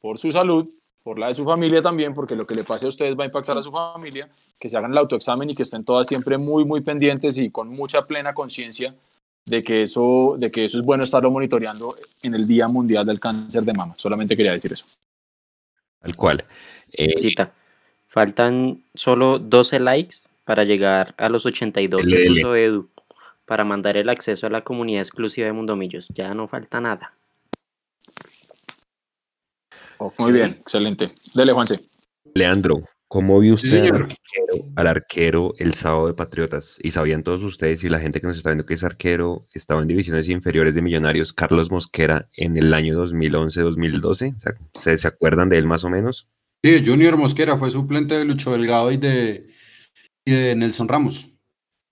por su salud, por la de su familia también, porque lo que le pase a ustedes va a impactar a su familia, que se hagan el autoexamen y que estén todas siempre muy, muy pendientes y con mucha plena conciencia de que eso, de que eso es bueno estarlo monitoreando en el Día Mundial del Cáncer de Mama. Solamente quería decir eso. tal cual. Eh, Cita. Faltan solo 12 likes para llegar a los 82 que puso Edu para mandar el acceso a la comunidad exclusiva de Mundomillos. Ya no falta nada. Muy bien, excelente. Dele, Juanse. Leandro, ¿cómo vio Sí, usted al, arquero, al arquero el sábado de Patriotas? Y sabían todos ustedes y la gente que nos está viendo que ese arquero estaba en divisiones inferiores de Millonarios, Carlos Mosquera, en el año 2011-2012. O sea, ¿se, ¿Se acuerdan de él más o menos? Sí, Junior Mosquera fue suplente de Lucho Delgado y de, y de Nelson Ramos.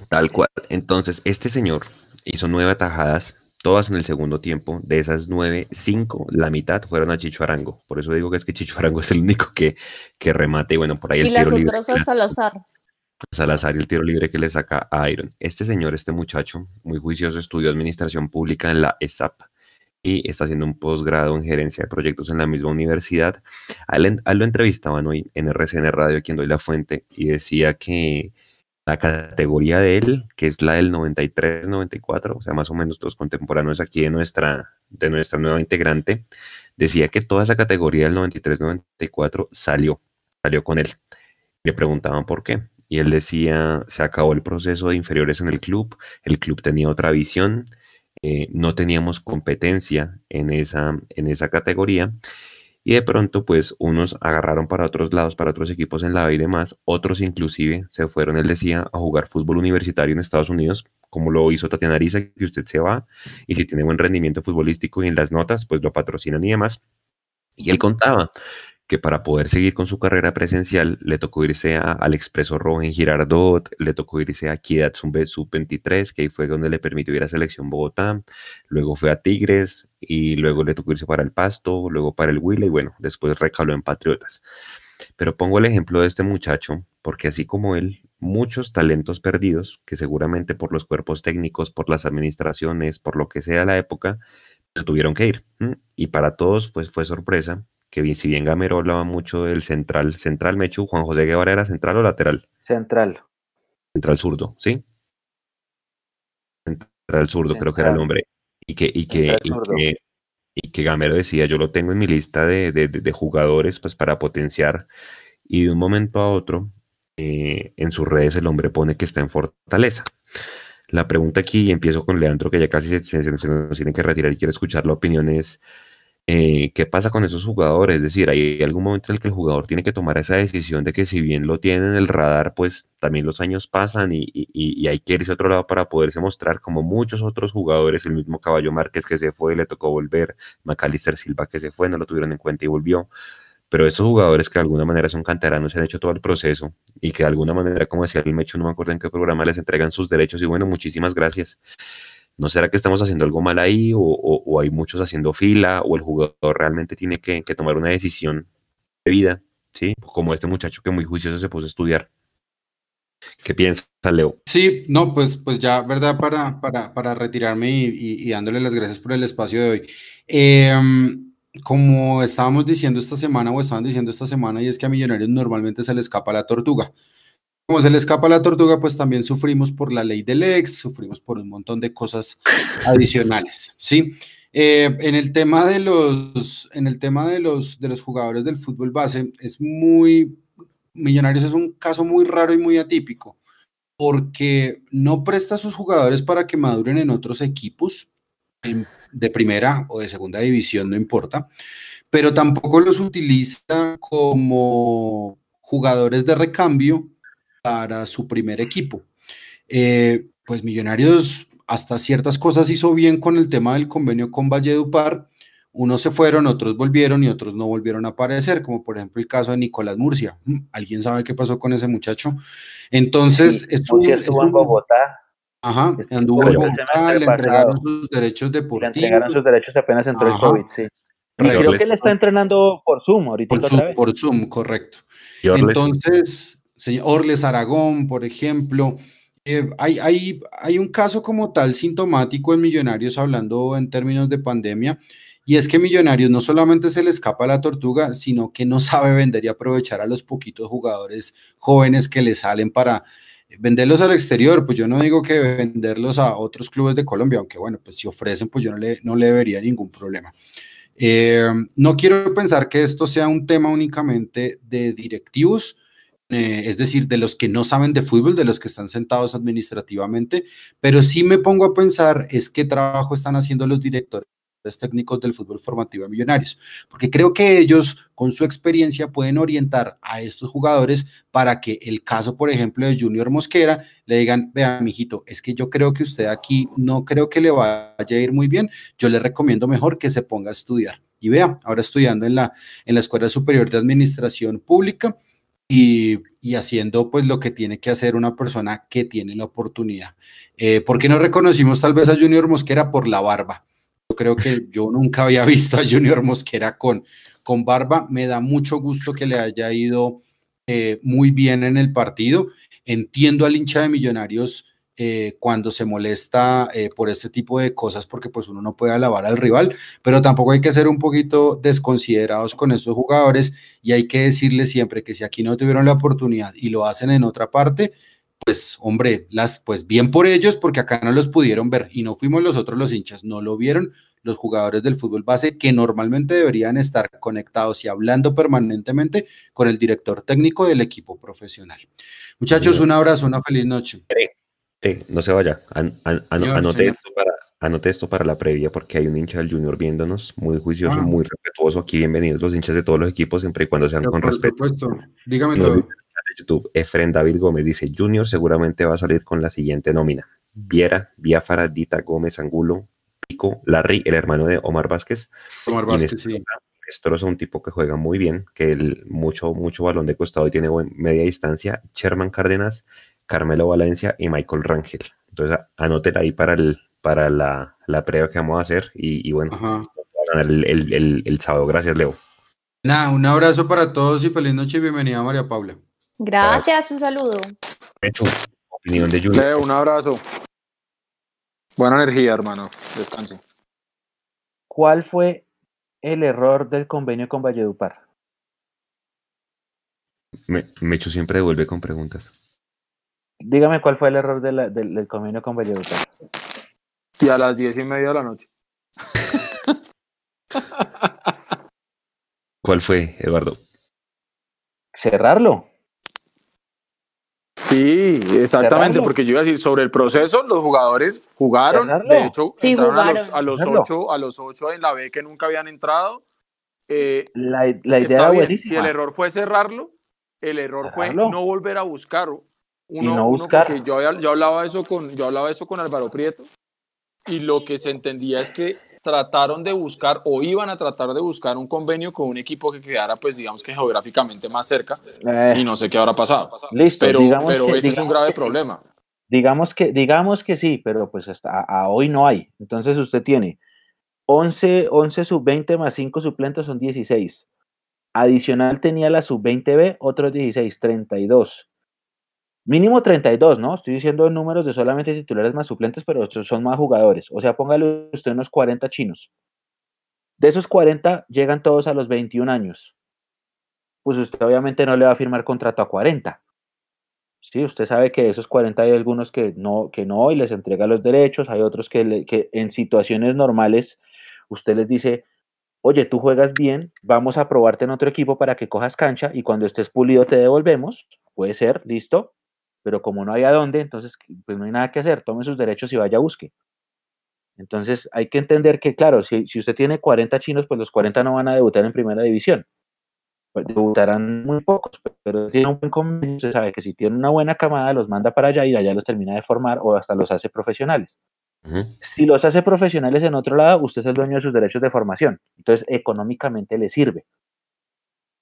Tal cual. Entonces, este señor hizo nueve atajadas, todas en el segundo tiempo. De esas nueve, cinco, la mitad fueron a Chicho Arango. Por eso digo que es que Chicho Arango <laughs> es el único que, que remate. Y bueno, por ahí el Y las tiro libre. otras a Salazar. Salazar y el tiro libre que le saca a Iron. Este señor, este muchacho, muy juicioso, estudió administración pública en la ESAP y está haciendo un posgrado en gerencia de proyectos en la misma universidad. A él, a él lo entrevistaban hoy en RCN Radio, quien doy la fuente, y decía que la categoría de él, que es la del 93-94, o sea, más o menos los contemporáneos aquí de nuestra, de nuestra nueva integrante, decía que toda esa categoría del 93-94 salió, salió con él. Le preguntaban por qué. Y él decía, se acabó el proceso de inferiores en el club, el club tenía otra visión, eh, no teníamos competencia en esa, en esa categoría y de pronto pues unos agarraron para otros lados, para otros equipos en la B y demás, otros inclusive se fueron, él decía, a jugar fútbol universitario en Estados Unidos, como lo hizo Tatiana Ariza, que usted se va y si tiene buen rendimiento futbolístico y en las notas pues lo patrocinan y demás. Y él contaba que para poder seguir con su carrera presencial le tocó irse al Expreso Rojo en Girardot, le tocó irse a Equidad Sub- Sub-23, que ahí fue donde le permitió ir a Selección Bogotá, luego fue a Tigres y luego le tocó irse para el Pasto, luego para el Huila y bueno, después recaló en Patriotas. Pero pongo el ejemplo de este muchacho porque así como él, muchos talentos perdidos, que seguramente por los cuerpos técnicos, por las administraciones, por lo que sea la época, se tuvieron que ir. Y para todos pues fue sorpresa que bien, si bien Gamero hablaba mucho del central, central Mechu, Juan José Guevara era central o lateral, Central. central zurdo, ¿sí? Central zurdo creo que era el nombre. Y que, y que, y que, y que Gamero decía, yo lo tengo en mi lista de, de- de- de jugadores pues para potenciar. Y de un momento a otro, eh, en sus redes el hombre pone que está en Fortaleza. La pregunta aquí, y empiezo con Leandro, que ya casi se, se- se nos tiene que retirar y quiero escuchar la opinión, es eh, ¿qué pasa con esos jugadores? Es decir, hay algún momento en el que el jugador tiene que tomar esa decisión de que si bien lo tiene en el radar, pues también los años pasan y, y- y hay que irse a otro lado para poderse mostrar como muchos otros jugadores, el mismo Caballo Márquez que se fue, le tocó volver, Macalister Silva que se fue, no lo tuvieron en cuenta y volvió. Pero esos jugadores que de alguna manera son canteranos, se han hecho todo el proceso y que de alguna manera, como decía el Mecho, no me acuerdo en qué programa, les entregan sus derechos y bueno, muchísimas gracias. ¿No será que estamos haciendo algo mal ahí o, hay muchos haciendo fila o el jugador realmente tiene que, tomar una decisión de vida? ¿Sí? Como este muchacho que muy juicioso se puso a estudiar. ¿Qué piensa, Leo? Sí, no, pues, pues ya, ¿verdad? Para, para, para retirarme y, y- y dándole las gracias por el espacio de hoy. Em, como estábamos diciendo esta semana o estaban diciendo esta semana, y es que a Millonarios normalmente se le escapa la tortuga. Como se le escapa la tortuga, pues también sufrimos por la ley del ex, sufrimos por un montón de cosas adicionales, ¿sí? Eh, en el tema de los, en el tema de los, de los jugadores del fútbol base, es muy, Millonarios es un caso muy raro y muy atípico porque no presta a sus jugadores para que maduren en otros equipos de primera o de segunda división, no importa, pero tampoco los utiliza como jugadores de recambio para su primer equipo. Eh, pues Millonarios hasta ciertas cosas hizo bien con el tema del convenio con Valledupar. Unos se fueron, otros volvieron y otros no volvieron a aparecer, como por ejemplo el caso de Nicolás Murcia. Mm, ¿Alguien sabe qué pasó con ese muchacho? Entonces, Sí, es Murcia estuvo es en Bogotá Ajá, anduvo en Bogotá, le pasado. entregaron sus derechos y le deportivos. entregaron sus derechos apenas entró el. COVID, sí. Y creo que él está entrenando por Zoom ahorita Por otra Zoom, vez. por Zoom, correcto. Entonces, Orles Aragón, por ejemplo, eh, hay, hay, hay un caso como tal sintomático en Millonarios, hablando en términos de pandemia, y es que Millonarios no solamente se le escapa la tortuga, sino que no sabe vender y aprovechar a los poquitos jugadores jóvenes que le salen para venderlos al exterior. Pues yo no digo que venderlos a otros clubes de Colombia, aunque bueno, pues si ofrecen, pues yo no le, no le vería ningún problema. Eh, no quiero pensar que esto sea un tema únicamente de directivos, eh, es decir, de los que no saben de fútbol, de los que están sentados administrativamente, pero sí me pongo a pensar es qué trabajo están haciendo los directores técnicos del fútbol formativo de Millonarios, porque creo que ellos con su experiencia pueden orientar a estos jugadores para que el caso, por ejemplo, de Junior Mosquera, le digan, vea, mijito, es que yo creo que usted aquí no creo que le vaya a ir muy bien, yo le recomiendo mejor que se ponga a estudiar. y vea, ahora estudiando en la, en la Escuela Superior de Administración Pública y, y haciendo pues lo que tiene que hacer una persona que tiene la oportunidad. Eh, ¿Por qué no reconocimos tal vez a Junior Mosquera por la barba? Yo creo que <laughs> yo nunca había visto a Junior Mosquera con, con barba. Me da mucho gusto que le haya ido eh, muy bien en el partido. Entiendo al hincha de Millonarios eh, cuando se molesta eh, por este tipo de cosas, porque pues uno no puede alabar al rival, pero tampoco hay que ser un poquito desconsiderados con estos jugadores y hay que decirles siempre que si aquí no tuvieron la oportunidad y lo hacen en otra parte, pues hombre, las, pues bien por ellos, porque acá no los pudieron ver y no fuimos los otros los hinchas, no lo vieron los jugadores del fútbol base que normalmente deberían estar conectados y hablando permanentemente con el director técnico del equipo profesional. Muchachos, un abrazo, una feliz noche. No se vaya. An, an, an, Señor, anote, señor. Esto para, anote esto para la previa porque hay un hincha del Junior viéndonos, muy juicioso, Ah. muy respetuoso. Aquí bienvenidos los hinchas de todos los equipos, siempre y cuando sean Pero con por respeto. supuesto, dígame Nos todo. YouTube, Efren David Gómez dice, Junior seguramente va a salir con la siguiente nómina. Viera, Biafara, Dita Gómez, Angulo, Pico, Larry, el hermano de Omar Vázquez, Omar Vázquez, sí. Néstor es un tipo que juega muy bien, que el, mucho, mucho balón de costado y tiene buen- media distancia. Sherman Cárdenas, Carmelo Valencia y Michael Rangel. Entonces, anótela ahí para, el, para la, la prueba que vamos a hacer y, y bueno, Ajá. el, el- el- el sábado. Gracias, Leo. Nada, un abrazo para todos y feliz noche y bienvenida María Paula. Gracias, un saludo. Hecho, opinión de Junior. Leo, un abrazo. Buena energía, hermano. Descanse. ¿Cuál fue el error del convenio con Valledupar? Me, Mecho siempre devuelve con preguntas. Dígame cuál fue el error de la- del, del convenio con Valledupar. Y a las diez y media de la noche. <laughs> ¿Cuál fue, Eduardo? Cerrarlo. Sí, exactamente, Cerrarlo. porque yo iba a decir sobre el proceso, los jugadores jugaron, Cerrarlo. de hecho, Sí, entraron a los, jugaron. a los ocho, a los ocho en la B que nunca habían entrado. Eh, La, la idea era bien, si buenísima. el error fue cerrarlo, el error fue no volver a buscar uno, no uno buscar. porque yo, había- yo hablaba eso con yo hablaba eso con Álvaro Prieto y lo que se entendía es que trataron de buscar o iban a tratar de buscar un convenio con un equipo que quedara pues digamos que geográficamente más cerca Eh, y no sé qué habrá pasado. listo, Pero, pero que- ese es un grave que- problema. Digamos que, digamos que sí, pero pues hasta a, a hoy no hay. Entonces usted tiene 11, 11 sub-20 más 5 suplentes son 16. Adicional tenía la sub-20B, otros 16, 32. Mínimo 32, ¿no? Estoy diciendo números de solamente titulares más suplentes, pero son más jugadores. O sea, póngale usted unos 40 chinos. De esos 40 llegan todos a los 21 años. Pues usted obviamente no le va a firmar contrato a 40. Sí, usted sabe que de esos 40 hay algunos que no, que no y les entrega los derechos, hay otros que en situaciones normales usted les dice, oye, tú juegas bien, vamos a probarte en otro equipo para que cojas cancha y cuando estés pulido te devolvemos, puede ser, listo, pero como no hay a dónde, entonces pues no hay nada que hacer, tome sus derechos y vaya a busque. Entonces hay que entender que, claro, si, si usted tiene 40 chinos, pues los 40 no van a debutar en primera división. Pues debutarán muy pocos, pero tiene un buen convenio, usted sabe que si tiene una buena camada, los manda para allá y allá los termina de formar o hasta los hace profesionales. Si los hace profesionales en otro lado, usted es el dueño de sus derechos de formación. Entonces, económicamente le sirve.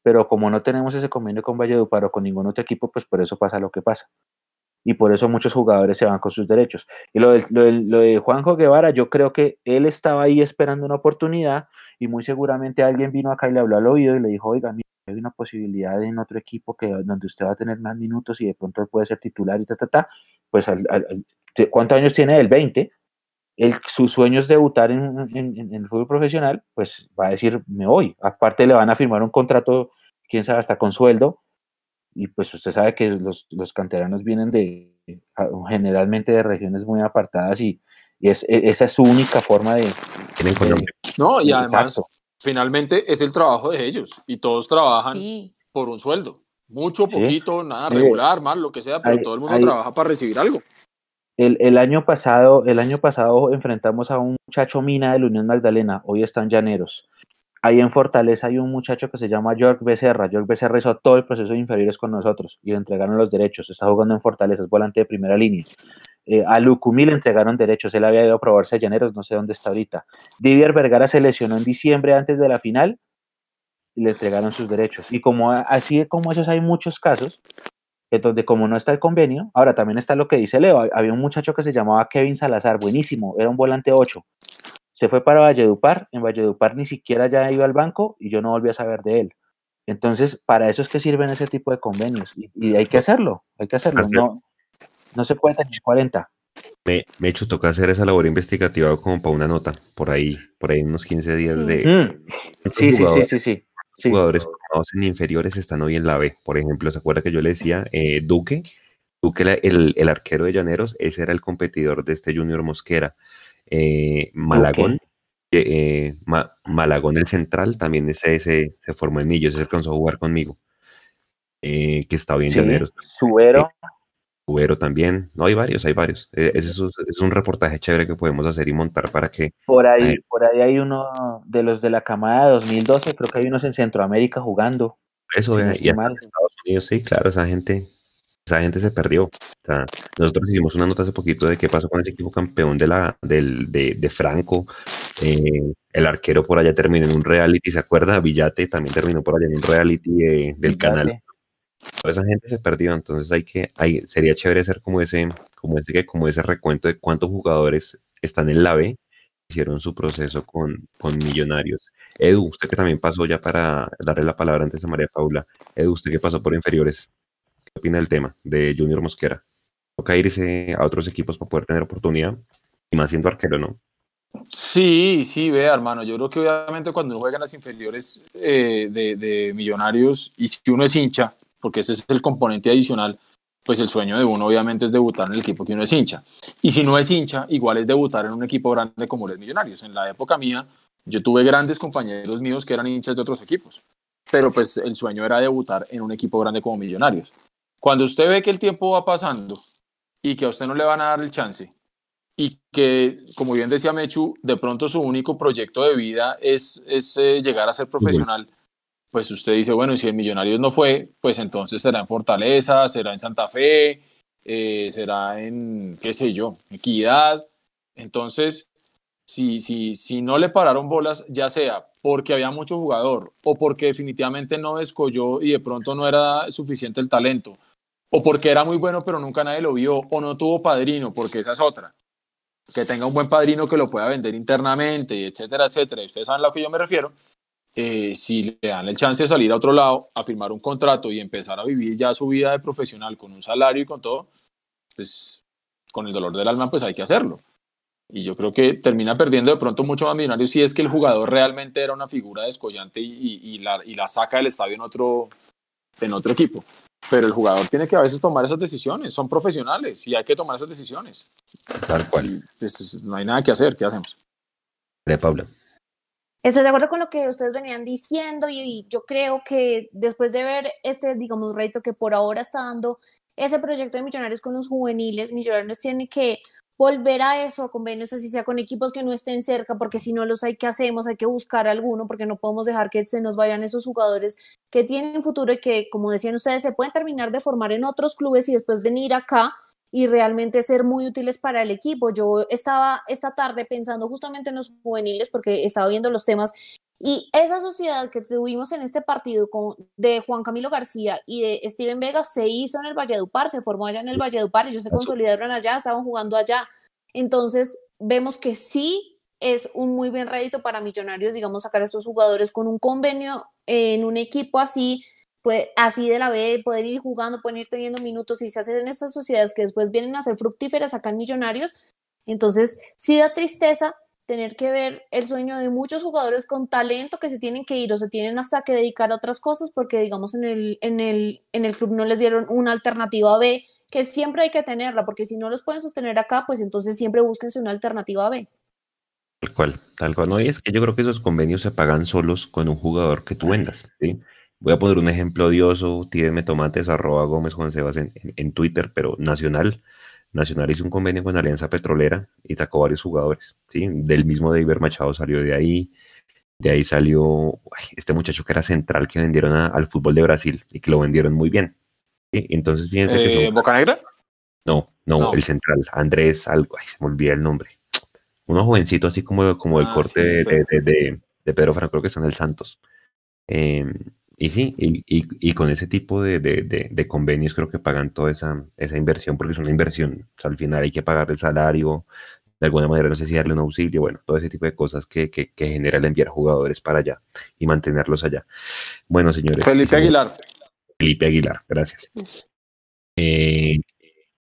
Pero como no tenemos ese convenio con Valledupar o con ningún otro equipo, pues por eso pasa lo que pasa. Y por eso muchos jugadores se van con sus derechos. Y lo, del- lo, del- lo de Juanjo Guevara, yo creo que él estaba ahí esperando una oportunidad y muy seguramente alguien vino acá y le habló al oído y le dijo, oiga, mira, hay una posibilidad en otro equipo que donde usted va a tener más minutos y de pronto puede ser titular y ta, ta, ta. Pues, al- al- ¿cuántos años tiene él? 20 el, su sueño es debutar en- en- en el fútbol profesional, pues va a decir, me voy. Aparte le van a firmar un contrato, quién sabe, hasta con sueldo. Y pues usted sabe que los, los canteranos vienen de, generalmente de regiones muy apartadas y, y es, e- esa es su única forma de... De-. No, y además, Exacto. finalmente es el trabajo de ellos y todos trabajan Sí. por un sueldo. Mucho, Sí. poquito, nada, regular, mal, lo que sea, pero hay- todo el mundo hay- trabaja para recibir algo. El, el año pasado, el año pasado enfrentamos a un muchacho mina de la Unión Magdalena, hoy están llaneros. Ahí en Fortaleza hay un muchacho que se llama York Becerra. York Becerra hizo todo el proceso de inferiores con nosotros y le entregaron los derechos. Está jugando en Fortaleza, es volante de primera línea. Eh, a Lucumí le entregaron derechos, él había ido a probarse a Llaneros, no sé dónde está ahorita. Didier Vergara se lesionó en diciembre antes de la final y le entregaron sus derechos. Y como así como esos hay muchos casos, donde como no está el convenio, ahora también está lo que dice Leo, había un muchacho que se llamaba Kevin Salazar, buenísimo, era un volante 8. Se fue para Valledupar, en Valledupar ni siquiera ya iba al banco y yo no volví a saber de él. Entonces, para eso es que sirven ese tipo de convenios y, hay que hacerlo, hay que hacerlo. No, no se puede tener 40. Me, me he hecho tocar hacer esa labor investigativa como para una nota, por ahí, por ahí unos 15 días de... Mm. Sí, sí, sí, sí, sí, Jugadores formados en inferiores están hoy en la B. Por ejemplo, ¿se acuerda que yo le decía eh, Duque? Duque, el, el, arquero de Llaneros, ese era el competidor de este Junior Mosquera. Eh, Malagón, eh, Malagón el central, también ese, se formó en Millos, ese alcanzó a jugar conmigo. que está bien sí, Llaneros. Subero. También. No, hay varios, hay varios. Ese es, un reportaje chévere que podemos hacer y montar para que... Por ahí, por ahí hay uno de los de la camada de 2012, creo que hay unos en Centroamérica jugando. Eso, y en Estados Unidos, sí, claro, esa gente, esa gente se perdió. O sea, nosotros hicimos una nota hace poquito de qué pasó con el equipo campeón de, la, del, de, Franco. Eh, el arquero por allá terminó en un reality, ¿se acuerda? Villate también terminó por allá en un reality eh, del canal esa gente se perdió, entonces hay que, hay, sería chévere hacer como ese, como ese, como ese recuento de cuántos jugadores están en la B, hicieron su proceso con, con Millonarios. Edu, usted que también pasó ya para darle la palabra antes a María Paula. Edu, usted que pasó por inferiores, ¿qué opina del tema de Junior Mosquera? ¿Toca irse a otros equipos para poder tener oportunidad? Y más siendo arquero, ¿no? Sí, sí, vea, hermano. Yo creo que obviamente cuando uno juega en las inferiores eh, de, de, Millonarios y si uno es hincha, porque ese es el componente adicional, pues el sueño de uno obviamente es debutar en el equipo que uno es hincha. Y si no es hincha, igual es debutar en un equipo grande como los Millonarios. En la época mía, yo tuve grandes compañeros míos que eran hinchas de otros equipos, pero pues el sueño era debutar en un equipo grande como Millonarios. Cuando usted ve que el tiempo va pasando y que a usted no le van a dar el chance y que, como bien decía Mechu, de pronto su único proyecto de vida es, es eh, llegar a ser profesional, pues usted dice, bueno, y si el Millonarios no fue, pues entonces será en Fortaleza, será en Santa Fe, eh, será en, qué sé yo, Equidad. Entonces, si, si, si no le pararon bolas, ya sea porque había mucho jugador o porque definitivamente no descolló y de pronto no era suficiente el talento, o porque era muy bueno pero nunca nadie lo vio, o no tuvo padrino, porque esa es otra. Que tenga un buen padrino que lo pueda vender internamente, etcétera, etcétera. ustedes saben a lo que yo me refiero eh, si le dan el chance de salir a otro lado, a firmar un contrato y empezar a vivir ya su vida de profesional con un salario y con todo, pues con el dolor del alma, pues hay que hacerlo. Y yo creo que termina perdiendo de pronto mucho más millonario si es que el jugador realmente era una figura descollante y, y, la, y la saca del estadio en otro, en otro equipo. Pero el jugador tiene que a veces tomar esas decisiones, son profesionales y hay que tomar esas decisiones. Tal cual. Pues, no hay nada que hacer, ¿qué hacemos? De Pablo. Estoy de acuerdo con lo que ustedes venían diciendo y, yo creo que después de ver este, digamos, reto que por ahora está dando ese proyecto de Millonarios con los juveniles, Millonarios tiene que volver a eso, a convenios así sea con equipos que no estén cerca, porque si no los hay que hacemos, hay que buscar alguno, porque no podemos dejar que se nos vayan esos jugadores que tienen futuro y que, como decían ustedes, se pueden terminar de formar en otros clubes y después venir acá y realmente ser muy útiles para el equipo. Yo estaba esta tarde pensando justamente en los juveniles porque estaba viendo los temas y esa sociedad que tuvimos en este partido con, de Juan Camilo García y de Steven Vega se hizo en el Valledupar, se formó allá en el Valledupar, ellos se consolidaron allá, estaban jugando allá. Entonces vemos que sí es un muy buen rédito para Millonarios, digamos, sacar a estos jugadores con un convenio en un equipo así pues, así de la B, poder ir jugando, pueden ir teniendo minutos y se hacen en estas sociedades que después vienen a ser fructíferas en Millonarios. Entonces, sí da tristeza tener que ver el sueño de muchos jugadores con talento que se tienen que ir o se tienen hasta que dedicar a otras cosas porque digamos en el, en el, en el club no les dieron una alternativa B que siempre hay que tenerla porque si no los pueden sostener acá pues entonces siempre búsquense una alternativa B. Tal cual, tal cual. No, y es que yo creo que esos convenios se pagan solos con un jugador que tú vendas, ¿sí? Voy a poner un ejemplo odioso, tídeme tomates, arroba Gómez Juan Sebas en, Twitter, pero Nacional. Nacional hizo un convenio con Alianza Petrolera y sacó varios jugadores, ¿sí? Del mismo David Machado salió de ahí, de ahí salió este muchacho que era central que vendieron al fútbol de Brasil y que lo vendieron muy bien. Entonces fíjense que ¿Boca Negra? No, No, No. el central, Andrés, algo, ay, se me olvida el nombre. Uno jovencito así como, como el Ah, corte sí, de, de- de Pedro Franco, creo que está en el Santos. Eh, y sí, y, y- y con ese tipo de, de- de- de convenios creo que pagan toda esa, esa inversión, porque es una inversión. O sea, al final hay que pagar el salario, de alguna manera no sé si darle un auxilio, bueno, todo ese tipo de cosas que, que, que genera el enviar jugadores para allá y mantenerlos allá. Bueno, señores. Felipe Aguilar. Felipe Aguilar, gracias. Eh,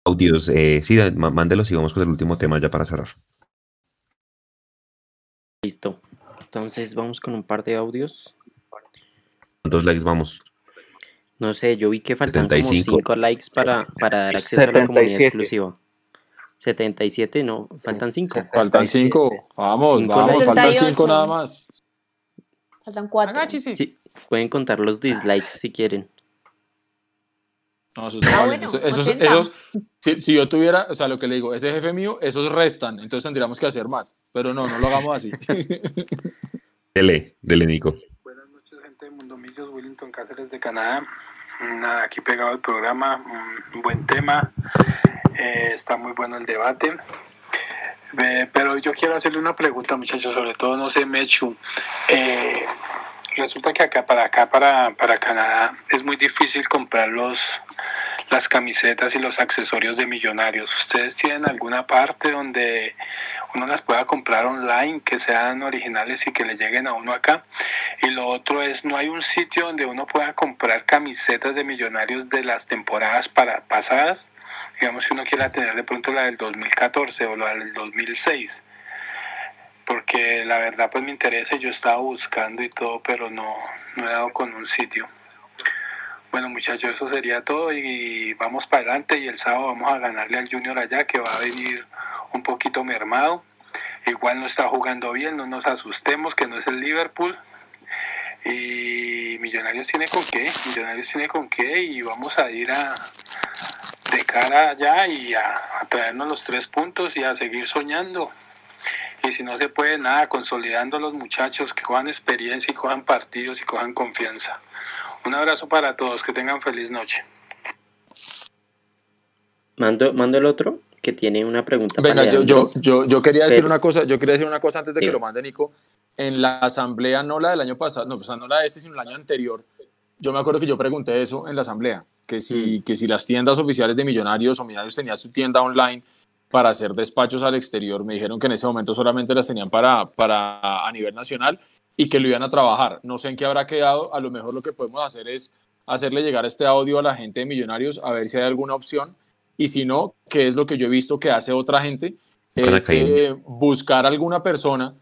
audios, eh, sí, má- mándelos y vamos con el último tema ya para cerrar. Listo. Entonces vamos con un par de audios. ¿Cuántos likes vamos? No sé, yo vi que faltan como 75. 5 likes para, para dar acceso a la comunidad 77. exclusiva. 77, no, faltan 5. Faltan cinco. Vamos, Cinco vamos, likes. faltan 78. cinco nada más. Faltan cuatro. Sí, pueden contar los dislikes si quieren. No, esos no Ah, valen. bueno, Esos- esos- 80. esos- si, si yo tuviera, o sea, lo que le digo, ese jefe mío, esos restan, entonces tendríamos que hacer más. Pero no, no lo hagamos así. <laughs> Dele, dele, Nico. Mundomillos, Wellington Cáceres de Canadá. Aquí pegado el programa, un buen tema, eh, está muy bueno el debate. Eh, pero yo quiero hacerle una pregunta, muchachos, sobre todo, no sé, Mechu. Eh, resulta que acá, para acá, para, para Canadá, es muy difícil comprar los, las camisetas y los accesorios de millonarios. ¿Ustedes tienen alguna parte donde uno las pueda comprar online, que sean originales y que le lleguen a uno acá? Y lo otro es, no hay un sitio donde uno pueda comprar camisetas de millonarios de las temporadas para, pasadas. Digamos que uno quiera tener de pronto la del 2014 o la del 2006. Porque la verdad pues me interesa yo estaba buscando y todo, pero no, no he dado con un sitio. Bueno muchachos, eso sería todo y vamos para adelante y el sábado vamos a ganarle al Junior allá que va a venir un poquito mermado. Igual no está jugando bien, no nos asustemos que no es el Liverpool. Y Millonarios tiene con qué, Millonarios tiene con qué y vamos a ir a de cara allá y a, traernos los tres puntos y a seguir soñando. Y si no se puede nada, consolidando a los muchachos que cojan experiencia y cojan partidos y cojan confianza. Un abrazo para todos, que tengan feliz noche. Mando, mando el otro que tiene una pregunta Venga, para yo, yo, yo, yo quería decir Pero- una cosa, yo quería decir una cosa antes de que lo mande Nico. En la asamblea, no la del año pasado, no, o sea, no la de este, sino el año anterior, yo me acuerdo que yo pregunté eso en la asamblea, que si, que si las tiendas oficiales de Millonarios o Millonarios tenían su tienda online para hacer despachos al exterior, me dijeron que en ese momento solamente las tenían para, para a nivel nacional y que lo iban a trabajar. No sé en qué habrá quedado, a lo mejor lo que podemos hacer es hacerle llegar este audio a la gente de Millonarios a ver si hay alguna opción y si no, que es lo que yo he visto que hace otra gente, es eh, buscar alguna persona,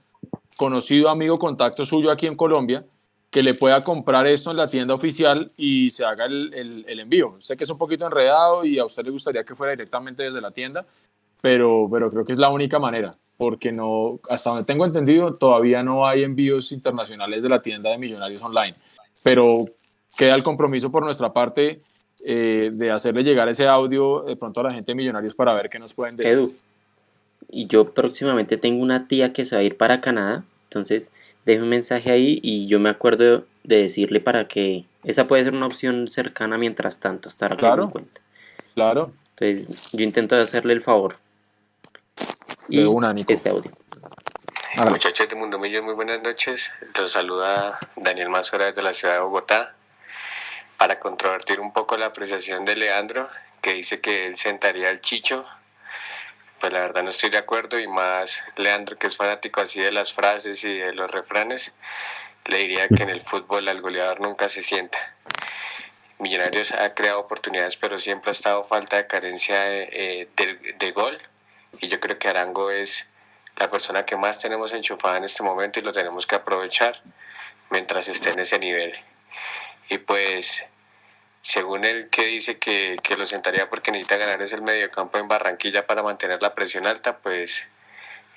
conocido, amigo, contacto suyo aquí en Colombia, que le pueda comprar esto en la tienda oficial y se haga el, el- el envío. Sé que es un poquito enredado y a usted le gustaría que fuera directamente desde la tienda, pero, pero creo que es la única manera, porque no, hasta donde tengo entendido, todavía no hay envíos internacionales de la tienda de Millonarios Online. Pero queda el compromiso por nuestra parte eh, de hacerle llegar ese audio de pronto a la gente de Millonarios para ver qué nos pueden decir. Edu. Y yo próximamente tengo una tía que se va a ir para Canadá, entonces dejo un mensaje ahí y yo me acuerdo de decirle para que esa puede ser una opción cercana mientras tanto, estar Claro. en cuenta. Claro, Entonces yo intento hacerle el favor. Y de una, Nico. este audio. Hágale. Muchachos de Mundo Millos, muy buenas noches. Los saluda Daniel Mazora desde la ciudad de Bogotá. Para controvertir un poco la apreciación de Leandro, que dice que él sentaría al Chicho, pues la verdad no estoy de acuerdo y más Leandro, que es fanático así de las frases y de los refranes, le diría que en el fútbol al goleador nunca se sienta. Millonarios ha creado oportunidades, pero siempre ha estado falta de carencia de, eh, de- de gol. Y yo creo que Arango es la persona que más tenemos enchufada en este momento y lo tenemos que aprovechar mientras esté en ese nivel. Y pues, según él que dice que, que lo sentaría porque necesita ganar es el mediocampo en Barranquilla para mantener la presión alta, pues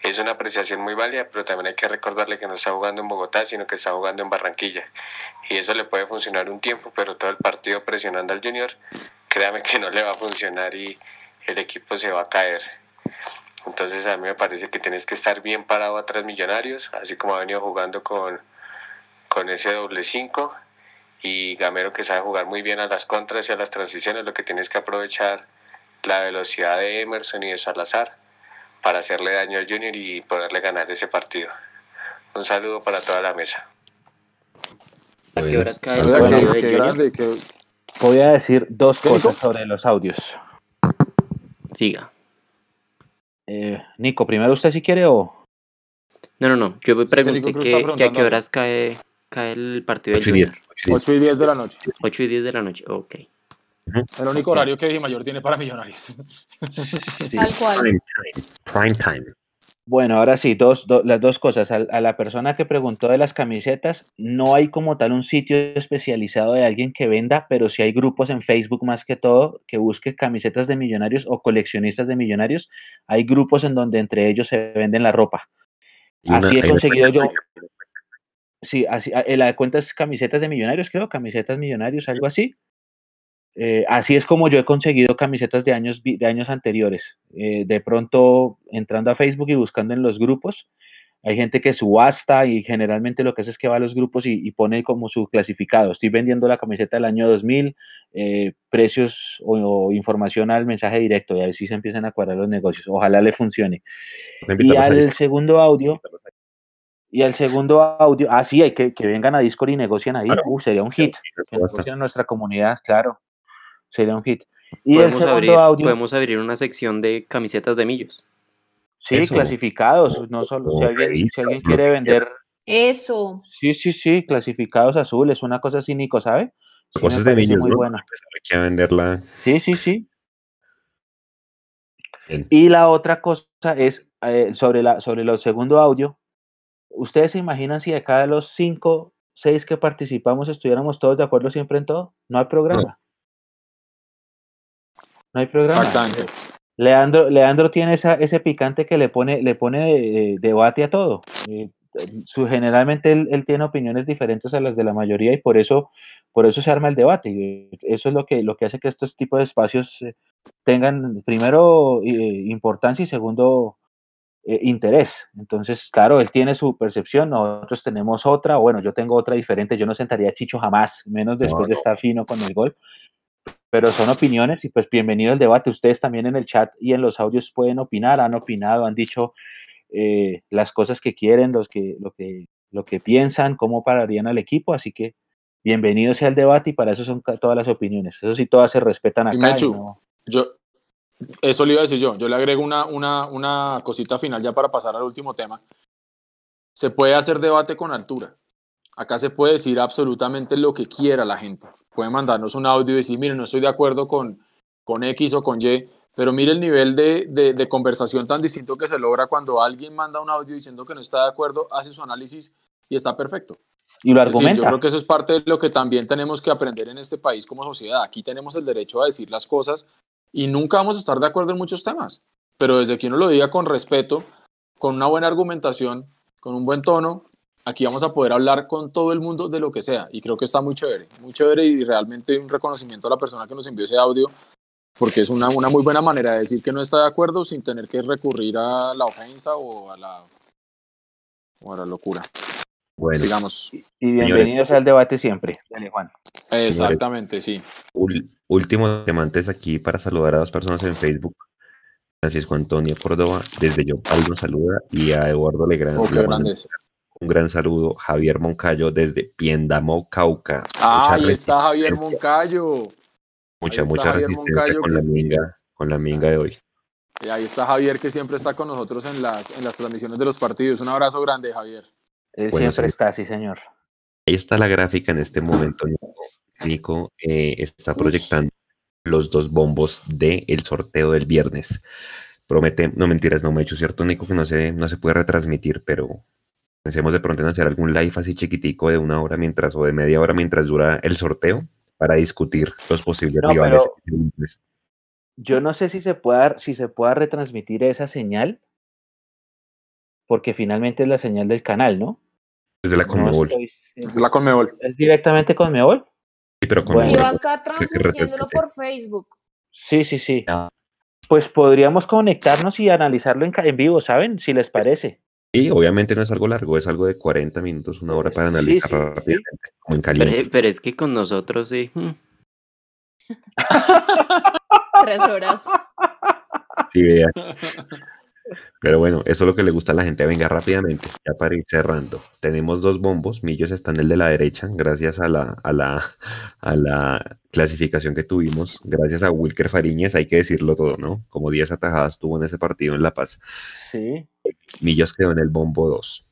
es una apreciación muy válida, pero también hay que recordarle que no está jugando en Bogotá, sino que está jugando en Barranquilla. Y eso le puede funcionar un tiempo, pero todo el partido presionando al Junior, créame que no le va a funcionar y el equipo se va a caer. Entonces a mí me parece que tienes que estar bien parado atrás Millonarios, así como ha venido jugando con, con ese doble 5 y Gamero que sabe jugar muy bien a las contras y a las transiciones, lo que tienes que aprovechar la velocidad de Emerson y de Salazar para hacerle daño al Junior y poderle ganar ese partido. Un saludo para toda la mesa. ¿A qué horas cae el Bueno, partido de Junior? Voy a decir dos ¿Qué, cosas sobre los audios. Siga. Eh, Nico, primero usted si quiere o... No, no, no. Yo me pregunté que que, a qué horas cae, cae el partido del 8 y 10. Junior. 8 y 10. 8 y 10 de la noche. 8 y 10 de la noche. Ok. El único horario que Di Mayor tiene para Millonarios. Sí. Tal cual. Prime time. Bueno, ahora sí, dos, do- las dos cosas. A, la persona que preguntó de las camisetas, no hay como tal un sitio especializado de alguien que venda, pero sí hay grupos en Facebook más que todo que busque camisetas de millonarios o coleccionistas de millonarios. Hay grupos en donde entre ellos se venden la ropa. Una- Así he conseguido yo. Sí, así, a- la cuenta es camisetas de millonarios, creo, camisetas millonarios, algo así. Eh, así es como yo he conseguido camisetas de años, de años anteriores. Eh, de pronto, entrando a Facebook y buscando en los grupos, hay gente que subasta y generalmente lo que hace es que va a los grupos y, y pone como su clasificado. Estoy vendiendo la camiseta del año 2000, eh, precios o, o información al mensaje directo y así se empiezan a cuadrar los negocios. Ojalá le funcione. Y al segundo audio, y al segundo audio, ah, sí, hay que, que vengan a Discord y negocien ahí. Claro. Uh, sería un hit. Que negocien en nuestra comunidad, claro. Sería un hit. Y el Podemos segundo abrir, audio, podemos abrir una sección de camisetas de millos. sí, Eso. clasificados. No solo, si alguien, si alguien quiere vender, Eso. sí, sí, sí, clasificados azules, una cosa así, Nico, ¿sabe? Sí, Cosas de niños, muy ¿no? bueno. Empezar aquí a venderla. Sí, sí, sí. Bien. Y la otra cosa es eh, sobre, la, sobre el segundo audio. ¿Ustedes se imaginan si de cada los cinco, seis que participamos estuviéramos todos de acuerdo siempre en todo? No hay programa. No hay programa. Exactamente. Leandro, Leandro tiene esa, ese picante que le pone, le pone eh, debate a todo. Eh, su, generalmente él, él tiene opiniones diferentes a las de la mayoría y por eso, por eso se arma el debate. Y eso es lo que, lo que hace que estos tipos de espacios eh, tengan, primero, eh, importancia y segundo, interés. Entonces, claro, él tiene su percepción, nosotros tenemos otra, bueno, yo tengo otra diferente, yo no sentaría a Chicho jamás, menos después de no. estar fino con el gol. Pero son opiniones y pues bienvenido al debate. Ustedes también en el chat y en los audios pueden opinar, han opinado, han dicho eh, las cosas que quieren, los que, lo, que, lo que piensan, cómo pararían al equipo. Así que bienvenido sea el debate y para eso son todas las opiniones. Eso sí, todas se respetan acá. Y y Mechu, no- Yo, eso le iba a decir yo. Yo le agrego una, una, una cosita final ya para pasar al último tema. Se puede hacer debate con altura. Acá se puede decir absolutamente lo que quiera la gente. Puede mandarnos un audio y decir, miren, no estoy de acuerdo con, con X o con Y, pero mire el nivel de, de, de conversación tan distinto que se logra cuando alguien manda un audio diciendo que no está de acuerdo, hace su análisis y está perfecto. y lo decir, yo argumenta. creo que eso es parte de lo que también tenemos que aprender en este país como sociedad. Aquí tenemos el derecho a decir las cosas y nunca vamos a estar de acuerdo en muchos temas, pero desde que uno lo diga con respeto, con una buena argumentación, con un buen tono, aquí vamos a poder hablar con todo el mundo de lo que sea y creo que está muy chévere, muy chévere y realmente un reconocimiento a la persona que nos envió ese audio porque es una, una muy buena manera de decir que no está de acuerdo sin tener que recurrir a la ofensa o a la, o a la locura. Bueno, Digamos. Y bienvenidos al debate siempre. Dale, Juan. Exactamente, sí. ul- último tema antes aquí para saludar a dos personas en Facebook. Francisco Antonio Córdoba, desde Yopal nos saluda, y a Eduardo Legrand. Oh, un gran saludo. Javier Moncayo desde Piendamó, Cauca. Ah, Mucha ahí está Javier Moncayo. Mucha, mucha Javier resistencia Moncayo, con la sí. minga, con la minga de hoy. Y ahí está Javier que siempre está con nosotros en las, en las transmisiones de los partidos. Un abrazo grande, Javier. Él Bueno, siempre sí. está, sí, señor. Ahí está la gráfica en este momento. Nico, Nico, eh, está proyectando los dos bombos del el sorteo del viernes. Promete, no mentiras, no me he hecho cierto, Nico, que no se, no se puede retransmitir, pero pensemos de pronto en hacer algún live así chiquitico de una hora mientras o de media hora mientras dura el sorteo para discutir los posibles No, rivales. pero- Yo no sé si se pueda, si se pueda retransmitir esa señal, porque finalmente es la señal del canal, ¿no? Desde la No Conmebol. estoy- Es la Conmebol. ¿Es directamente con Meol? Sí, pero Bueno. Y Conmebol. va a estar que se transmitiéndolo por Facebook. Sí, sí, sí. Ah. Pues podríamos conectarnos y analizarlo en vivo, ¿saben? Si les parece. Y obviamente no es algo largo, es algo de 40 minutos, una hora para analizar sí, sí. rápidamente, como en Pero, caliente. pero es que con nosotros sí. mm, <laughs> Tres horas. Sí, vea. <laughs> Pero bueno, eso es lo que le gusta a la gente. Venga rápidamente, ya para ir cerrando. Tenemos dos bombos. Millos está en el de la derecha, gracias a la, a la, a la clasificación que tuvimos. Gracias a Wilker Fariñez, hay que decirlo todo, ¿no? Como 10 atajadas tuvo en ese partido en La Paz. Sí. Millos quedó en el bombo 2.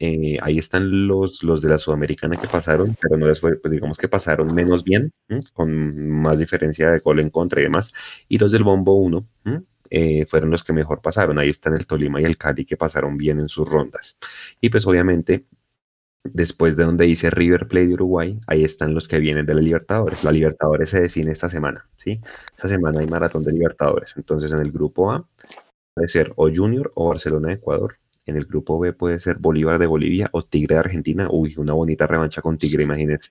Eh, ahí están los, los de la Sudamericana que pasaron, pero no les fue, pues digamos que pasaron menos bien, con más diferencia de gol en contra y demás. Y los del bombo 1 eh, fueron los que mejor pasaron. Ahí están el Tolima y el Cali que pasaron bien en sus rondas. Y pues obviamente, después de donde dice River Plate de Uruguay, ahí están los que vienen de la Libertadores. La Libertadores se define esta semana, ¿sí? Esta semana hay maratón de Libertadores. Entonces en el grupo A puede ser o Junior o Barcelona de Ecuador. En el grupo B puede ser Bolívar de Bolivia o Tigre de Argentina. Uy, una bonita revancha con Tigre, imagínense.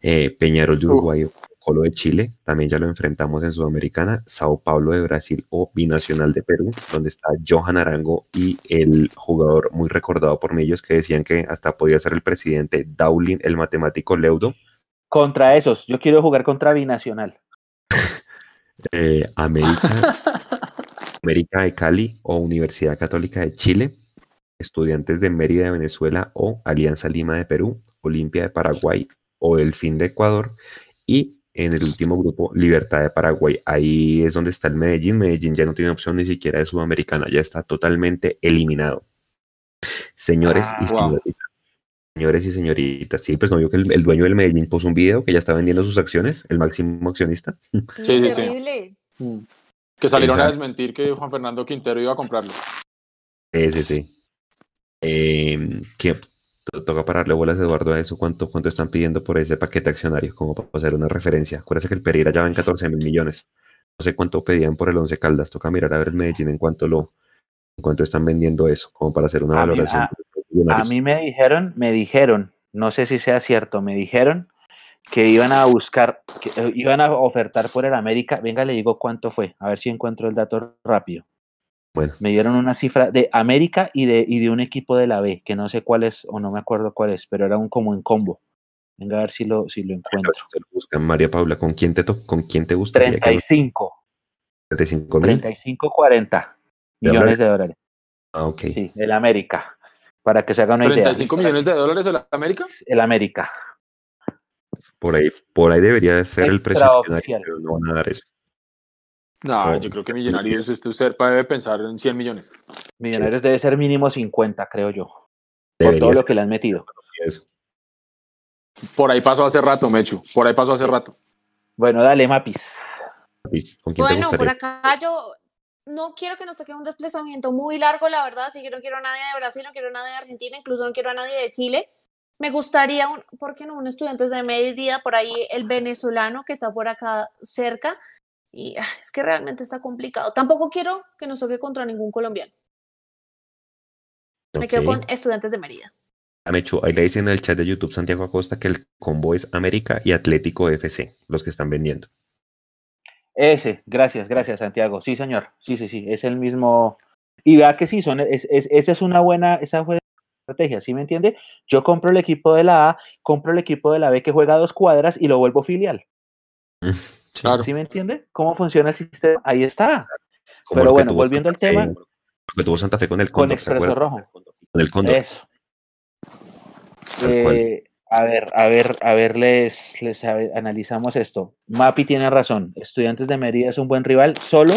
Eh, Peñarol de Uruguay Colo de Chile, también ya lo enfrentamos en Sudamericana, Sao Paulo de Brasil o Binacional de Perú, donde está Johan Arango y el jugador muy recordado por ellos que decían que hasta podía ser el presidente Daulin, el matemático Leudo. Contra esos, yo quiero jugar contra Binacional. <laughs> Eh, América, <laughs> América de Cali o Universidad Católica de Chile, Estudiantes de Mérida de Venezuela o Alianza Lima de Perú, Olimpia de Paraguay o El Fin de Ecuador y en el último grupo, Libertad de Paraguay. Ahí es donde está el Medellín. Medellín ya no tiene opción ni siquiera de Sudamericana, ya está totalmente eliminado. Señores y ah, señoritas. Señores y señoritas, sí, pues no vio que el, dueño del Medellín puso un video que ya está vendiendo sus acciones, el máximo accionista. Sí, sí, sí. Que salieron a desmentir que Juan Fernando Quintero iba a comprarlo. Sí, sí, sí. Eh, que toca pararle bolas, Eduardo, a eso. ¿Cuánto, ¿Cuánto están pidiendo por ese paquete accionario? Como para hacer una referencia. Acuérdese que el Pereira ya va en 14 mil millones. No sé cuánto pedían por el 11 Caldas. Toca mirar a ver el Medellín en cuánto lo en cuánto están vendiendo eso, como para hacer una valoración. a, mí me dijeron, me dijeron, no sé si sea cierto, me dijeron que iban a buscar, que eh, iban a ofertar por el América. Venga, le digo cuánto fue, a ver si encuentro el dato rápido. Me dieron una cifra de América y de, y de un equipo de la B, que no sé cuál es, o no me acuerdo cuál es, pero era un como en combo. Venga a ver si lo, si lo encuentro. María Paula, ¿con quién te, con quién te gustaría? 35. 35 35, 40 millones de dólares. Ah, ok. Sí, el América. Para que se haga una idea. ¿35 millones de dólares el América? El América. Por ahí, por ahí debería ser el precio, pero no van a dar eso. No, yo creo que Millonarios, este Serpa debe pensar en 100 millones. Millonarios debe ser mínimo 50, creo yo. por todo lo que le han metido. Por ahí pasó hace rato, Mechu. Por ahí pasó hace rato. Bueno, dale, Mapis. bueno, por acá yo no quiero que nos toque un desplazamiento muy largo, la verdad. Sí que no quiero a nadie de Brasil, no quiero a nadie de Argentina, incluso no quiero a nadie de Chile. Me gustaría, un, ¿por qué no? Un estudiante de media, por ahí el venezolano que está por acá cerca y ah, es que realmente está complicado. Tampoco quiero que nos toque contra ningún colombiano. Me quedo con estudiantes de Mérida. Amechu, ahí le dicen en el chat de YouTube Santiago Acosta que el combo es América y Atlético FC, los que están vendiendo. Ese, gracias, gracias Santiago. Sí, señor. Sí, sí, sí, es el mismo. Y vea que sí, son, es, esa es una buena, esa fue estrategia, ¿sí me entiende? Yo compro el equipo de la A, compro el equipo de la B que juega dos cuadras y lo vuelvo filial. Claro. ¿Sí me entiende? ¿Cómo funciona el sistema? Ahí está. Pero bueno, volviendo al tema. que tuvo Santa Fe con el Con Expreso Rojo. Con el Cóndor. Eso. Eh, a ver, a ver, a ver, les, les analizamos esto. Mapi tiene razón. Estudiantes de Mérida es un buen rival. Solo.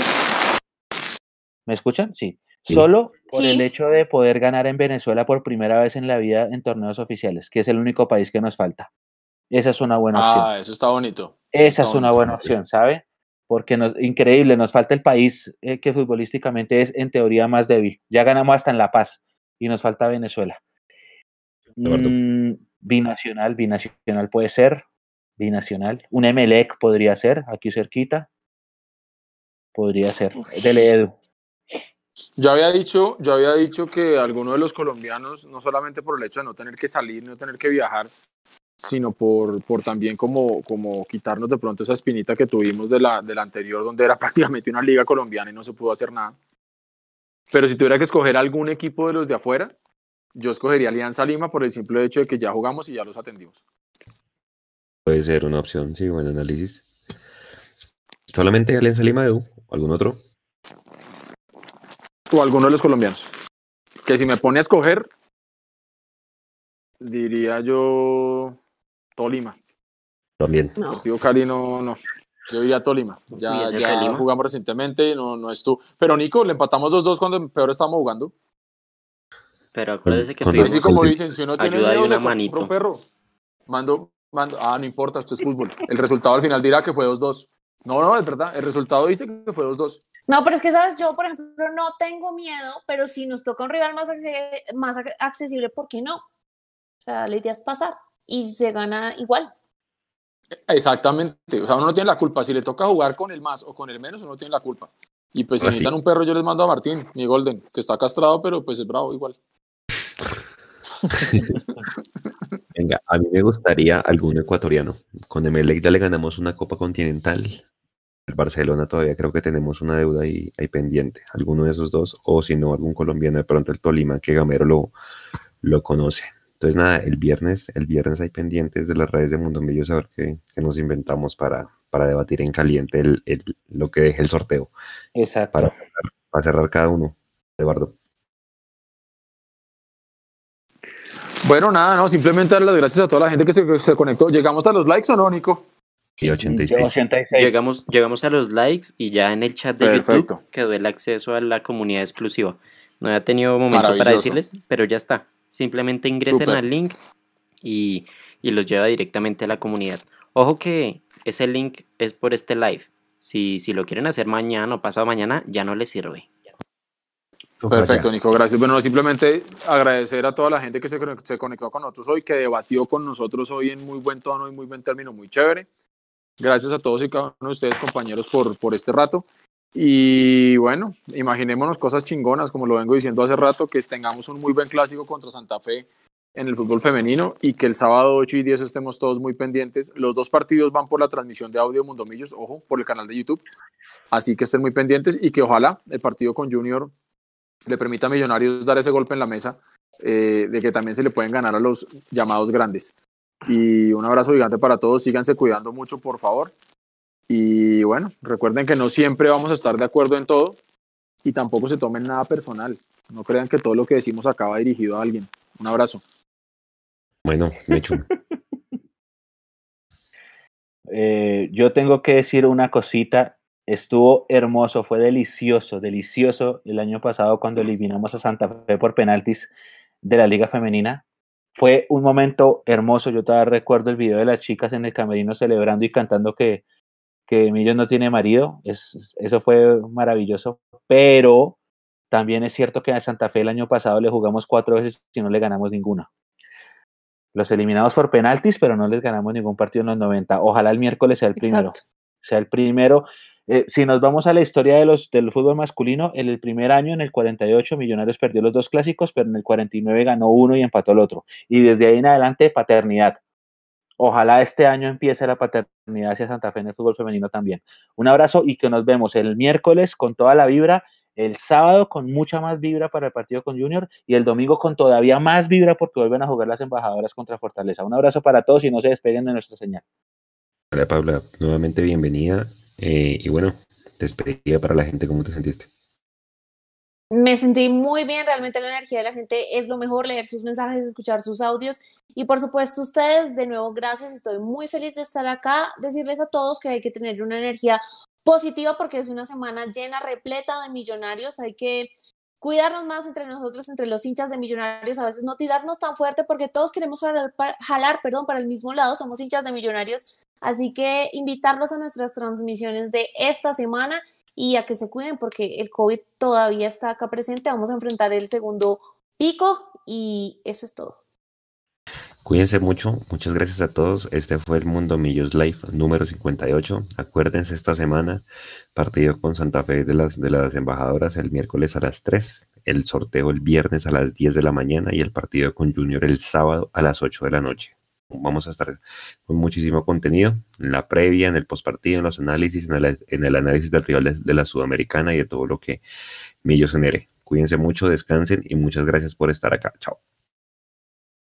¿Me escuchan? Sí. Solo por el hecho de poder ganar en Venezuela por primera vez en la vida en torneos oficiales, que es el único país que nos falta. Esa es una buena opción. Ah, eso está bonito. Esa es una buena opción, ¿sabe? Porque nos, increíble, nos falta el país eh, que futbolísticamente es en teoría más débil. Ya ganamos hasta en La Paz y nos falta Venezuela. Mm, binacional, binacional puede ser, binacional. Un Emelec podría ser, aquí cerquita. Podría ser. Dele Edu. Yo había dicho, yo había dicho que algunos de los colombianos, no solamente por el hecho de no tener que salir, no tener que viajar, sino por, por también como, como quitarnos de pronto esa espinita que tuvimos de la, de anterior, donde era <laughs> prácticamente una liga colombiana y no se pudo hacer nada. Pero si tuviera que escoger algún equipo de los de afuera, yo escogería Alianza Lima por el simple hecho de que ya jugamos y ya los atendimos. Puede ser una opción, sí, buen análisis. ¿Solamente Alianza Lima, Edu? ¿Algún otro? O alguno de los colombianos. Que si me pone a escoger, diría yo Tolima. También. No. Partido Cali no, no. Yo diría Tolima. Ya, ya Tolima. jugamos recientemente, no, no es tú. Pero Nico, le empatamos 2-2 cuando peor estábamos jugando. Pero acuérdese que Así tuvimos como Sí. dicen, si uno tiene ayuda de dedos, una manito. un perro. Mando, mando, ah, no importa, esto es fútbol. El resultado al final dirá que fue 2-2. No, no, es verdad, el resultado dice que fue 2-2. No, pero es que, ¿sabes? Yo, por ejemplo, no tengo miedo, pero si nos toca un rival más, acce- más ac- accesible, ¿por qué no? O sea, la idea es pasar y se gana igual. Exactamente, o sea, uno no tiene la culpa. Si le toca jugar con el más o con el menos, uno tiene la culpa. Y pues si necesitan un perro, yo les mando a Martín, mi Golden, que está castrado, pero pues es bravo igual. <laughs> Venga, a mí me gustaría algún ecuatoriano. Con Emelec ya le ganamos una Copa Continental. El Barcelona todavía creo que tenemos una deuda ahí, ahí pendiente. Alguno de esos dos, o si no, algún colombiano de pronto el Tolima, que Gamero lo, lo conoce. Entonces, nada, el viernes, el viernes hay pendientes de las redes de Mundo Millos a ver qué, qué nos inventamos para, para debatir en caliente el, el- lo que deje el sorteo. Exacto. Para, para cerrar cada uno. Eduardo. Bueno, nada, no, simplemente dar las gracias a toda la gente que se, se conectó. ¿Llegamos a los likes o no, Nico? Y 86. 86. Llegamos, llegamos a los likes y ya en el chat de Perfecto. YouTube quedó el acceso a la comunidad exclusiva. No había tenido momento para decirles, pero ya está. Simplemente ingresen al link y, y los lleva directamente a la comunidad. Ojo que ese link es por este live. Si, si lo quieren hacer mañana o pasado mañana, ya no les sirve. Perfecto, Nico, gracias. Bueno, simplemente agradecer a toda la gente que se, se conectó con nosotros hoy, que debatió con nosotros hoy en muy buen tono y muy buen término, muy chévere. Gracias a todos y cada uno de ustedes, compañeros, por, por este rato. Y bueno, imaginémonos cosas chingonas, como lo vengo diciendo hace rato, que tengamos un muy buen clásico contra Santa Fe en el fútbol femenino y que el sábado 8 y 10 estemos todos muy pendientes. Los dos partidos van por la transmisión de audio Mundomillos, ojo, por el canal de YouTube. Así que estén muy pendientes y que ojalá el partido con Junior le permita a Millonarios dar ese golpe en la mesa eh, de que también se le pueden ganar a los llamados grandes. Y un abrazo gigante para todos, síganse cuidando mucho, por favor. Y bueno, recuerden que no siempre vamos a estar de acuerdo en todo y tampoco se tomen nada personal. No crean que todo lo que decimos acá va dirigido a alguien. Un abrazo. Bueno, Mechu. <laughs> Eh, yo tengo que decir una cosita. Estuvo hermoso, fue delicioso, delicioso el año pasado cuando eliminamos a Santa Fe por penaltis de la Liga Femenina. Fue un momento hermoso. Yo todavía recuerdo el video de las chicas en el camerino celebrando y cantando que, que Millos no tiene marido. Es, eso fue maravilloso. Pero también es cierto que a Santa Fe el año pasado le jugamos cuatro veces y no le ganamos ninguna. Los eliminamos por penaltis, pero no les ganamos ningún partido en los 90. Ojalá el miércoles sea el primero. Exacto. Sea el primero. Eh, si nos vamos a la historia de los, del fútbol masculino, en el primer año, en el 48, Millonarios perdió los dos clásicos, pero en el 49 ganó uno y empató el otro. Y desde ahí en adelante, paternidad. Ojalá este año empiece la paternidad hacia Santa Fe en el fútbol femenino también. Un abrazo y que nos vemos el miércoles con toda la vibra, el sábado con mucha más vibra para el partido con Junior y el domingo con todavía más vibra porque vuelven a jugar las embajadoras contra Fortaleza. Un abrazo para todos y no se despeguen de nuestra señal. Hola Paula, nuevamente bienvenida. Eh, y bueno, despedida para la gente, ¿cómo te sentiste? Me sentí muy bien, realmente la energía de la gente es lo mejor, leer sus mensajes, escuchar sus audios. Y por supuesto ustedes, de nuevo, gracias, estoy muy feliz de estar acá, decirles a todos que hay que tener una energía positiva porque es una semana llena, repleta de millonarios, hay que cuidarnos más entre nosotros, entre los hinchas de millonarios, a veces no tirarnos tan fuerte porque todos queremos jalar, jalar perdón, para el mismo lado, somos hinchas de millonarios, así que invitarlos a nuestras transmisiones de esta semana y a que se cuiden porque el COVID todavía está acá presente, vamos a enfrentar el segundo pico y eso es todo. Cuídense mucho, muchas gracias a todos. Este fue el Mundo Millos Live número 58. Acuérdense esta semana, partido con Santa Fe de las, de las embajadoras el miércoles a las 3, el sorteo el viernes a las 10 de la mañana y el partido con Junior el sábado a las 8 de la noche. Vamos a estar con muchísimo contenido en la previa, en el postpartido, en los análisis, en el, en el análisis del rival de, la Sudamericana y de todo lo que Millos genere. Cuídense mucho, descansen y muchas gracias por estar acá. Chao.